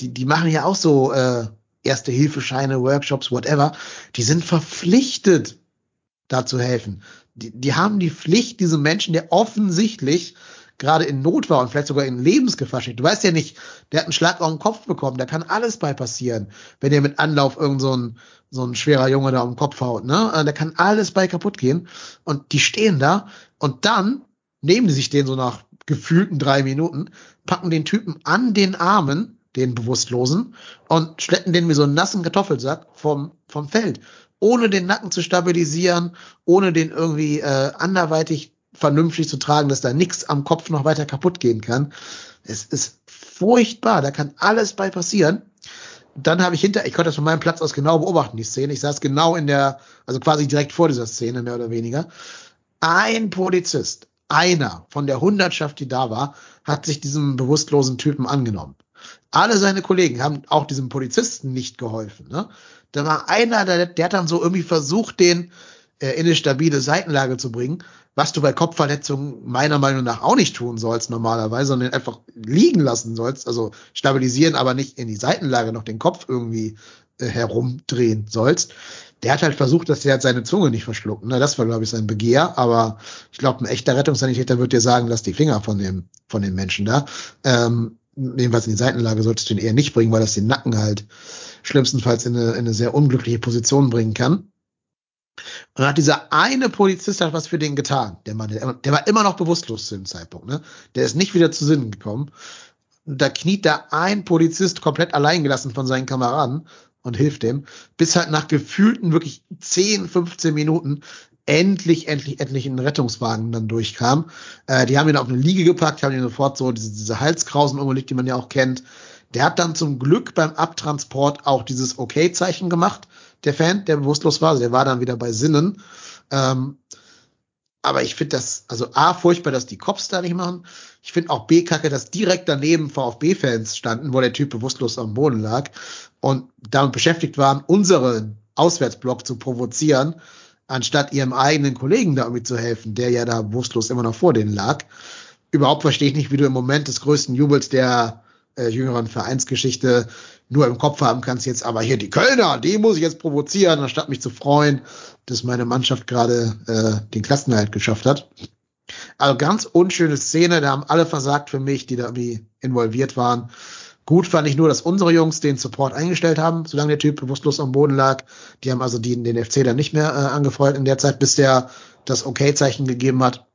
die, die machen ja auch so äh, erste Hilfescheine, Workshops, whatever. Die sind verpflichtet, da zu helfen. Die, die haben die Pflicht, diesem Menschen, der offensichtlich gerade in Not war und vielleicht sogar in Lebensgefahr steht. Du weißt ja nicht, der hat einen Schlag auf den Kopf bekommen, da kann alles bei passieren, wenn der mit Anlauf irgend so ein, so ein schwerer Junge da auf den Kopf haut, ne? Äh, da kann alles bei kaputt gehen. Und die stehen da und dann nehmen die sich den so nach gefühlten drei Minuten, packen den Typen an den Armen, den Bewusstlosen, und schleppen den wie so einen nassen Kartoffelsack vom, vom Feld. Ohne den Nacken zu stabilisieren, ohne den irgendwie äh, anderweitig vernünftig zu tragen, dass da nichts am Kopf noch weiter kaputt gehen kann. Es ist furchtbar, da kann alles bei passieren. Dann habe ich hinter, ich konnte das von meinem Platz aus genau beobachten, die Szene. Ich saß genau in der, also quasi direkt vor dieser Szene, mehr oder weniger. Ein Polizist, einer von der Hundertschaft, die da war, hat sich diesem bewusstlosen Typen angenommen. Alle seine Kollegen haben auch diesem Polizisten nicht geholfen. Ne? Da war einer, der, der hat dann so irgendwie versucht, den äh, in eine stabile Seitenlage zu bringen, was du bei Kopfverletzungen meiner Meinung nach auch nicht tun sollst normalerweise, sondern einfach liegen lassen sollst, also stabilisieren, aber nicht in die Seitenlage noch den Kopf irgendwie äh, herumdrehen sollst. Der hat halt versucht, dass der hat seine Zunge nicht verschluckt. Ne? Das war, glaube ich, sein Begehr, aber ich glaube, ein echter Rettungssanitäter wird dir sagen, lass die Finger von dem, von dem Menschen da. Ähm, jedenfalls in die Seitenlage solltest du den eher nicht bringen, weil das den Nacken halt schlimmstenfalls in eine, in eine sehr unglückliche Position bringen kann. Und hat dieser eine Polizist hat was für den getan. Der Mann, der, war immer noch bewusstlos zu dem Zeitpunkt. Ne? Der ist nicht wieder zu Sinnen gekommen. Da kniet da ein Polizist komplett allein gelassen von seinen Kameraden und hilft dem, bis halt nach gefühlten wirklich 10, 15 Minuten endlich, endlich, endlich ein Rettungswagen dann durchkam. Äh, die haben ihn auf eine Liege gepackt, haben ihn sofort so diese, diese Halskrausen umgelegt, die man ja auch kennt. Der hat dann zum Glück beim Abtransport auch dieses Okay-Zeichen gemacht der Fan, der bewusstlos war. Also der war dann wieder bei Sinnen. Ähm, aber ich finde das, also A, furchtbar, dass die Cops da nicht machen. Ich finde auch B, kacke, dass direkt daneben VfB-Fans standen, wo der Typ bewusstlos am Boden lag und damit beschäftigt waren, unseren Auswärtsblock zu provozieren, anstatt ihrem eigenen Kollegen da irgendwie zu helfen, der ja da bewusstlos immer noch vor denen lag. Überhaupt verstehe ich nicht, wie du im Moment des größten Jubels der äh, jüngeren Vereinsgeschichte nur im Kopf haben kannst jetzt, aber hier die Kölner, die muss ich jetzt provozieren, anstatt mich zu freuen, dass meine Mannschaft gerade äh, den Klassenerhalt geschafft hat. Also ganz unschöne Szene, da haben alle versagt für mich, die da irgendwie involviert waren. Gut fand ich nur, dass unsere Jungs den Support eingestellt haben, solange der Typ bewusstlos am Boden lag. Die haben also die, den FC dann nicht mehr äh, angefeuert in der Zeit, bis der das Okay-Zeichen gegeben hat.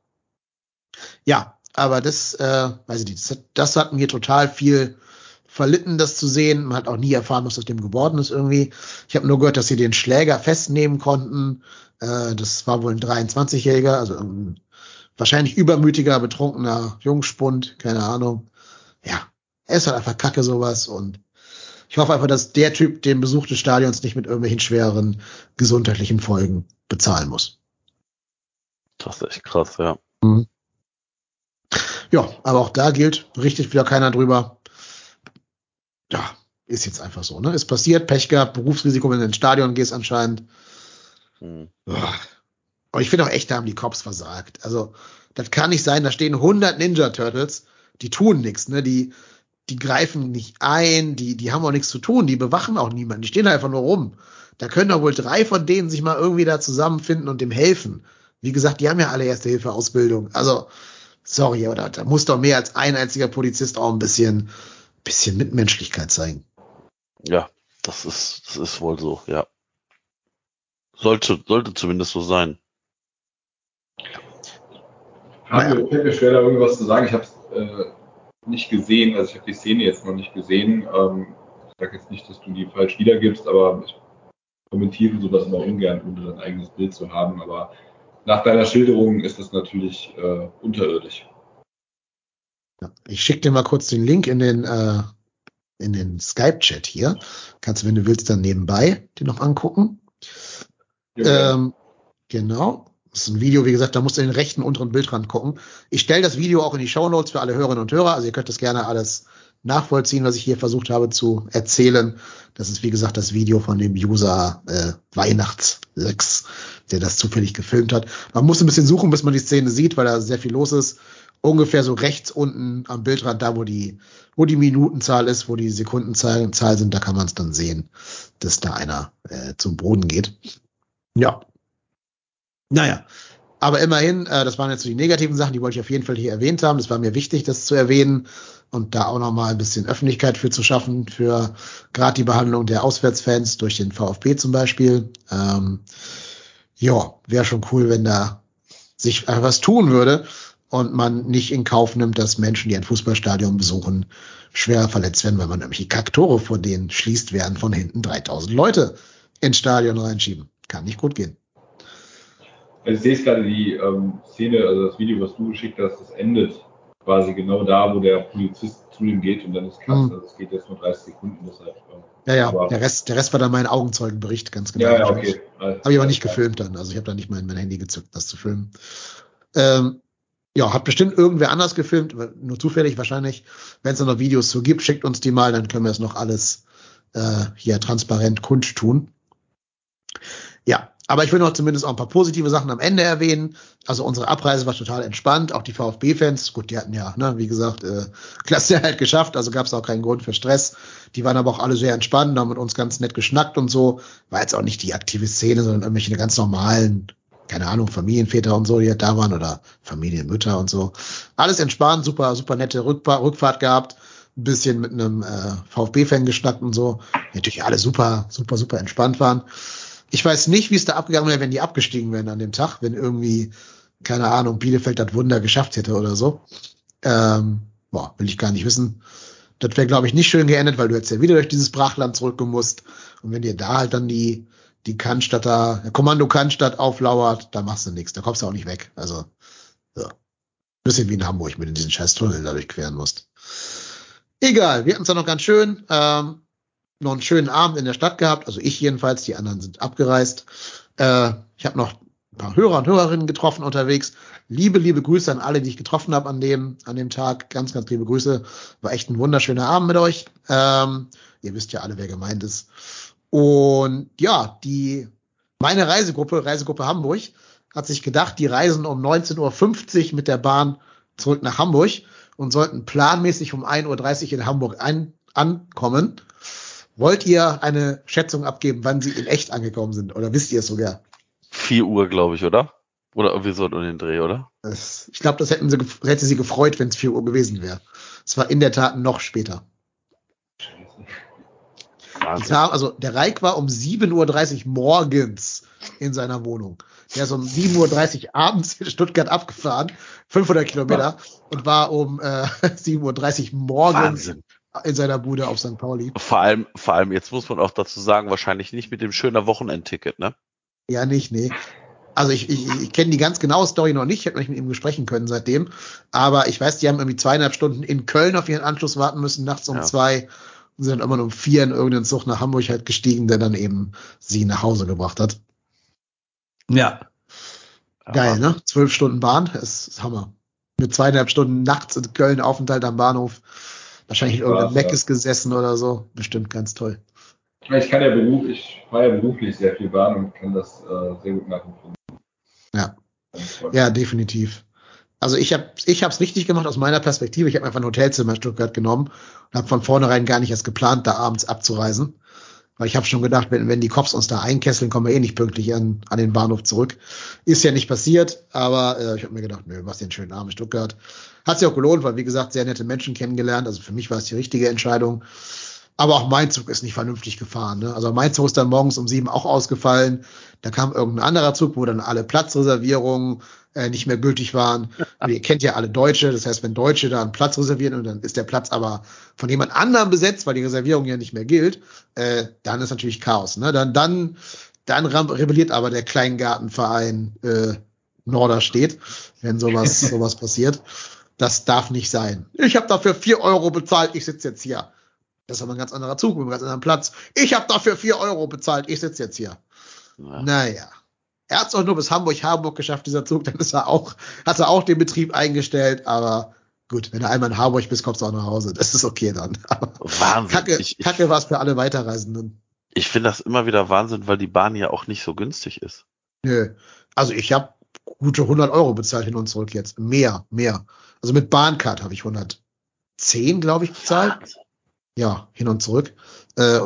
Ja, aber das, äh, weiß ich nicht, das, das hat mir total viel verlitten, das zu sehen. Man hat auch nie erfahren, was aus dem geworden ist irgendwie. Ich habe nur gehört, dass sie den Schläger festnehmen konnten. Äh, das war wohl ein 23-Jähriger, also ein wahrscheinlich übermütiger, betrunkener Jungspund, keine Ahnung. Ja, er ist halt einfach kacke sowas und ich hoffe einfach, dass der Typ den Besuch des Stadions nicht mit irgendwelchen schwereren gesundheitlichen Folgen bezahlen muss. Das ist echt krass, ja. Mhm. Ja, aber auch da gilt, berichtet wieder keiner drüber ja, ist jetzt einfach so, ne? Ist passiert, Pech gehabt, Berufsrisiko, wenn du ins Stadion gehst anscheinend. Mhm. Aber ich finde auch echt, da haben die Cops versagt. Also, das kann nicht sein, da stehen 100 Ninja Turtles, die tun nichts, ne? Die, die greifen nicht ein, die, die haben auch nichts zu tun, die bewachen auch niemanden, die stehen einfach nur rum. Da können doch wohl drei von denen sich mal irgendwie da zusammenfinden und dem helfen. Wie gesagt, die haben ja alle Erste-Hilfe-Ausbildung. Also, sorry, aber da, da muss doch mehr als ein einziger Polizist auch ein bisschen, bisschen Mitmenschlichkeit zeigen. Ja, das ist, das ist wohl so, ja. Sollte, sollte zumindest so sein. Fabio, fällt mir schwer, da irgendwas zu sagen. Ich habe es äh, nicht gesehen, also ich habe die Szene jetzt noch nicht gesehen. Ähm, ich sage jetzt nicht, dass du die falsch wiedergibst, aber ich kommentiere sowas immer ungern, ohne ein eigenes Bild zu haben. Aber nach deiner Schilderung ist das natürlich äh, unterirdisch. Ich schicke dir mal kurz den Link in den, äh, in den Skype-Chat hier. Kannst du, wenn du willst, dann nebenbei dir noch angucken. Ja, Ähm, genau. Das ist ein Video, wie gesagt, da musst du in den rechten unteren Bildrand gucken. Ich stelle das Video auch in die Show Notes für alle Hörerinnen und Hörer. Also ihr könnt das gerne alles nachvollziehen, was ich hier versucht habe zu erzählen. Das ist, wie gesagt, das Video von dem User äh, Weihnachts6, der das zufällig gefilmt hat. Man muss ein bisschen suchen, bis man die Szene sieht, weil da sehr viel los ist. Ungefähr so rechts unten am Bildrand, da wo die, wo die Minutenzahl ist, wo die Sekundenzahl Zahl sind, da kann man es dann sehen, dass da einer äh, zum Boden geht. Ja. Naja. Aber immerhin, äh, das waren jetzt so die negativen Sachen, die wollte ich auf jeden Fall hier erwähnt haben. Das war mir wichtig, das zu erwähnen und da auch nochmal ein bisschen Öffentlichkeit für zu schaffen, für gerade die Behandlung der Auswärtsfans durch den VfB zum Beispiel. Ähm, ja, wäre schon cool, wenn da sich was tun würde und man nicht in Kauf nimmt, dass Menschen, die ein Fußballstadion besuchen, schwer verletzt werden, weil man nämlich die Kacktore vor denen schließt, werden von hinten 3000 Leute ins Stadion reinschieben. Kann nicht gut gehen. Also ich sehe es gerade, die ähm, Szene, also das Video, was du geschickt hast, das endet quasi genau da, wo der Polizist zu ihm geht und dann ist Cut. Mhm. Also es geht jetzt nur 30 Sekunden, deshalb. ähm, Ja, ja, aber- der Rest, der Rest war dann mein Augenzeugenbericht, ganz genau. Ja, ja, okay. Habe ich aber nicht gefilmt dann. Also ich habe da nicht mein, mein Handy gezückt, das zu filmen. Ähm, ja, hat bestimmt irgendwer anders gefilmt, nur zufällig wahrscheinlich. Wenn es noch Videos zu gibt, schickt uns die mal, dann können wir es noch alles äh, hier transparent kundtun. Ja, aber ich will noch zumindest auch ein paar positive Sachen am Ende erwähnen. Also unsere Abreise war total entspannt. Auch die VfB-Fans, gut, die hatten ja, ne, wie gesagt, äh, Klasse halt geschafft, also gab es auch keinen Grund für Stress. Die waren aber auch alle sehr entspannt, haben mit uns ganz nett geschnackt und so. War jetzt auch nicht die aktive Szene, sondern irgendwelche ganz normalen, keine Ahnung, Familienväter und so, die da waren oder Familienmütter und so. Alles entspannt, super, super nette Rückfa Rückfahrt gehabt. Ein bisschen mit einem äh, VfB-Fan geschnackt und so. Die Natürlich alle super, super, super entspannt waren. Ich weiß nicht, wie es da abgegangen wäre, wenn die abgestiegen wären an dem Tag, wenn irgendwie, keine Ahnung, Bielefeld das Wunder geschafft hätte oder so. Ähm, boah, will ich gar nicht wissen. Das wäre, glaube ich, nicht schön geendet, weil du jetzt ja wieder durch dieses Brachland zurückgemusst. Und wenn dir da halt dann die, die Cannstatter, der Kommando Cannstatt auflauert, da machst du nichts. Da kommst du auch nicht weg. Also, ja. Bisschen wie in Hamburg, du diesen scheiß Tunnel dadurch queren musst. Egal, wir hatten es dann noch ganz schön. Ähm, noch einen schönen Abend in der Stadt gehabt. Also ich jedenfalls, die anderen sind abgereist. Äh, ich habe noch ein paar Hörer und Hörerinnen getroffen unterwegs. Liebe, liebe Grüße an alle, die ich getroffen habe an dem, an dem Tag. Ganz, ganz liebe Grüße. War echt ein wunderschöner Abend mit euch. Ähm, ihr wisst ja alle, wer gemeint ist. Und ja, die meine Reisegruppe, Reisegruppe Hamburg, hat sich gedacht, die reisen um 19.50 Uhr mit der Bahn zurück nach Hamburg und sollten planmäßig um 1.30 Uhr in Hamburg ein, ankommen. Wollt ihr eine Schätzung abgeben, wann sie in echt angekommen sind? Oder wisst ihr es sogar? 4 Uhr, glaube ich, oder? Oder irgendwie so um den Dreh, oder? Das, ich glaube, das hätten sie, hätte sie gefreut, wenn es 4 Uhr gewesen wäre. Es war in der Tat noch später. Wahnsinn. kam, also der Reik war um 7.30 Uhr morgens in seiner Wohnung. Der ist um 7.30 Uhr abends in Stuttgart abgefahren, 500 Kilometer, und war um äh, 7.30 Uhr morgens Wahnsinn. in seiner Bude auf St. Pauli. Vor allem, vor allem, jetzt muss man auch dazu sagen, wahrscheinlich nicht mit dem schöner Wochenendticket, ne? Ja, nicht, nee. Also ich, ich, ich kenne die ganz genaue Story noch nicht, ich hätte mich mit ihm besprechen können seitdem. Aber ich weiß, die haben irgendwie zweieinhalb Stunden in Köln auf ihren Anschluss warten müssen, nachts um Ja. zwei und sind dann immer um vier in irgendeinen Zug nach Hamburg halt gestiegen, der dann eben sie nach Hause gebracht hat. Ja. Geil, ne? Zwölf Stunden Bahn, das ist Hammer. Mit zweieinhalb Stunden nachts in Köln Aufenthalt am Bahnhof. Wahrscheinlich in irgendeinem ja. Meckes gesessen oder so. Bestimmt ganz toll. Ich kann ja beruf, ich fahre ja beruflich sehr viel Bahn und kann das äh, sehr gut nachempfinden. Ja. Ja, definitiv. Also ich habe ich habe es richtig gemacht aus meiner Perspektive. Ich habe einfach ein Hotelzimmer in Stuttgart genommen und habe von vornherein gar nicht erst geplant, da abends abzureisen. Weil ich habe schon gedacht, wenn, wenn die Cops uns da einkesseln, kommen wir eh nicht pünktlich an, an den Bahnhof zurück. Ist ja nicht passiert, aber äh, ich habe mir gedacht, nö, was den schönen Abend in Stuttgart. Hat sich auch gelohnt, weil wie gesagt, sehr nette Menschen kennengelernt. Also für mich war es die richtige Entscheidung. Aber auch mein Zug ist nicht vernünftig gefahren. Ne? Also mein Zug ist dann morgens um sieben auch ausgefallen. Da kam irgendein anderer Zug, wo dann alle Platzreservierungen äh, nicht mehr gültig waren. Und ihr kennt ja alle Deutsche. Das heißt, wenn Deutsche da einen Platz reservieren und dann ist der Platz aber von jemand anderem besetzt, weil die Reservierung ja nicht mehr gilt, äh, dann ist natürlich Chaos. Ne? Dann, dann, dann rebelliert aber der Kleingartenverein äh, Norderstedt, wenn sowas, sowas passiert. Das darf nicht sein. Ich habe dafür vier Euro bezahlt, ich sitze jetzt hier. Das ist aber ein ganz anderer Zug mit einem ganz anderen Platz. Ich habe dafür vier Euro bezahlt, ich sitze jetzt hier. Ja. Naja. Er hat es auch nur bis Hamburg-Harburg geschafft, dieser Zug, dann ist er auch, hat er auch den Betrieb eingestellt, aber gut, wenn du einmal in Harburg bist, kommst du auch nach Hause. Das ist okay dann. Aber Wahnsinn. Kacke, ich ich, Kacke war es für alle Weiterreisenden. ich finde das immer wieder Wahnsinn, weil die Bahn ja auch nicht so günstig ist. Nö. Also ich habe gute 100 Euro bezahlt hin und zurück jetzt. Mehr, mehr. Also mit Bahncard habe ich 110, glaube ich, bezahlt. Ja, hin und zurück. Äh,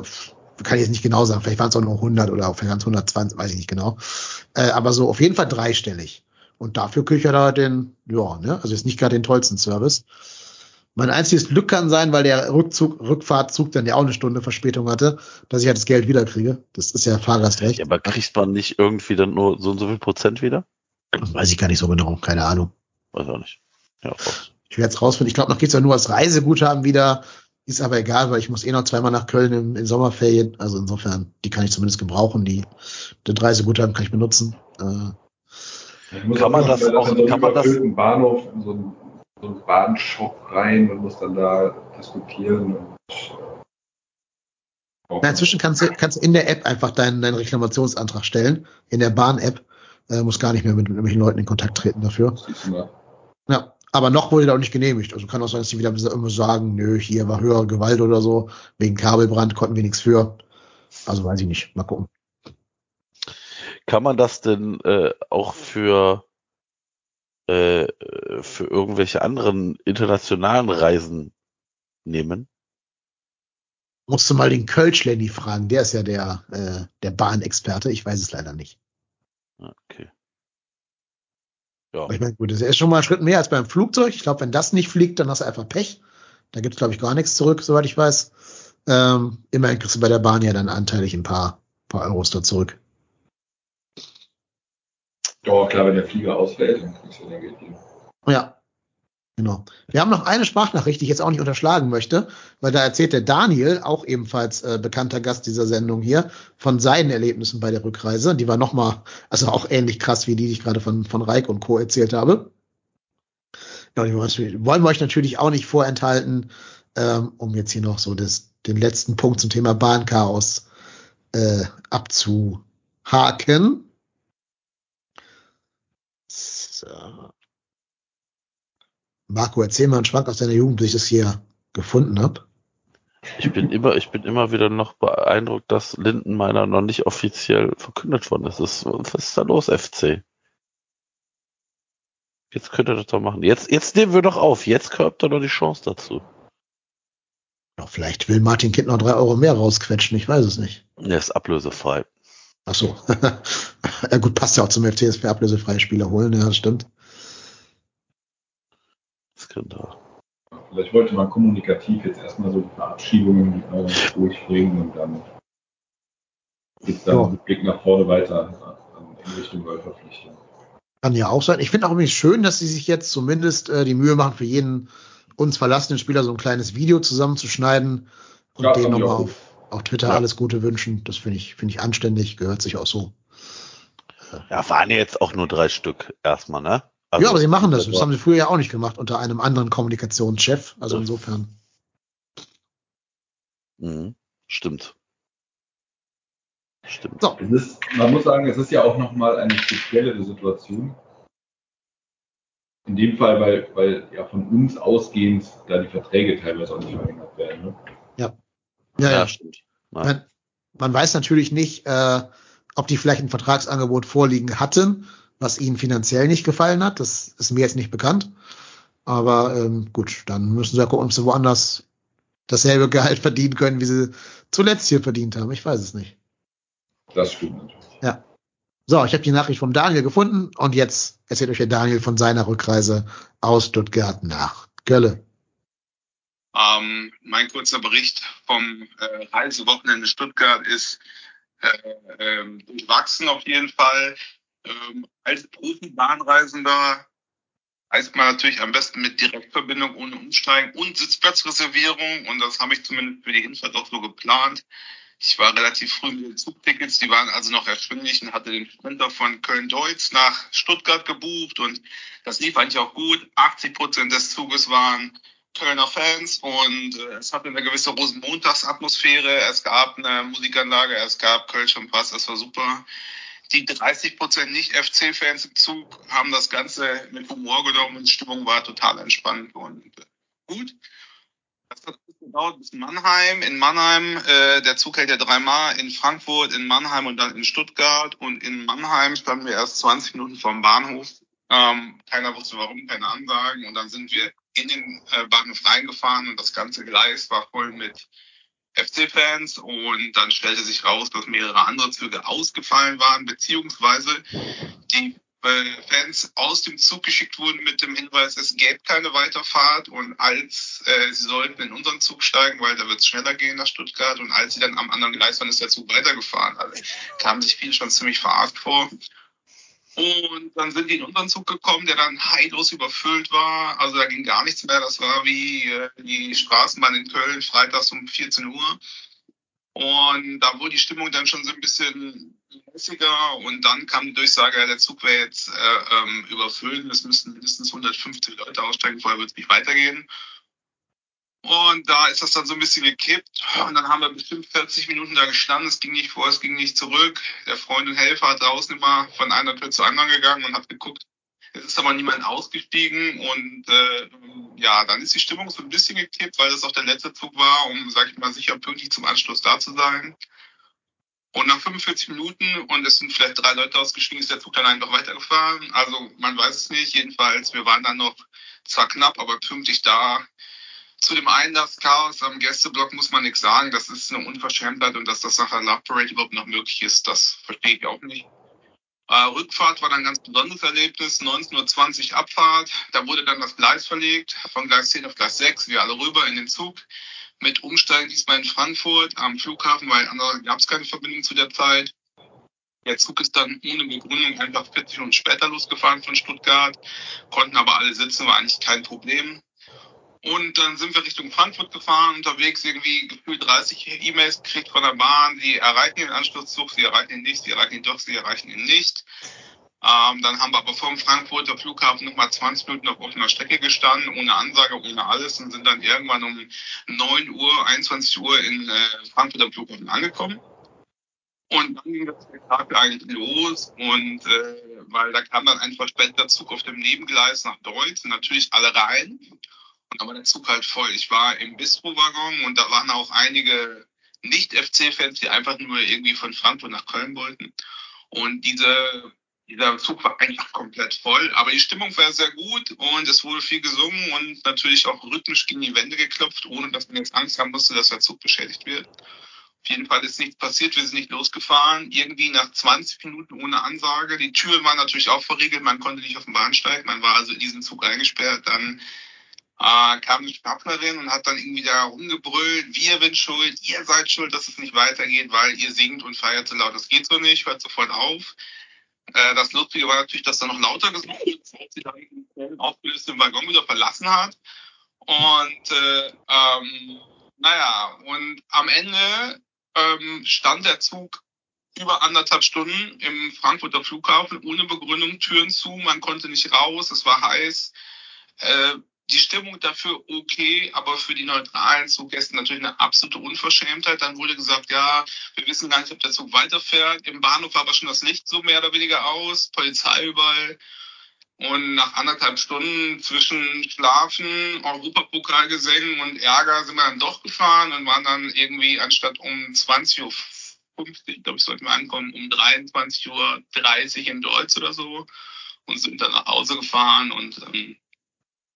kann ich jetzt nicht genau sagen. Vielleicht waren es auch nur 100 oder vielleicht waren es 120, weiß ich nicht genau. Äh, aber so auf jeden Fall dreistellig. Und dafür kriege ich ja da den, ja, ne, also jetzt nicht gerade den tollsten Service. Mein einziges Glück kann sein, weil der Rückzug, Rückfahrtzug dann ja auch eine Stunde Verspätung hatte, dass ich halt das Geld wiederkriege. Das ist ja Fahrgastrecht. Ja, aber kriegt man nicht irgendwie dann nur so und so viel Prozent wieder? Das weiß ich gar nicht so genau, keine Ahnung. Weiß auch nicht. Ja, raus. Ich werde es rausfinden. Ich glaube, noch geht's ja nur als Reiseguthaben wieder. Ist aber egal, weil ich muss eh noch zweimal nach Köln in, in Sommerferien. Also insofern, die kann ich zumindest gebrauchen. Die, den Reiseguthaben kann ich benutzen. Äh, Kann man das auch- in so einen kann man das- Bahnhof in so einen, so einen Bahnshop rein und muss dann da diskutieren. Und, äh, Na, inzwischen kannst du, kannst du in der App einfach deinen, deinen Reklamationsantrag stellen. In der Bahn-App. Äh, muss gar nicht mehr mit irgendwelchen Leuten in Kontakt treten dafür. Ja, aber noch wurde da auch nicht genehmigt. Also kann auch sein, dass die wieder immer sagen, nö, hier war höhere Gewalt oder so. Wegen Kabelbrand konnten wir nichts für. Also weiß ich nicht. Mal gucken. Kann man das denn äh, auch für äh, für irgendwelche anderen internationalen Reisen nehmen? Musst du mal den Kölsch Lenny fragen. Der ist ja der, äh, der Bahnexperte. Ich weiß es leider nicht. Ja, Okay. Ja. Ich meine, gut, das ist schon mal ein Schritt mehr als beim Flugzeug. Ich glaube, wenn das nicht fliegt, dann hast du einfach Pech. Da gibt's glaube ich, gar nichts zurück, soweit ich weiß. Ähm, immerhin kriegst du bei der Bahn ja dann anteilig ein paar, paar Euros da zurück. Ja, klar, wenn der Flieger ausfällt, dann kriegst du dein Geld. Ja. Genau. Wir haben noch eine Sprachnachricht, die ich jetzt auch nicht unterschlagen möchte, weil da erzählt der Daniel, auch ebenfalls äh, bekannter Gast dieser Sendung hier, von seinen Erlebnissen bei der Rückreise. Die war nochmal, also auch ähnlich krass wie die, die ich gerade von, von Reik und Co. erzählt habe. Ja, die wollen wir euch natürlich auch nicht vorenthalten, ähm, um jetzt hier noch so das, den letzten Punkt zum Thema Bahnchaos äh, abzuhaken. So. Marco, erzähl mal einen Schwank aus deiner Jugend, bis ich das hier gefunden habe. Ich bin immer, ich bin immer wieder noch beeindruckt, dass Lindenmeiner noch nicht offiziell verkündet worden ist. Was ist da los, FC? Jetzt könnt ihr das doch machen. Jetzt, jetzt nehmen wir doch auf. Jetzt habt ihr doch die Chance dazu. Ja, vielleicht will Martin Kind noch drei Euro mehr rausquetschen, ich weiß es nicht. Der ist ablösefrei. Ach so. ja gut, passt ja auch zum FC, dass wir ablösefreie Spieler holen, ja, das stimmt. Skandal. Vielleicht wollte man kommunikativ jetzt erstmal so Verabschiedungen äh, durchbringen und dann geht dann Ja. mit Blick nach vorne weiter in Richtung Neuverpflichtung. Kann ja auch sein. Ich finde auch irgendwie schön, dass sie sich jetzt zumindest äh, die Mühe machen, für jeden uns verlassenen Spieler so ein kleines Video zusammenzuschneiden und Ja, ich nochmal auch auf, auf Twitter Ja. alles Gute wünschen. Das finde ich, finde ich anständig, gehört sich auch so. Ja, waren ja jetzt auch nur drei Stück erstmal, ne? Also, ja, aber sie machen das. Das haben sie früher ja auch nicht gemacht unter einem anderen Kommunikationschef. Also Ja. insofern. Mhm. Stimmt. Stimmt. So, Es ist, man muss sagen, es ist ja auch nochmal eine speziellere Situation. In dem Fall, weil, weil ja von uns ausgehend da die Verträge teilweise auch nicht verlängert werden. Ne? ja, ja. stimmt. Ja. Man, man weiß natürlich nicht, äh, ob die vielleicht ein Vertragsangebot vorliegen hatten was ihnen finanziell nicht gefallen hat. Das ist mir jetzt nicht bekannt. Aber ähm, gut, dann müssen sie ja gucken, ob sie woanders dasselbe Gehalt verdienen können, wie sie zuletzt hier verdient haben. Ich weiß es nicht. Das stimmt natürlich. Ja. So, ich habe die Nachricht vom Daniel gefunden und jetzt erzählt euch der Daniel von seiner Rückreise aus Stuttgart nach Gölle. Ähm, mein kurzer Bericht vom äh, Reisewochenende Stuttgart ist äh, ähm, durchwachsen auf jeden Fall. Ähm, als Profi-Bahnreisender reist man natürlich am besten mit Direktverbindung ohne Umsteigen und Sitzplatzreservierung und das habe ich zumindest für die Hinfahrt auch so geplant. Ich war relativ früh mit den Zugtickets, die waren also noch erschwinglich und hatte den Sprinter von Köln-Deutz nach Stuttgart gebucht und das lief eigentlich auch gut. 80 Prozent des Zuges waren Kölner Fans und äh, es hatte eine gewisse Rosenmontagsatmosphäre. Es gab eine Musikanlage, es gab Kölsch und Pass, das war super. Die 30 Prozent Nicht-FC-Fans im Zug haben das Ganze mit Humor genommen und die Stimmung war total entspannt und äh, gut. Das hat gedauert bis Mannheim. In Mannheim, äh, der Zug hält ja dreimal, in Frankfurt, in Mannheim und dann in Stuttgart. Und in Mannheim standen wir erst 20 Minuten vom Bahnhof. Ähm, keiner wusste warum, keine Ansagen. Und dann sind wir in den äh, Bahnhof reingefahren und das ganze Gleis war voll mit FC-Fans und dann stellte sich raus, dass mehrere andere Züge ausgefallen waren, beziehungsweise die äh, Fans aus dem Zug geschickt wurden mit dem Hinweis, es gäbe keine Weiterfahrt und als äh, sie sollten in unseren Zug steigen, weil da wird es schneller gehen nach Stuttgart und als sie dann am anderen Gleis waren, ist der Zug weitergefahren. Also kamen sich viele schon ziemlich verarscht vor. Und dann sind die in unseren Zug gekommen, der dann heillos überfüllt war. Also da ging gar nichts mehr. Das war wie äh, die Straßenbahn in Köln, freitags um 14 Uhr. Und da wurde die Stimmung dann schon so ein bisschen mäßiger. Und dann kam die Durchsage, der Zug wäre jetzt äh, ähm, überfüllt. Es müssten mindestens 150 Leute aussteigen, vorher wird es nicht weitergehen. Und da ist das dann so ein bisschen gekippt. Und dann haben wir bestimmt 40 Minuten da gestanden. Es ging nicht vor, es ging nicht zurück. Der Freund und Helfer hat draußen immer von einer Tür zur anderen gegangen und hat geguckt. Es ist aber niemand ausgestiegen. Und äh, ja, dann ist die Stimmung so ein bisschen gekippt, weil das auch der letzte Zug war, um, sag ich mal, sicher pünktlich zum Anschluss da zu sein. Und nach 45 Minuten, und es sind vielleicht drei Leute ausgestiegen, ist der Zug dann einfach weitergefahren. Also man weiß es nicht. Jedenfalls, wir waren dann noch zwar knapp, aber pünktlich da zu dem Einlasschaos am Gästeblock muss man nichts sagen. Das ist eine Unverschämtheit und dass das nach der Love Parade überhaupt noch möglich ist, das verstehe ich auch nicht. Äh, Rückfahrt war dann ein ganz besonderes Erlebnis. 19.20 Uhr Abfahrt. Da wurde dann das Gleis verlegt, von Gleis 10 auf Gleis 6. Wir alle rüber in den Zug. Mit Umsteigen diesmal in Frankfurt am Flughafen, weil andere gab es keine Verbindung zu der Zeit. Der Zug ist dann ohne Begründung einfach 40 Minuten später losgefahren von Stuttgart, konnten aber alle sitzen, war eigentlich kein Problem. Und dann sind wir Richtung Frankfurt gefahren, unterwegs irgendwie gefühlt 30 E-Mails gekriegt von der Bahn, sie erreichen den Anschlusszug, sie erreichen ihn nicht, sie erreichen ihn doch, sie erreichen ihn nicht. Ähm, dann haben wir aber vor dem Frankfurter Flughafen nochmal 20 Minuten auf offener Strecke gestanden, ohne Ansage, ohne alles und sind dann irgendwann um 9 Uhr, 21 Uhr in äh, Frankfurt am Flughafen angekommen. Und dann ging das Spektakel eigentlich los und äh, weil da kam dann ein verspäteter Zug auf dem Nebengleis nach Deutsch, natürlich alle rein. War der Zug halt voll. Ich war im Bistro-Waggon und da waren auch einige Nicht-FC-Fans, die einfach nur irgendwie von Frankfurt nach Köln wollten. Und diese, dieser Zug war einfach komplett voll. Aber die Stimmung war sehr gut und es wurde viel gesungen und natürlich auch rhythmisch gegen die Wände geklopft, ohne dass man jetzt Angst haben musste, dass der Zug beschädigt wird. Auf jeden Fall ist nichts passiert, wir sind nicht losgefahren. Irgendwie nach 20 Minuten ohne Ansage. Die Türen waren natürlich auch verriegelt, man konnte nicht auf den Bahnsteig, man war also in diesen Zug eingesperrt. Dann äh, kam eine Schaffnerin und hat dann irgendwie da rumgebrüllt, wir sind schuld, ihr seid schuld, dass es nicht weitergeht, weil ihr singt und feiert so laut. Das geht so nicht, hört sofort auf. Äh, das Lustige war natürlich, dass da noch lauter gesungen wird, als sie dann aufgelöst im Waggon wieder verlassen hat. Und äh, ähm, naja, und am Ende ähm, stand der Zug über anderthalb Stunden im Frankfurter Flughafen ohne Begründung, Türen zu, man konnte nicht raus, es war heiß. Äh, die Stimmung dafür okay, aber für die neutralen Zuggäste natürlich eine absolute Unverschämtheit. Dann wurde gesagt, ja, wir wissen gar nicht, ob der Zug weiterfährt. Im Bahnhof war aber schon das Licht so mehr oder weniger aus, Polizei überall. Und nach anderthalb Stunden zwischen Schlafen, Europapokalgesängen und Ärger sind wir dann doch gefahren und waren dann irgendwie anstatt um 20.15 ich glaube, ich sollte mal ankommen um 23.30 Uhr in Deutsch oder so und sind dann nach Hause gefahren und ähm,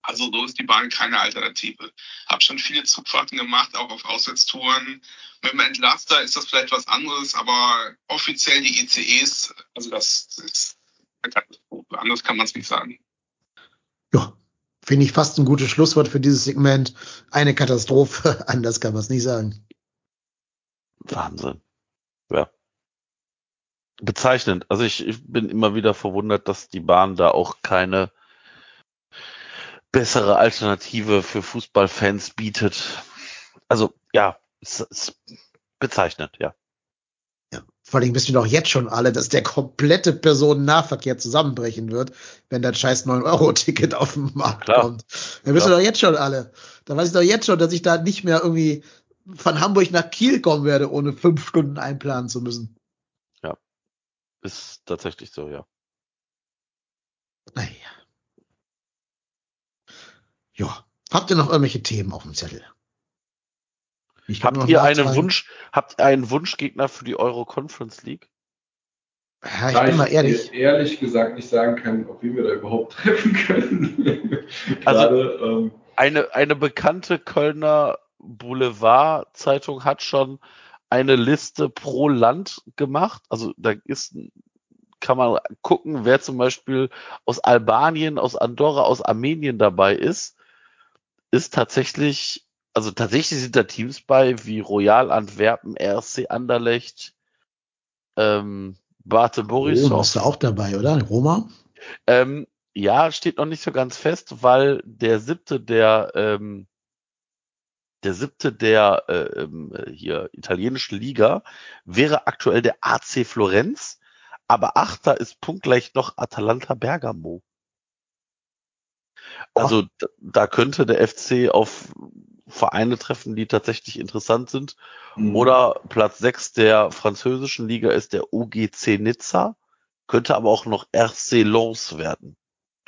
also so ist die Bahn keine Alternative. Hab schon viele Zugfahrten gemacht, auch auf Auswärtstouren. Mit dem Entlaster ist das vielleicht was anderes, aber offiziell die ICEs, also das ist eine Katastrophe. Anders kann man es nicht sagen. Ja, finde ich fast ein gutes Schlusswort für dieses Segment. Eine Katastrophe, anders kann man es nicht sagen. Wahnsinn. Ja. Bezeichnend. Also ich, ich bin immer wieder verwundert, dass die Bahn da auch keine bessere Alternative für Fußballfans bietet. Also ja, es ist bezeichnend, ja. Ja, vor allem wissen wir doch jetzt schon alle, dass der komplette Personennahverkehr zusammenbrechen wird, wenn das scheiß 9-Euro-Ticket auf den Markt Klar. kommt. Wir wissen Klar. doch jetzt schon alle. Da weiß ich doch jetzt schon, dass ich da nicht mehr irgendwie von Hamburg nach Kiel kommen werde, ohne fünf Stunden einplanen zu müssen. Ist tatsächlich so, ja. Naja. Ja. Habt ihr noch irgendwelche Themen auf dem Zettel? Ich Habt ihr einen nachtragen. Wunsch, habt ihr einen Wunschgegner für die Euro Conference League? Ja, ich Da bin mal ehrlich. ehrlich gesagt nicht sagen kann, ob wir da überhaupt treffen können. Also- Gerade, ähm, Eine, eine bekannte Kölner Boulevard-Zeitung hat schon eine Liste pro Land gemacht. Also da ist, kann man gucken, wer zum Beispiel aus Albanien, aus Andorra, aus Armenien dabei ist. Ist tatsächlich, also tatsächlich sind da Teams bei wie Royal Antwerpen, RSC Anderlecht, ähm, Bate Roma Borisov. ist da auch dabei, oder? Roma? Ähm, ja, steht noch nicht so ganz fest, weil der siebte der ähm, der siebte der äh, ähm, hier italienischen Liga wäre aktuell der AC Florenz, aber achter ist punktgleich noch Atalanta Bergamo. Also da, da könnte der FC auf Vereine treffen, die tatsächlich interessant sind. mh. Oder Platz 6 der französischen Liga ist der UGC Nizza, könnte aber auch noch RC Lens werden.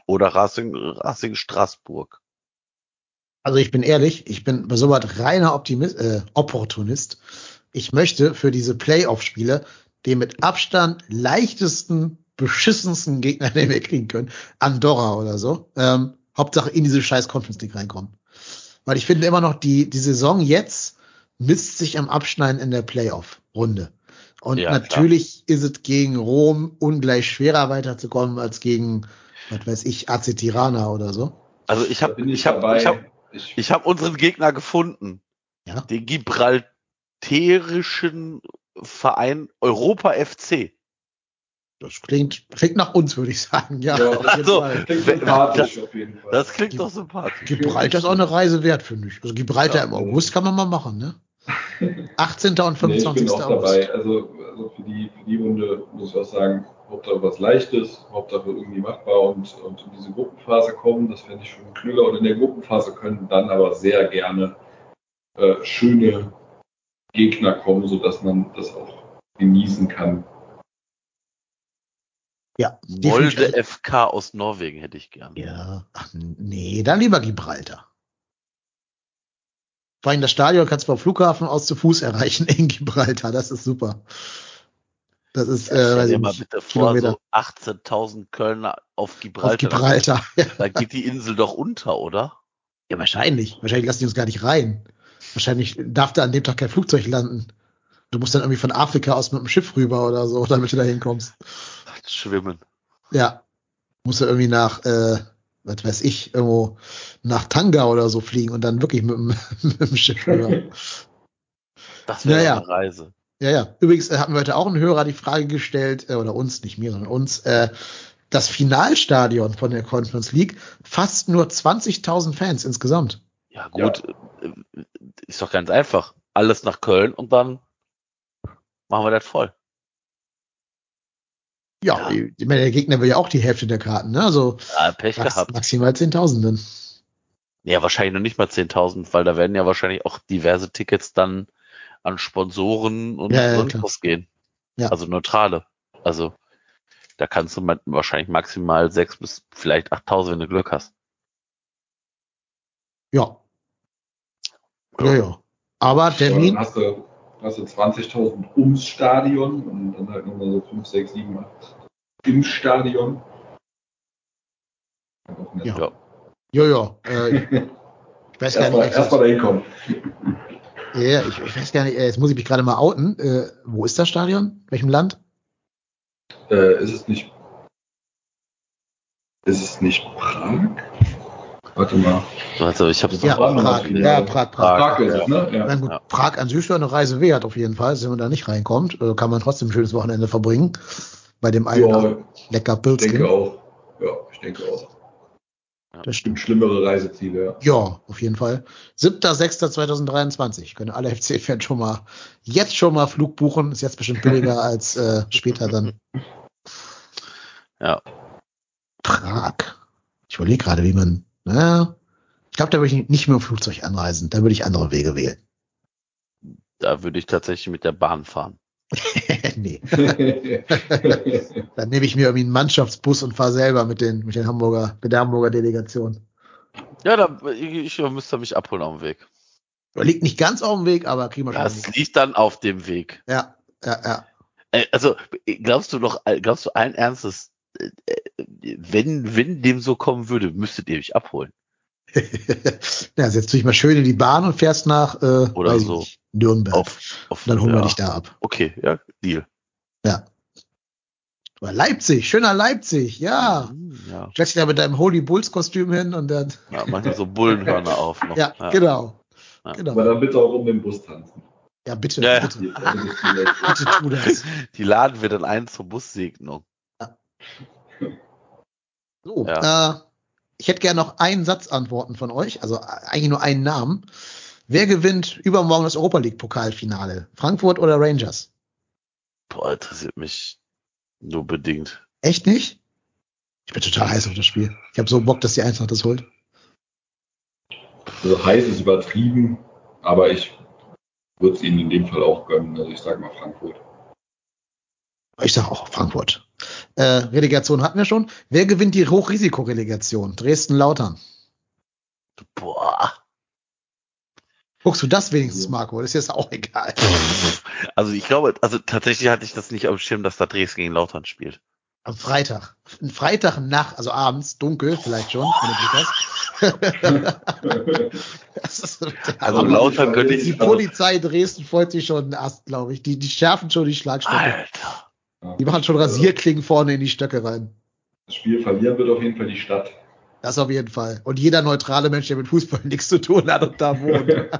Oder Racing, Racing Straßburg. Also ich bin ehrlich, ich bin bei sowas reiner Optimist, äh, Opportunist. Ich möchte für diese Playoff-Spiele den mit Abstand leichtesten, beschissensten Gegner, den wir kriegen können, Andorra oder so, ähm, Hauptsache in diese scheiß Conference League reinkommen. Weil ich finde immer noch, die, die Saison jetzt misst sich am Abschneiden in der Playoff-Runde. Und Ja, natürlich ist es gegen Rom ungleich schwerer weiterzukommen als gegen, was weiß ich, AC Tirana oder so. Also ich habe ich hab, ich hab, Ich- hab unseren Gegner gefunden. Ja. Den gibralterischen Verein Europa FC. Das klingt, klingt nach uns, würde ich sagen. Ja, Ja, also, Fall. klingt sympathisch auf jeden Fall. Das klingt doch sympathisch. Gibraltar ist auch eine Reise wert, finde ich. Also Gibraltar Ja, im August kann man mal machen, ne? 18. und Nee, ich 25. bin auch August. dabei. Also, also für, die, für die Runde muss ich auch sagen, Hauptsache was Leichtes, Hauptsache irgendwie machbar und, und in diese Gruppenphase kommen. Das fände ich schon klüger. Und in der Gruppenphase können dann aber sehr gerne äh, schöne Gegner kommen, sodass man das auch genießen kann. Ja, Molde. FK aus Norwegen hätte ich gern. Ja, ach, nee, dann lieber Gibraltar. Vor allem das Stadion kannst du vom Flughafen aus zu Fuß erreichen in Gibraltar. Das ist super. Das ist, äh, Stell weiß ich mal bitte vor, so 18.000 Kölner auf auf Gibraltar. Gibraltar. Ja. Da geht die Insel doch unter, oder? ja, wahrscheinlich. Wahrscheinlich lassen die uns gar nicht rein. Wahrscheinlich darf da an dem Tag kein Flugzeug landen. Du musst dann irgendwie von Afrika aus mit dem Schiff rüber oder so, damit du da hinkommst. Schwimmen. Ja. Muss er irgendwie nach, äh, was weiß ich, irgendwo nach Tanga oder so fliegen und dann wirklich mit dem, mit dem Schiff rüber. Das wäre Ja, ja. eine Reise. Ja, ja. Übrigens äh, hatten wir heute auch einen Hörer die Frage gestellt, äh, oder uns, nicht mir, sondern uns, äh, das Finalstadion von der Conference League, fast nur 20.000 Fans insgesamt. Ja, gut. äh, Ist doch ganz einfach. Alles nach Köln und dann machen wir das voll. Ja, Ja. Ich meine, der Gegner will ja auch die Hälfte der Karten, ne? Also Ja, Pech max, gehabt. maximal 10.000 dann. Ja, wahrscheinlich noch nicht mal 10.000, weil da werden ja wahrscheinlich auch diverse Tickets dann an Sponsoren und Ja, ja, sonst was gehen. Ja. Also neutrale. Also da kannst du wahrscheinlich maximal 6 bis vielleicht 8.000, wenn du Glück hast. Ja. Ja, ja. Aber Termin, hast du, hast du 20.000 ums Stadion und dann halt nochmal so 5, 6, 7, 8 im Stadion. Nett. Ja. Ja. Jojo, äh, ich weiß gar Erstmal nicht, erst mal dahin kommen. ja, ich, ich weiß gar nicht, äh, jetzt muss ich mich gerade mal outen. Äh, wo ist das Stadion? Welchem Land? Äh, ist es nicht. Ist es nicht Prag? Warte mal. Also ich habe Ja, Prag, Prag. ja. Ja, Prag, Prag. Prag ist es, ne? Ja. Na gut, Ja. Prag an sich schon eine Reise wert auf jeden Fall. Wenn man da nicht reinkommt, äh, kann man trotzdem ein schönes Wochenende verbringen. Bei dem einen Ja, lecker ich denke auch. Ja, ich denke auch. Das Stimmt, stimmt. schlimmere Reiseziele, ja. Ja, auf jeden Fall. 7.6.2023. Können alle FC-Fans schon mal, jetzt schon mal Flug buchen. Ist jetzt bestimmt billiger als äh, später dann. Ja. Prag. Ich überlege gerade, wie man, na, ich glaube, da würde ich nicht mit dem Flugzeug anreisen. Da würde ich andere Wege wählen. Da würde ich tatsächlich mit der Bahn fahren. nee. Dann nehme ich mir irgendwie einen Mannschaftsbus und fahre selber mit den, mit den Hamburger, mit der Hamburger Delegation. Ja, da, ich, ich müsste mich abholen auf dem Weg. Liegt nicht ganz auf dem Weg, aber kriegen wir schon. Das liegt dann auf dem Weg. Ja, ja, ja. Äh, Also, glaubst du doch, glaubst du allen Ernstes, wenn, wenn dem so kommen würde, müsstet ihr mich abholen? ja, setzt du dich mal schön in die Bahn und fährst nach äh, Oder so. nicht, Nürnberg. Auf, auf, und dann holen ja. wir dich da ab. Okay, ja, Deal. Ja. Aber Leipzig, schöner Leipzig, ja. Mhm, Ja, Stellst dich da mit deinem Holy Bulls Kostüm hin und dann. ja manchmal so Bullenhörner auf noch. Ja, genau. Ja. Genau. Aber dann bitte auch um den Bus tanzen. Ja, bitte, Ja, ja. bitte, bitte tu das. Die laden wir dann ein zur Bussegnung. So, äh, ich hätte gerne noch einen Satz antworten von euch, also eigentlich nur einen Namen. Wer gewinnt übermorgen das Europa League Pokalfinale? Frankfurt oder Rangers? Boah, interessiert mich nur bedingt. Echt nicht? Ich bin total heiß auf das Spiel. Ich habe so Bock, dass die Eintracht das holt. Also heiß ist übertrieben, aber ich würde es ihnen in dem Fall auch gönnen. Also ich sage mal Frankfurt. Ich sag auch Frankfurt. Äh, Relegation hatten wir schon. Wer gewinnt die Hochrisikorelegation? Dresden-Lautern. Boah. Guckst du das wenigstens, Marco? Das ist jetzt auch egal. Also ich glaube, also tatsächlich hatte ich das nicht auf dem Schirm, dass da Dresden gegen Lautern spielt. Am Freitag. Ein Freitag nach, also abends, dunkel vielleicht schon, wenn du. Das Also Lautern ich- könnte Die ich. Polizei Dresden freut sich schon einen Ast, glaube ich. Die, die schärfen schon die Schlagstöcke. Alter. Die machen schon Rasierklingen vorne in die Stöcke rein. Das Spiel verlieren wird auf jeden Fall die Stadt. Das auf jeden Fall. Und jeder neutrale Mensch, der mit Fußball nichts zu tun hat und da wohnt.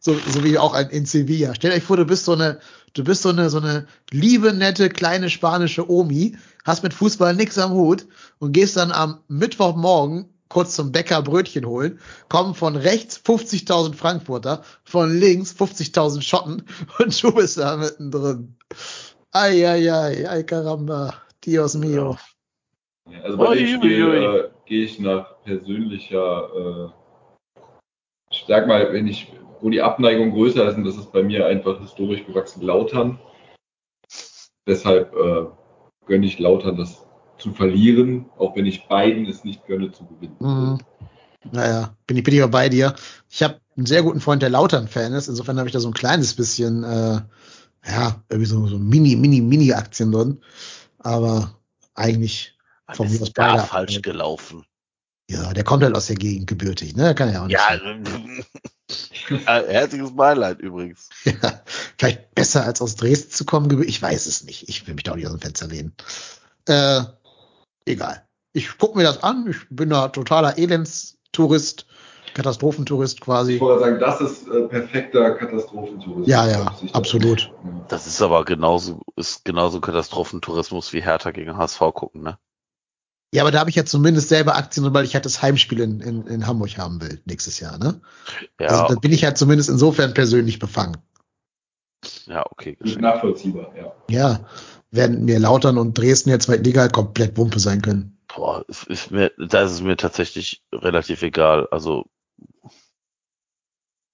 so, so wie auch ein, in Sevilla. Stellt euch vor, du bist so eine, du bist so eine, so eine liebe, nette, kleine spanische Omi, hast mit Fußball nichts am Hut und gehst dann am Mittwochmorgen kurz zum Bäcker Brötchen holen, kommen von rechts 50.000 Frankfurter, von links 50.000 Schotten und du bist da mittendrin. Ai, ai, ai, ai, caramba, Dios mio. Ja, Also bei dem Spiel äh, gehe ich nach persönlicher, äh, ich sag mal, wenn ich, wo die Abneigung größer ist, und das ist bei mir einfach historisch gewachsen Lautern. Deshalb äh, gönne ich Lautern das zu verlieren, auch wenn ich beiden es nicht gönne zu gewinnen. Mhm. Naja, bin ich, bin ich aber bei dir. Ich habe einen sehr guten Freund, der Lautern-Fan ist. Insofern habe ich da so ein kleines bisschen, äh, ja, irgendwie so, so Mini, Mini, Mini-Aktien drin. Aber eigentlich, Von mir aus beide falsch gelaufen? ja, der kommt halt aus der Gegend gebürtig, ne? Kann ja auch nicht. Ja, herzliches Beileid übrigens. Ja, vielleicht besser als aus Dresden zu kommen. Ich weiß es nicht. Ich will mich da auch nicht aus dem Fenster lehnen. Äh, egal. Ich gucke mir das an. Ich bin da totaler Elendstourist, Katastrophentourist quasi. Ich wollte sagen, das ist äh, perfekter Katastrophentourismus. Ja, ja, absolut. Das ist aber genauso, ist genauso Katastrophentourismus wie Hertha gegen HSV gucken, ne? Ja, aber da habe ich ja zumindest selber Aktien, weil ich halt das Heimspiel in, in, in Hamburg haben will nächstes Jahr, ne? Ja, also da bin ich halt zumindest insofern persönlich befangen. ja, okay. Nachvollziehbar, ja. Ja, werden mir Lautern und Dresden jetzt zweiten Liga halt komplett Wumpe sein können. Boah, ist mir, da ist es mir tatsächlich relativ egal. Also,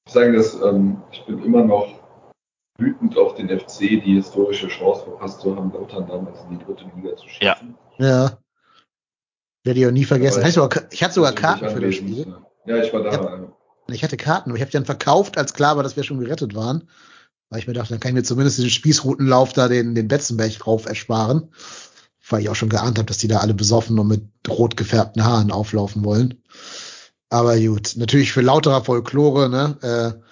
Ich sagen, dass ähm, ich bin immer noch wütend auf den FC, die historische Chance verpasst zu haben, Lautern damals in die dritte Liga zu schießen. Ja. Ja. Werde ich auch nie vergessen. Heißt sogar, ich hatte sogar Karten für das Spiel. Ja, ich war da. Ja. Ja. Ich hatte Karten, aber ich habe die dann verkauft, als klar war, dass wir schon gerettet waren. Weil ich mir dachte, dann kann ich mir zumindest den Spießrutenlauf da den, den Betzenberg drauf ersparen. Weil ich auch schon geahnt habe, dass die da alle besoffen und mit rot gefärbten Haaren auflaufen wollen. Aber gut, natürlich für lauterer Folklore, ne? Äh,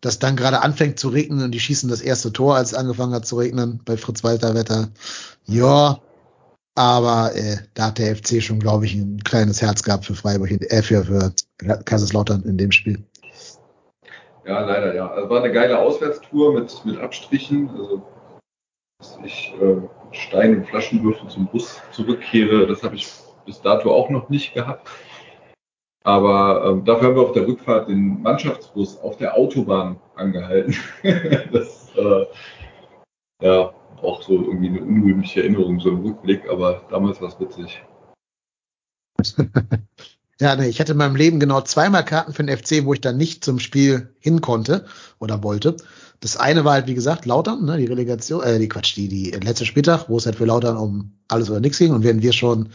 dass dann gerade anfängt zu regnen und die schießen das erste Tor, als es angefangen hat zu regnen bei Fritz Walter Wetter. Ja, aber äh, da hat der FC schon, glaube ich, ein kleines Herz gehabt für Freiburg, äh, für, für Kaiserslautern in dem Spiel. Ja, leider, ja. Also war eine geile Auswärtstour mit, mit Abstrichen. Also, dass ich äh, Stein und Flaschenwürfel zum Bus zurückkehre, das habe ich bis dato auch noch nicht gehabt. Aber ähm, dafür haben wir auf der Rückfahrt den Mannschaftsbus auf der Autobahn angehalten. das äh, ja auch so irgendwie eine unrühmliche Erinnerung, so ein Rückblick, aber damals war es witzig. ja, nee, ich hatte in meinem Leben genau zweimal Karten für den FC, wo ich dann nicht zum Spiel hin konnte oder wollte. Das eine war halt, wie gesagt, Lautern, ne, die Relegation, äh, die Quatsch, die, die letzte Spieltag, wo es halt für Lautern um alles oder nichts ging und wenn wir schon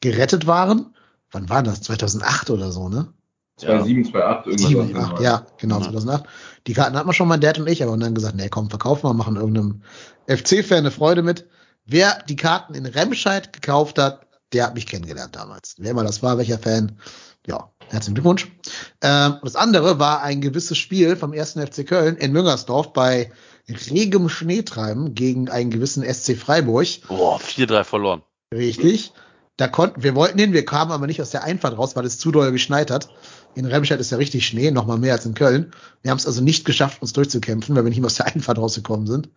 gerettet waren, wann war das? 2008 oder so, ne? 2007, 2008, irgendwas. 7, 8, ja, genau, 2008. Die Karten hatten wir schon, mein Dad und ich, aber dann gesagt, nee, komm, verkaufen wir, machen irgendeinem FC-Fan eine Freude mit. Wer die Karten in Remscheid gekauft hat, der hat mich kennengelernt damals. Wer immer das war, welcher Fan, ja, herzlichen Glückwunsch. Ähm, das andere war ein gewisses Spiel vom ersten FC Köln in Müngersdorf bei regem Schneetreiben gegen einen gewissen SC Freiburg. Boah, 4-3 verloren. Richtig. Da konnten, wir wollten hin, wir kamen aber nicht aus der Einfahrt raus, weil es zu doll geschneit hat. In Remscheid ist ja richtig Schnee, noch mal mehr als in Köln. Wir haben es also nicht geschafft, uns durchzukämpfen, weil wir nicht mehr aus der Einfahrt rausgekommen sind.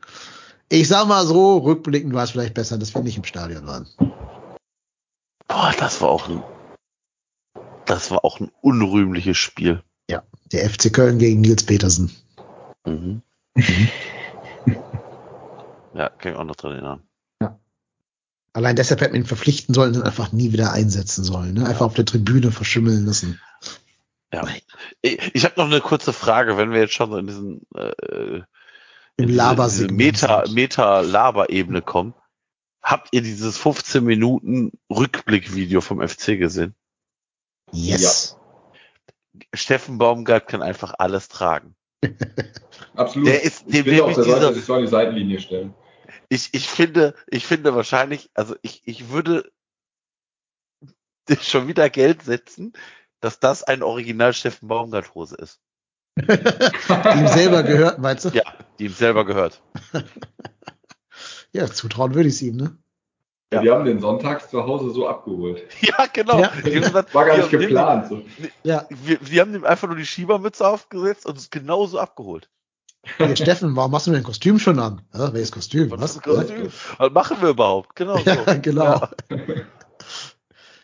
Ich sag mal so, rückblickend war es vielleicht besser, dass wir nicht im Stadion waren. Boah, das war auch ein, das war auch ein unrühmliches Spiel. Ja, der FC Köln gegen Nils Petersen. Mhm. ja, kann ich auch noch dran erinnern. Allein deshalb hätte man ihn verpflichten sollen und einfach nie wieder einsetzen sollen. Ne? Einfach ja. auf der Tribüne verschimmeln lassen. Ja. Ich, ich habe noch eine kurze Frage, wenn wir jetzt schon in diesen äh, Im diese, diese Meta, Meta-Laber-Ebene kommen. Habt ihr dieses 15 Minuten Rückblick-Video vom FC gesehen? Yes. Ja. Steffen Baumgart kann einfach alles tragen. Absolut. Der ist, ich bin auf der Seite, ich soll die Seitenlinie stellen ich, ich finde, ich finde wahrscheinlich, also ich, ich würde schon wieder Geld setzen, dass das ein Original Steffen Baumgart Hose ist. die ihm selber gehört, meinst du? Ja, die ihm selber gehört. Ja, zutrauen würde ich es ihm, ne? Ja. Die haben den sonntags zu Hause so abgeholt. Ja, genau. Ja. Gesagt, War gar nicht geplant. so. Ja. Wir, wir haben ihm einfach nur die Schiebermütze aufgesetzt und es genauso abgeholt. Hier, Steffen, warum machst du denn ein Kostüm schon an? Ja, welches Kostüm? Was, was? Kostüm? Was machen wir überhaupt? Genau so. ja, genau. Ja.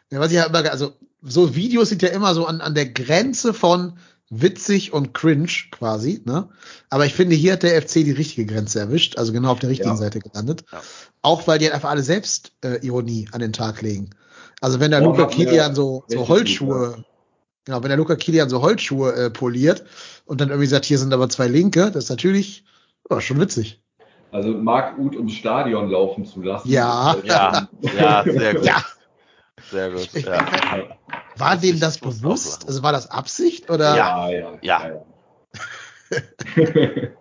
ja. was ich ja immer, also so Videos sind ja immer so an, an der Grenze von witzig und cringe quasi, ne? Aber ich finde, hier hat der FC die richtige Grenze erwischt, also genau auf der richtigen ja. Seite gelandet. Ja. Auch weil die halt einfach alle selbst äh, Ironie an den Tag legen. Also wenn der oh, Luca Kilian so, so Holzschuhe Genau, wenn der Luca Kilian so Holzschuhe äh, poliert und dann irgendwie sagt, hier sind aber zwei Linke, das ist natürlich oh, schon witzig. Also Marc Uth ums Stadion laufen zu lassen. Ja, ja, ja, sehr gut. Ja. Sehr gut. Ja. War das dem das bewusst? Also war das Absicht oder? Ja, ja, ja. ja.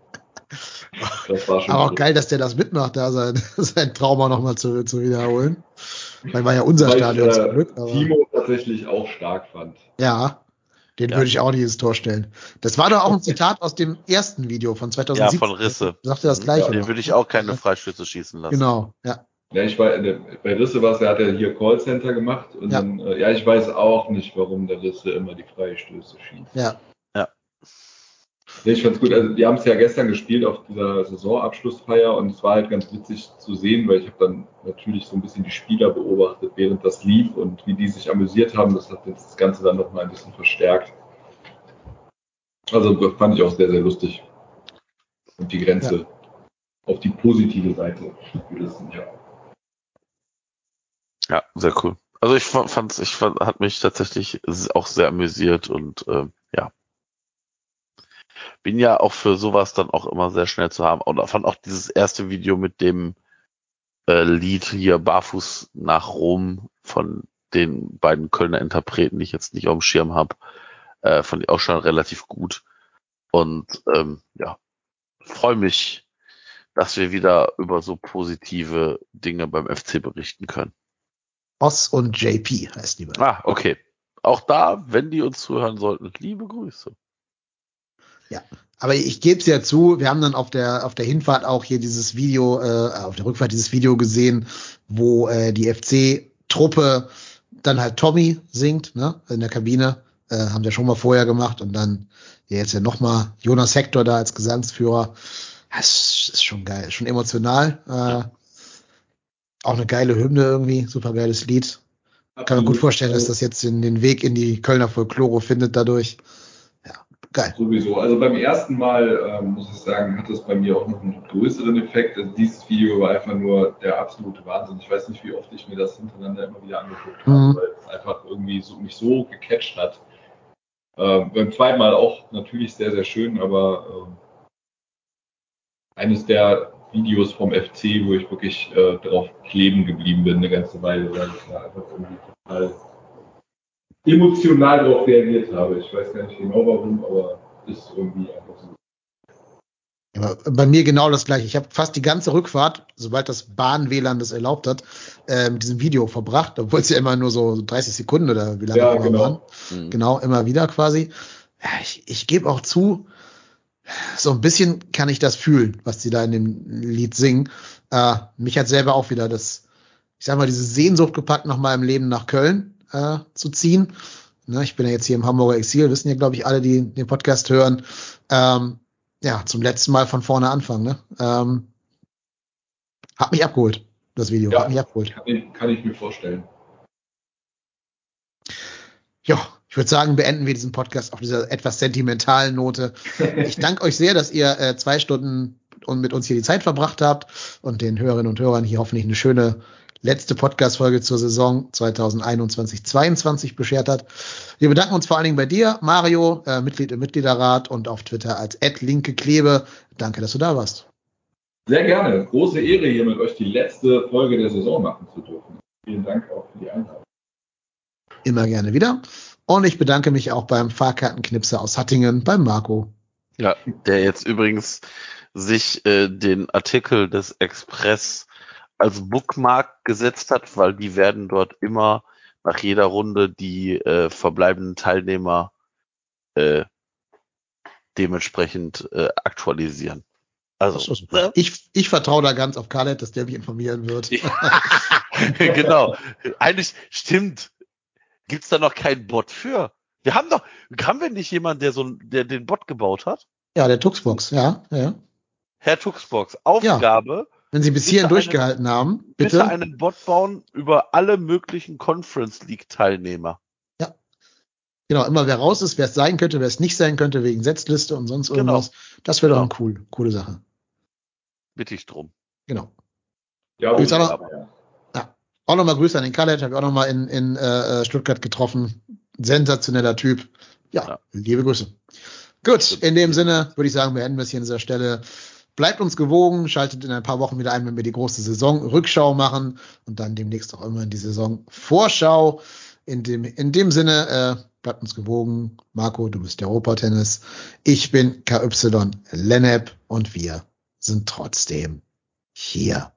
das war schon Aber auch geil, dass der das mitmacht, da sein, sein Trauma nochmal zu, zu wiederholen. Weil war ja unser Weil Stadion ich, äh, zum Glück. Aber Timo tatsächlich auch stark fand. Ja, den ja. würde ich auch nicht ins Tor stellen. Das war doch auch ein Zitat aus dem ersten Video von 2017. Ja, von Risse. Sagte das gleiche. Ja, den würde ich auch keine Freischüsse schießen lassen. Genau, ja. Ja, ich weiß, bei Risse war es, er hat ja hier Callcenter gemacht und ja. dann, äh, ja, ich weiß auch nicht, warum der Risse immer die Freistöße schießt. Ja. Nee, ich fand's gut. Also die haben es ja gestern gespielt auf dieser Saisonabschlussfeier und es war halt ganz witzig zu sehen, weil ich habe dann natürlich so ein bisschen die Spieler beobachtet, während das lief und wie die sich amüsiert haben. Das hat das Ganze dann noch mal ein bisschen verstärkt. Also fand ich auch sehr, sehr lustig. Und die Grenze ja. auf die positive Seite ja. Ja, sehr cool. Also ich fand, ich fand, hat mich tatsächlich auch sehr amüsiert und äh, ja, bin ja auch für sowas dann auch immer sehr schnell zu haben. Und fand auch dieses erste Video mit dem äh, Lied hier Barfuß nach Rom von den beiden Kölner Interpreten, die ich jetzt nicht auf dem Schirm habe, Äh, fand ich auch schon relativ gut. Und ähm, ja, freue mich, dass wir wieder über so positive Dinge beim FC berichten können. Oss und JP heißt die beiden. Ah, okay. Auch da, wenn die uns zuhören sollten, liebe Grüße. Ja, aber ich gebe es ja zu, wir haben dann auf der auf der Hinfahrt auch hier dieses Video, äh, auf der Rückfahrt dieses Video gesehen, wo äh, die FC-Truppe dann halt Tommy singt, ne, in der Kabine, äh, haben wir schon mal vorher gemacht und dann ja, jetzt ja noch mal Jonas Hector da als Gesangsführer. Das ist schon geil, schon emotional. Äh, auch eine geile Hymne irgendwie, super geiles Lied. Kann man gut vorstellen, dass das jetzt in den Weg in die Kölner Folklore findet dadurch. Ja, geil. Sowieso. Also beim ersten Mal, ähm, muss ich sagen, hat es bei mir auch noch einen größeren Effekt. Also dieses Video war einfach nur der absolute Wahnsinn. Ich weiß nicht, wie oft ich mir das hintereinander immer wieder angeguckt habe, Mhm. weil es einfach irgendwie so, mich so gecatcht hat. Ähm, beim zweiten Mal auch natürlich sehr, sehr schön, aber ähm, eines der Videos vom FC, wo ich wirklich äh, drauf kleben geblieben bin eine ganze Weile, weil ich da einfach irgendwie total emotional darauf reagiert habe. Ich weiß gar nicht genau warum, aber ist irgendwie einfach so. Ja, bei mir genau das gleiche. Ich habe fast die ganze Rückfahrt, sobald das Bahn-WLAN das erlaubt hat, äh, mit diesem Video verbracht, obwohl es ja immer nur so 30 Sekunden oder wie lange Ja, auch immer genau. waren. Mhm. Genau, immer wieder quasi. Ja, ich ich gebe auch zu, so ein bisschen kann ich das fühlen, was sie da in dem Lied singen. Äh, mich hat selber auch wieder das, ich sag mal, diese Sehnsucht gepackt, nach meinem Leben nach Köln äh, zu ziehen. Ne, ich bin ja jetzt hier im Hamburger Exil, wissen ja, glaube ich, alle, die den Podcast hören. Ähm, ja, zum letzten Mal von vorne anfangen. Ne? Ähm, hat mich abgeholt, das Video. Ja. Hat mich abgeholt. Kann ich, kann ich mir vorstellen. Ja, ich würde sagen, beenden wir diesen Podcast auf dieser etwas sentimentalen Note. Ich danke euch sehr, dass ihr äh, zwei Stunden und mit uns hier die Zeit verbracht habt und den Hörerinnen und Hörern hier hoffentlich eine schöne letzte Podcast-Folge zur Saison 2021-22 beschert hat. Wir bedanken uns vor allen Dingen bei dir, Mario, äh, Mitglied im Mitgliederrat und auf Twitter als linke Klebe. Danke, dass du da warst. Sehr gerne. Große Ehre, hier mit euch die letzte Folge der Saison machen zu dürfen. Vielen Dank auch für die Einladung. Immer gerne wieder. Und ich bedanke mich auch beim Fahrkartenknipser aus Hattingen, beim Marco. Ja, der jetzt übrigens sich äh, den Artikel des Express als Bookmark gesetzt hat, weil die werden dort immer nach jeder Runde die äh, verbleibenden Teilnehmer äh, dementsprechend äh, aktualisieren. Also, ne? Ich, ich vertraue da ganz auf Khaled, dass der mich informieren wird. genau. Eigentlich stimmt. Gibt's da noch keinen Bot für? Wir haben doch, haben wir nicht jemanden, der so, der den Bot gebaut hat? Ja, der Tuxbox, ja, ja. Herr Tuxbox, Aufgabe, Wenn Sie bis hierhin durchgehalten haben, bitte, bitte. einen Bot bauen über alle möglichen Conference League Teilnehmer. Genau, immer wer raus ist, wer es sein könnte, wer es nicht sein könnte, wegen Setzliste und sonst Genau. irgendwas. Das wäre doch Genau. eine cool, coole Sache. Bitte ich drum. Genau. Ja, aber- Auch nochmal Grüße an den Khaled, habe ich auch nochmal in, in äh, Stuttgart getroffen. Sensationeller Typ. Ja, Ja. liebe Grüße. Gut, in dem Sinne würde ich sagen, beenden wir es hier an dieser Stelle. Bleibt uns gewogen, schaltet in ein paar Wochen wieder ein, wenn wir die große Saison-Rückschau machen und dann demnächst auch immer in die Saison-Vorschau. In dem, in dem Sinne, äh, bleibt uns gewogen. Marco, du bist der Europa-Tennis. Ich bin KY Lennep und wir sind trotzdem hier.